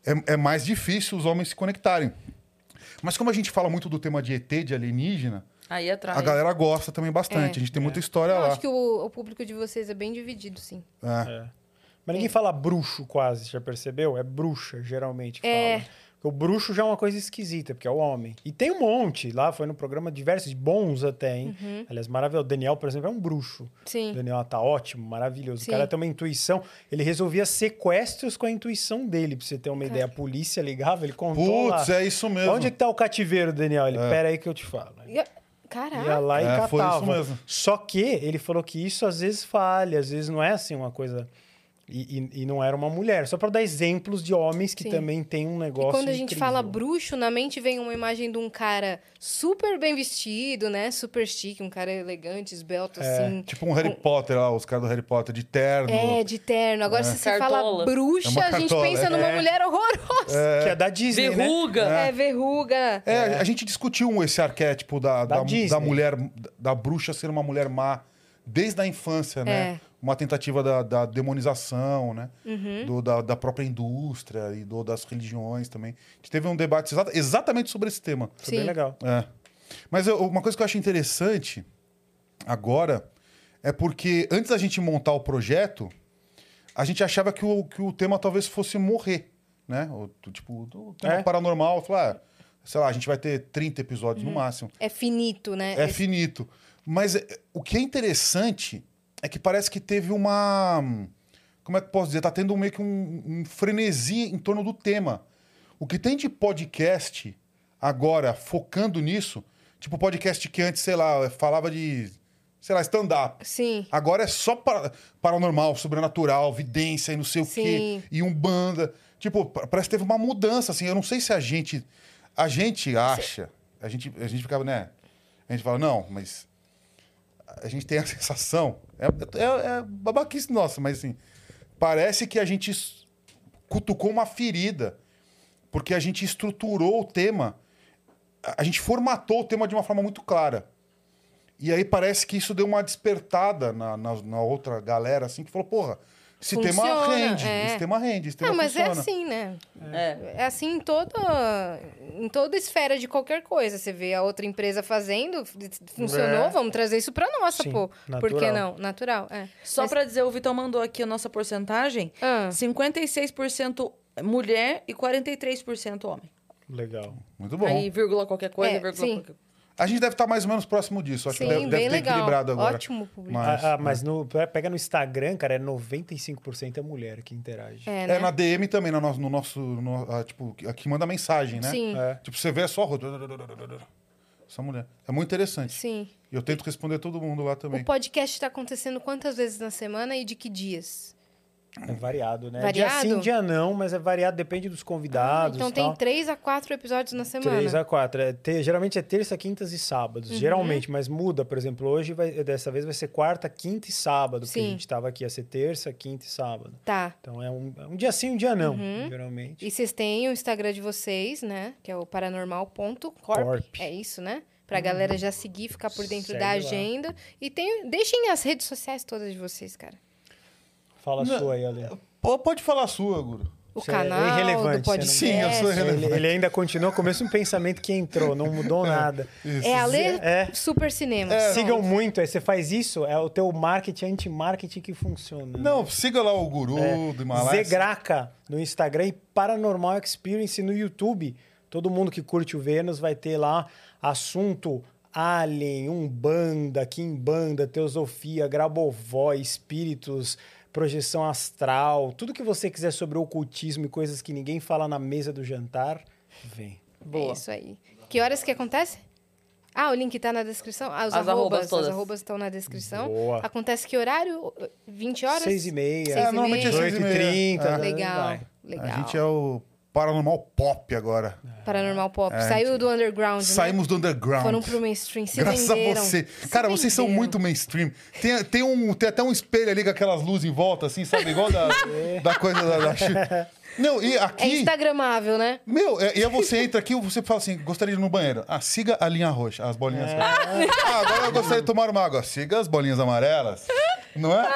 é, é mais difícil os homens se conectarem. Mas como a gente fala muito do tema de ET, de alienígena, Aí atrai. a galera gosta também bastante. É. A gente tem muita história Eu lá. acho que o, o público de vocês é bem dividido, sim. É. É. Mas ninguém fala bruxo quase, já percebeu? É bruxa, geralmente, que É. fala. Porque o bruxo já é uma coisa esquisita, porque é o homem. E tem um monte. Lá foi no programa diversos, bons até, hein? Uhum. Aliás, maravilhoso. O Daniel, por exemplo, é um bruxo. O Sim. Daniel tá ótimo, maravilhoso. Sim. O cara tem uma intuição. Ele resolvia sequestros com a intuição dele, pra você ter uma ideia. A polícia ligava, ele contou Putz, lá. é isso mesmo. Onde é que tá o cativeiro, Daniel? Ele, pera aí que eu te falo. E- Caraca. Ia lá e É, catava. foi isso mesmo. Só que ele falou que isso às vezes falha, às vezes não é assim uma coisa. E, e- e não era uma mulher. Só para dar exemplos de homens que Sim. também têm um E negócio. quando a gente incrível. fala bruxo, na mente vem uma imagem de um cara super bem vestido, né? Super chique, um cara elegante, esbelto, assim. Tipo um Harry Potter lá, os caras do Harry Potter, de terno. É, de terno. Agora, se você Cartola. fala bruxa, É a gente pensa é. numa mulher horrorosa. Que é da Disney, né? Verruga. É, verruga. É, a gente discutiu esse arquétipo da, Da da, da mulher, da bruxa ser uma mulher má desde a infância, né? É. Uma tentativa da, da demonização, né? Uhum. Do, da, da própria indústria e do, das religiões também. A gente teve um debate exata- exatamente sobre esse tema. Foi bem Sim. legal. É. Mas eu- uma coisa que eu acho interessante agora é porque antes da gente montar o projeto, a gente achava que o, que o tema talvez fosse morrer, né? O, do- tipo, o tema É. paranormal, falar, ah, sei lá, a gente vai ter 30 episódios Uhum. no máximo. É finito, né? É Esse- finito. Mas é, o que é interessante é que parece que teve uma. Como é que posso dizer? Tá tendo meio que um, um frenesi em torno do tema. O que tem de podcast agora focando nisso, tipo podcast que antes, sei lá, falava de. Sei lá, stand-up. Sim. Agora é só para, paranormal, sobrenatural, vidência e não sei o Sim. quê. E umbanda. Tipo, pa- parece que teve uma mudança, assim. Eu não sei se a gente... A gente acha... A gente, a gente ficava, né? A gente fala, não, mas... a gente tem a sensação. É, é, é babaquice nossa, mas assim. Parece que a gente cutucou uma ferida. Porque a gente estruturou o tema. A a gente formatou o tema de uma forma muito clara. E aí parece que isso deu uma despertada na, na, na outra galera, assim, que falou, porra, esse tema Funciona, rende, é. esse tema rende, esse tema Não, mas é funciona. assim, né? É. É assim em toda, em toda esfera de qualquer coisa. Você vê a outra empresa fazendo, funcionou, É. vamos trazer isso pra nossa, Sim, pô. Por que natural. não? Natural, é. Só Mas- pra dizer, o Vitão mandou aqui a nossa porcentagem: Ah. 56% mulher e 43% homem. Legal. Muito bom. Aí, vírgula qualquer coisa, É, vírgula sim. qualquer A gente deve estar mais ou menos próximo disso. Acho Sim, que deve, deve ter legal. equilibrado agora. Ótimo público. Mas, ah, ah, mas no, pega no Instagram, cara, é 95% é mulher que interage. É, É, né? na DM também, no nosso. No nosso no- ah, tipo, aqui manda mensagem, né? Sim, É. Tipo, você vê é só. Essa mulher. É muito interessante. sim. E eu tento responder todo mundo lá também. O podcast está acontecendo quantas vezes na semana e de que dias? É variado, né? Variado? Dia sim, dia não, mas é variado, depende dos Ah, convidados. então e tem três a quatro episódios na semana. Três a quatro. É, te- geralmente é terça, quintas e sábados. Uhum. Geralmente, mas muda. Por exemplo, hoje, vai, dessa vez, vai ser quarta, quinta e sábado. Sim. a gente estava aqui, ia ser terça, quinta e sábado. Tá. Então é um, é um dia sim, um dia não, Uhum. geralmente. E vocês têm o Instagram de vocês, né? Que é o paranormal.corp. Corp. É isso, né? Pra galera já seguir, ficar por dentro Segue da lá. agenda. E tem, deixem as redes sociais todas de vocês, cara. Fala a Não. sua aí, Ale. Pô, Pode falar a sua, Guru. O Você é canal, irrelevante, do você não- podcast. Sim, eu sou irrelevante. Ele, ele ainda continua com o mesmo pensamento que entrou, não mudou nada. Isso. É a Lê É. Super Cinema. Sigam muito, aí você faz isso, é o teu marketing anti-marketing que funciona. Não, siga lá o Guru do Himalaia. Zegraca no Instagram e Paranormal Experience no YouTube. Todo mundo que curte o Vênus vai ter lá assunto Alien, Umbanda, Kimbanda, Teosofia, Grabovó, espíritos, projeção astral, tudo que você quiser sobre ocultismo e coisas que ninguém fala na mesa do jantar, vem. É isso aí. Que horas que acontece? Ah, o link tá na descrição? Ah, os As arrobas, arrobas todas. As arrobas estão na descrição. Boa. Acontece que horário? 20 horas? Seis e meia, Seis É, e normalmente é meia. seis e meia. 18h30. É. Legal, legal. A gente é o Paranormal Pop agora. Paranormal Pop. É, Saiu gente. do underground, né? Saímos do underground. Foram pro mainstream, se Graças venderam. a você. Se Cara, vocês são muito mainstream. Tem, tem, um, tem até um espelho ali com aquelas luzes em volta, assim, sabe? Igual da, da coisa da, da Não, e É aqui. instagramável, né? Meu, é- e aí você entra aqui e você fala assim: gostaria de ir no banheiro. Ah, siga a linha roxa, as bolinhas. Ah, agora eu gostaria de tomar uma água. Siga as bolinhas amarelas. Não é?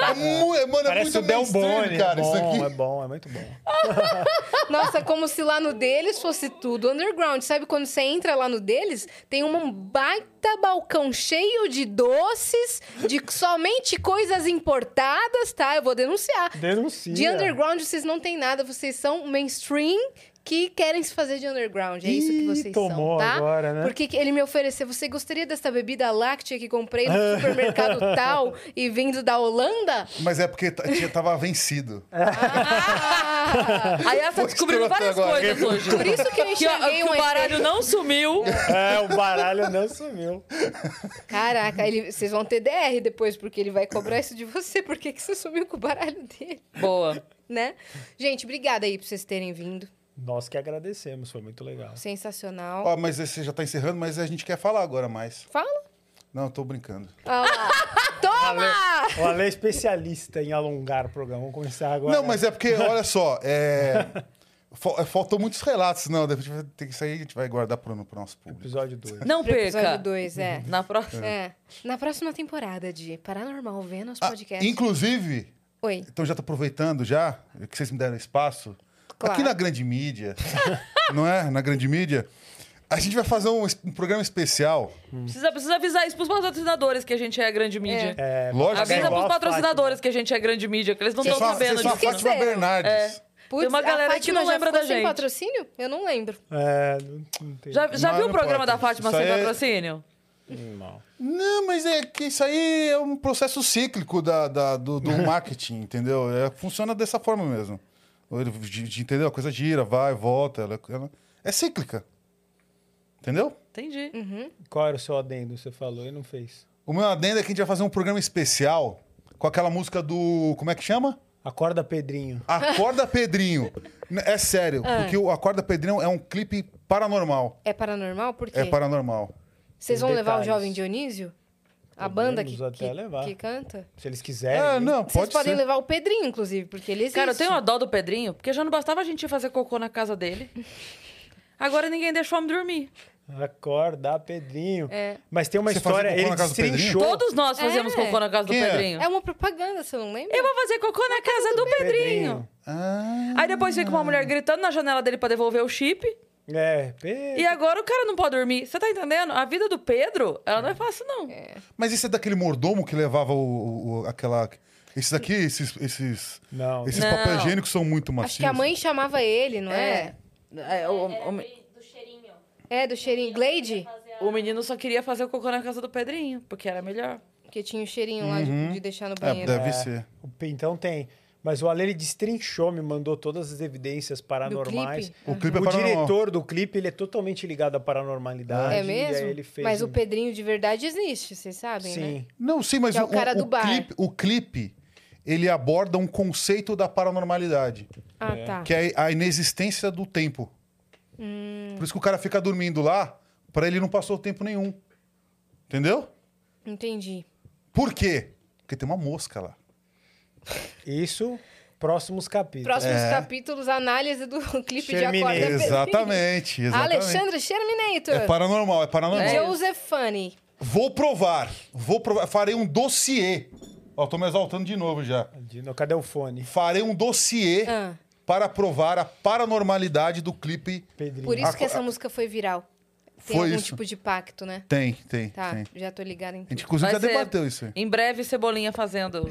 É é, mano, é Parece muito o Del Boni, cara, é isso bom, aqui. é bom, é muito bom. Nossa, como se lá no deles fosse tudo underground. Sabe quando você entra lá no deles, tem um baita balcão cheio de doces, de somente coisas importadas, tá? Eu vou denunciar. Denuncia. De underground vocês não têm nada, vocês são mainstream que querem se fazer de underground. É isso que vocês tomou são, tá? agora, né? Porque que ele me ofereceu, você gostaria dessa bebida láctea que comprei no supermercado tal e vindo da Holanda? Mas é porque tinha- tava vencido. Ah! Aí ela tá descobrindo várias agora. coisas hoje. Por isso que eu enxerguei que um o baralho efeito. não sumiu. É, o baralho não sumiu. Caraca, ele- vocês vão ter DR depois, porque ele vai cobrar isso de você. Por que, que você sumiu com o baralho dele? Boa. Né? Gente, obrigada aí por vocês terem vindo. Nós que agradecemos, foi muito legal. Sensacional. Ó, mas esse já tá encerrando, mas a gente quer falar agora mais. Fala. Não, eu tô brincando. Ah. Toma! O Ale é especialista em alongar o programa. Vamos começar agora. Não, mas é porque, olha só, é... fal- Faltou muitos relatos, não. Depois a gente vai ter que sair, a gente vai guardar pro, pro nosso público. Episódio 2. Não perca. episódio 2, é. Na próxima. É. Na próxima temporada de Paranormal Vênus Ah, Podcast. inclusive, Oi. então já tô aproveitando já, que vocês me deram espaço. Claro. Aqui na grande mídia, não é? Na grande mídia, a gente vai fazer um, um programa especial. Precisa, precisa avisar isso pros patrocinadores que a gente é grande mídia. É, Lógico. Avisa pros patrocinadores que a gente é grande mídia, que eles não estão sabendo vocês são a disso. Fátima. Bernardes. Putz, Tem uma galera que não lembra da sem gente. patrocínio? Eu não lembro. É, não, não tem. Já, já Mas viu o não programa importa. da Fátima Isso sem é- patrocínio? Não. Não, mas é que isso aí é um processo cíclico da, da- do, do marketing, entendeu? É, funciona dessa forma mesmo. Ele- de- de- Entendeu? A coisa gira, vai, volta. Ela, ela- é cíclica. Entendeu? Entendi. Uhum. Qual era o seu adendo? Você falou e não fez. O meu adendo é que a gente vai fazer um programa especial com aquela música do. Como é que chama? Acorda, Pedrinho. Acorda Pedrinho. É sério, porque o Acorda Pedrinho é um clipe paranormal. É paranormal? Por quê? É paranormal. Vocês vão levar o detalhes. jovem Dionísio? A banda que, que, levar. que canta? Se eles quiserem. Hein? não, Vocês pode podem ser. levar o Pedrinho, inclusive, porque ele existe. Cara, eu tenho uma dó do Pedrinho, porque já não bastava a gente ir fazer cocô na casa dele. Agora ninguém deixa o homem dormir. Acorda, Pedrinho. É. Mas tem uma Você história, ele na casa do Pedrinho? destrinchou. Todos nós fazíamos É. cocô na casa do Quem é? Pedrinho. É uma propaganda, você não lembra? Eu vou fazer cocô na casa do Pedrinho. Ah, Aí depois fica uma mulher gritando na janela dele pra devolver o chip. É, Pedro. E agora o cara não pode dormir. Você tá entendendo? A vida do Pedro, ela não é fácil, não. mas esse é daquele mordomo que levava o, o- aquela. Esses aqui, esses, esses, Não. esses Não. papel higiênicos são muito macios. Acho que a mãe chamava ele, não é? É, o, o- do cheirinho. É, do cheirinho. Glade? o menino só queria fazer o cocô na casa do Pedrinho, porque era melhor. Que tinha o cheirinho lá de, de deixar no É, banheiro. deve É. ser. O P- Então tem. Mas o Ale ele destrinchou, me mandou todas as evidências paranormais. clipe? O clipe é O paranormal. diretor do clipe, ele é totalmente ligado à paranormalidade. É mesmo? aí ele fez Mas um- o Pedrinho de verdade existe, vocês sabem, né? Sim. Não, sim, mas Que é o cara do bar. clipe, o clipe, ele aborda um conceito da paranormalidade, Ah, tá. que é a inexistência do tempo. Hum. Por isso que o cara fica dormindo lá, pra ele não passou tempo nenhum. Entendeu? Entendi. Por quê? Porque tem uma mosca lá. Isso, próximos capítulos. Próximos É. capítulos, análise do clipe de. Acorda. Exatamente, exatamente. Alexandre Sherminator. É paranormal, é paranormal. Joseph Funny. Vou provar, vou provar, farei um dossiê. Ó, tô me exaltando de novo já. De- Cadê o fone? Farei um dossiê Ah. para provar a paranormalidade do clipe. Pedrinho. Por isso que essa música foi viral. Tem Foi algum isso. tipo de pacto, né? Tem, tem, Tá, tem. já tô ligada em A gente, tudo. inclusive, já Vai debateu isso aí. Em breve, Cebolinha fazendo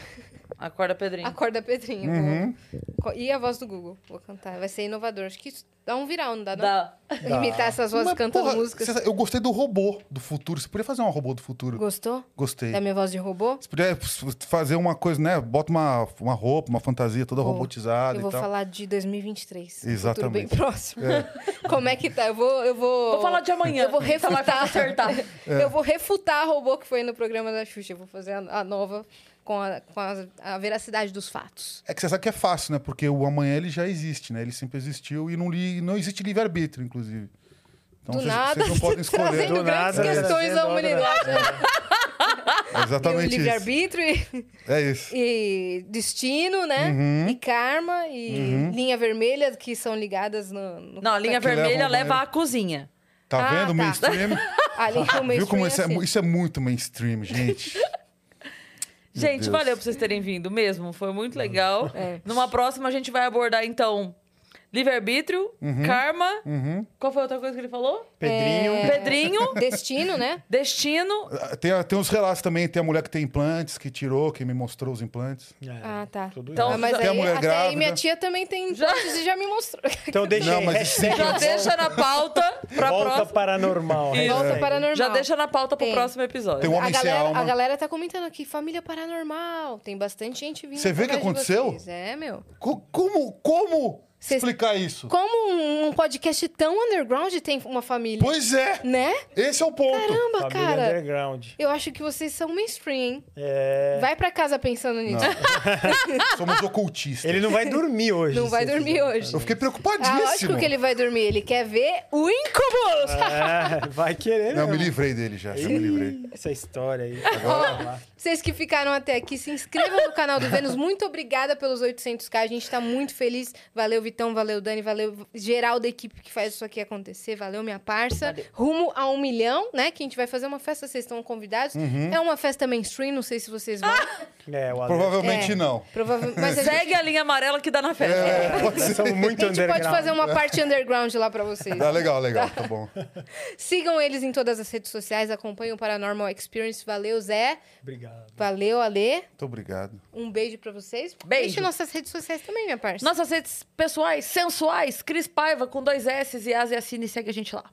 Acorda Pedrinho. Acorda Pedrinho. Uhum. vou- E a voz do Google. Vou cantar. Vai ser inovador. Acho que isso dá um viral, não dá, não? Dá. Imitar essas vozes Mas, cantando porra, músicas. cê- eu gostei do robô do futuro. Você podia fazer um robô do futuro? Gostou? Gostei. Da minha voz de robô? Você podia fazer uma coisa, né? Bota uma, uma roupa, uma fantasia toda Vou. robotizada Eu vou e tal. falar de 2023. um Exatamente. Futuro bem próximo. Como é que tá? Eu vou... Eu vou... Vou falar de amanhã. Eu vou que refutar. acertar. É. Eu vou refutar a robô que foi no programa da Xuxa. Eu vou fazer a, a nova com, a, com a, a veracidade dos fatos. É que você sabe que é fácil, né? Porque o amanhã ele já existe, né? Ele sempre existiu e não, li, não existe livre-arbítrio, inclusive. Então Do vocês, nada, vocês não podem escolher. trazendo Do grandes nada, questões trazendo da humanidade. né? É E o exatamente isso. livre-arbítrio e, É isso. e destino, né? Uhum. E karma e linha vermelha que são ligadas no... no Não, a linha vermelha leva à cozinha. Tá Ah, vendo? tá. Mainstream. A linha Viu mainstream como isso é, assim. mu- isso é muito mainstream, gente? Gente, Deus. valeu por vocês terem vindo mesmo. Foi muito legal. É. Numa próxima, a gente vai abordar, então, livre-arbítrio, karma. Uhum. Qual foi a outra coisa que ele falou? Pedrinho. É. Pedrinho, Destino, né? destino. Tem, a- tem uns relatos também. Tem a mulher que tem implantes, que tirou, que me mostrou os implantes. É, Ah, tá. tudo Então, isso. Ah, mas Tem a aí, mulher até aí minha tia também tem implantes e já me mostrou. Então deixa Não, aí, mas hashtag Já deixa na pauta pra volta próxima. paranormal. Isso. Volta hashtag. paranormal. Já deixa na pauta pro Tem. próximo episódio. Tem um a homem sem galera, alma. a galera tá comentando aqui, família paranormal. Tem bastante gente vindo. Você vê o que aconteceu? É, meu. Co- Como, como Cês- explicar isso? Como um, podcast tão underground tem uma família? Pois é, Né? esse é o ponto. Caramba, Família cara. underground. Eu acho que vocês são mainstream, hein? É... Vai pra casa pensando nisso. Somos ocultistas. Ele não vai dormir hoje. Não vai dormir fizer. hoje. Eu fiquei Ah, preocupadíssimo. lógico que ele vai dormir. Ele quer ver o Incubus. É, vai querer Não, eu me livrei dele já, já me livrei. Essa história aí. Ó, vocês que ficaram até aqui, se inscrevam no canal do Vênus. Muito obrigada pelos 800k. A gente tá muito feliz. Valeu, Vitão. Valeu, Dani. Valeu, geral da equipe que faz isso aqui acontecer. Valeu, minha parça. Rumo a um milhão, né? Que a gente vai fazer uma festa. Vocês estão convidados. Uhum. É uma festa mainstream. Não sei se vocês vão. É, Provavelmente É. não. Provavelmente. Mas a gente, Segue a linha amarela que dá na festa. É, pode Nós ser. muito a gente underground. pode fazer uma parte underground lá pra vocês. Ah, legal, legal, tá bom. Sigam eles em todas as redes sociais. Acompanhem o Paranormal Experience. Valeu, Zé. Obrigado. Valeu, Alê. Muito obrigado. Um beijo pra vocês. Beijo. Deixe nossas redes sociais também, minha parça. Nossas redes pessoais, sensuais, Cris Paiva com dois S e As e assine e segue a gente lá.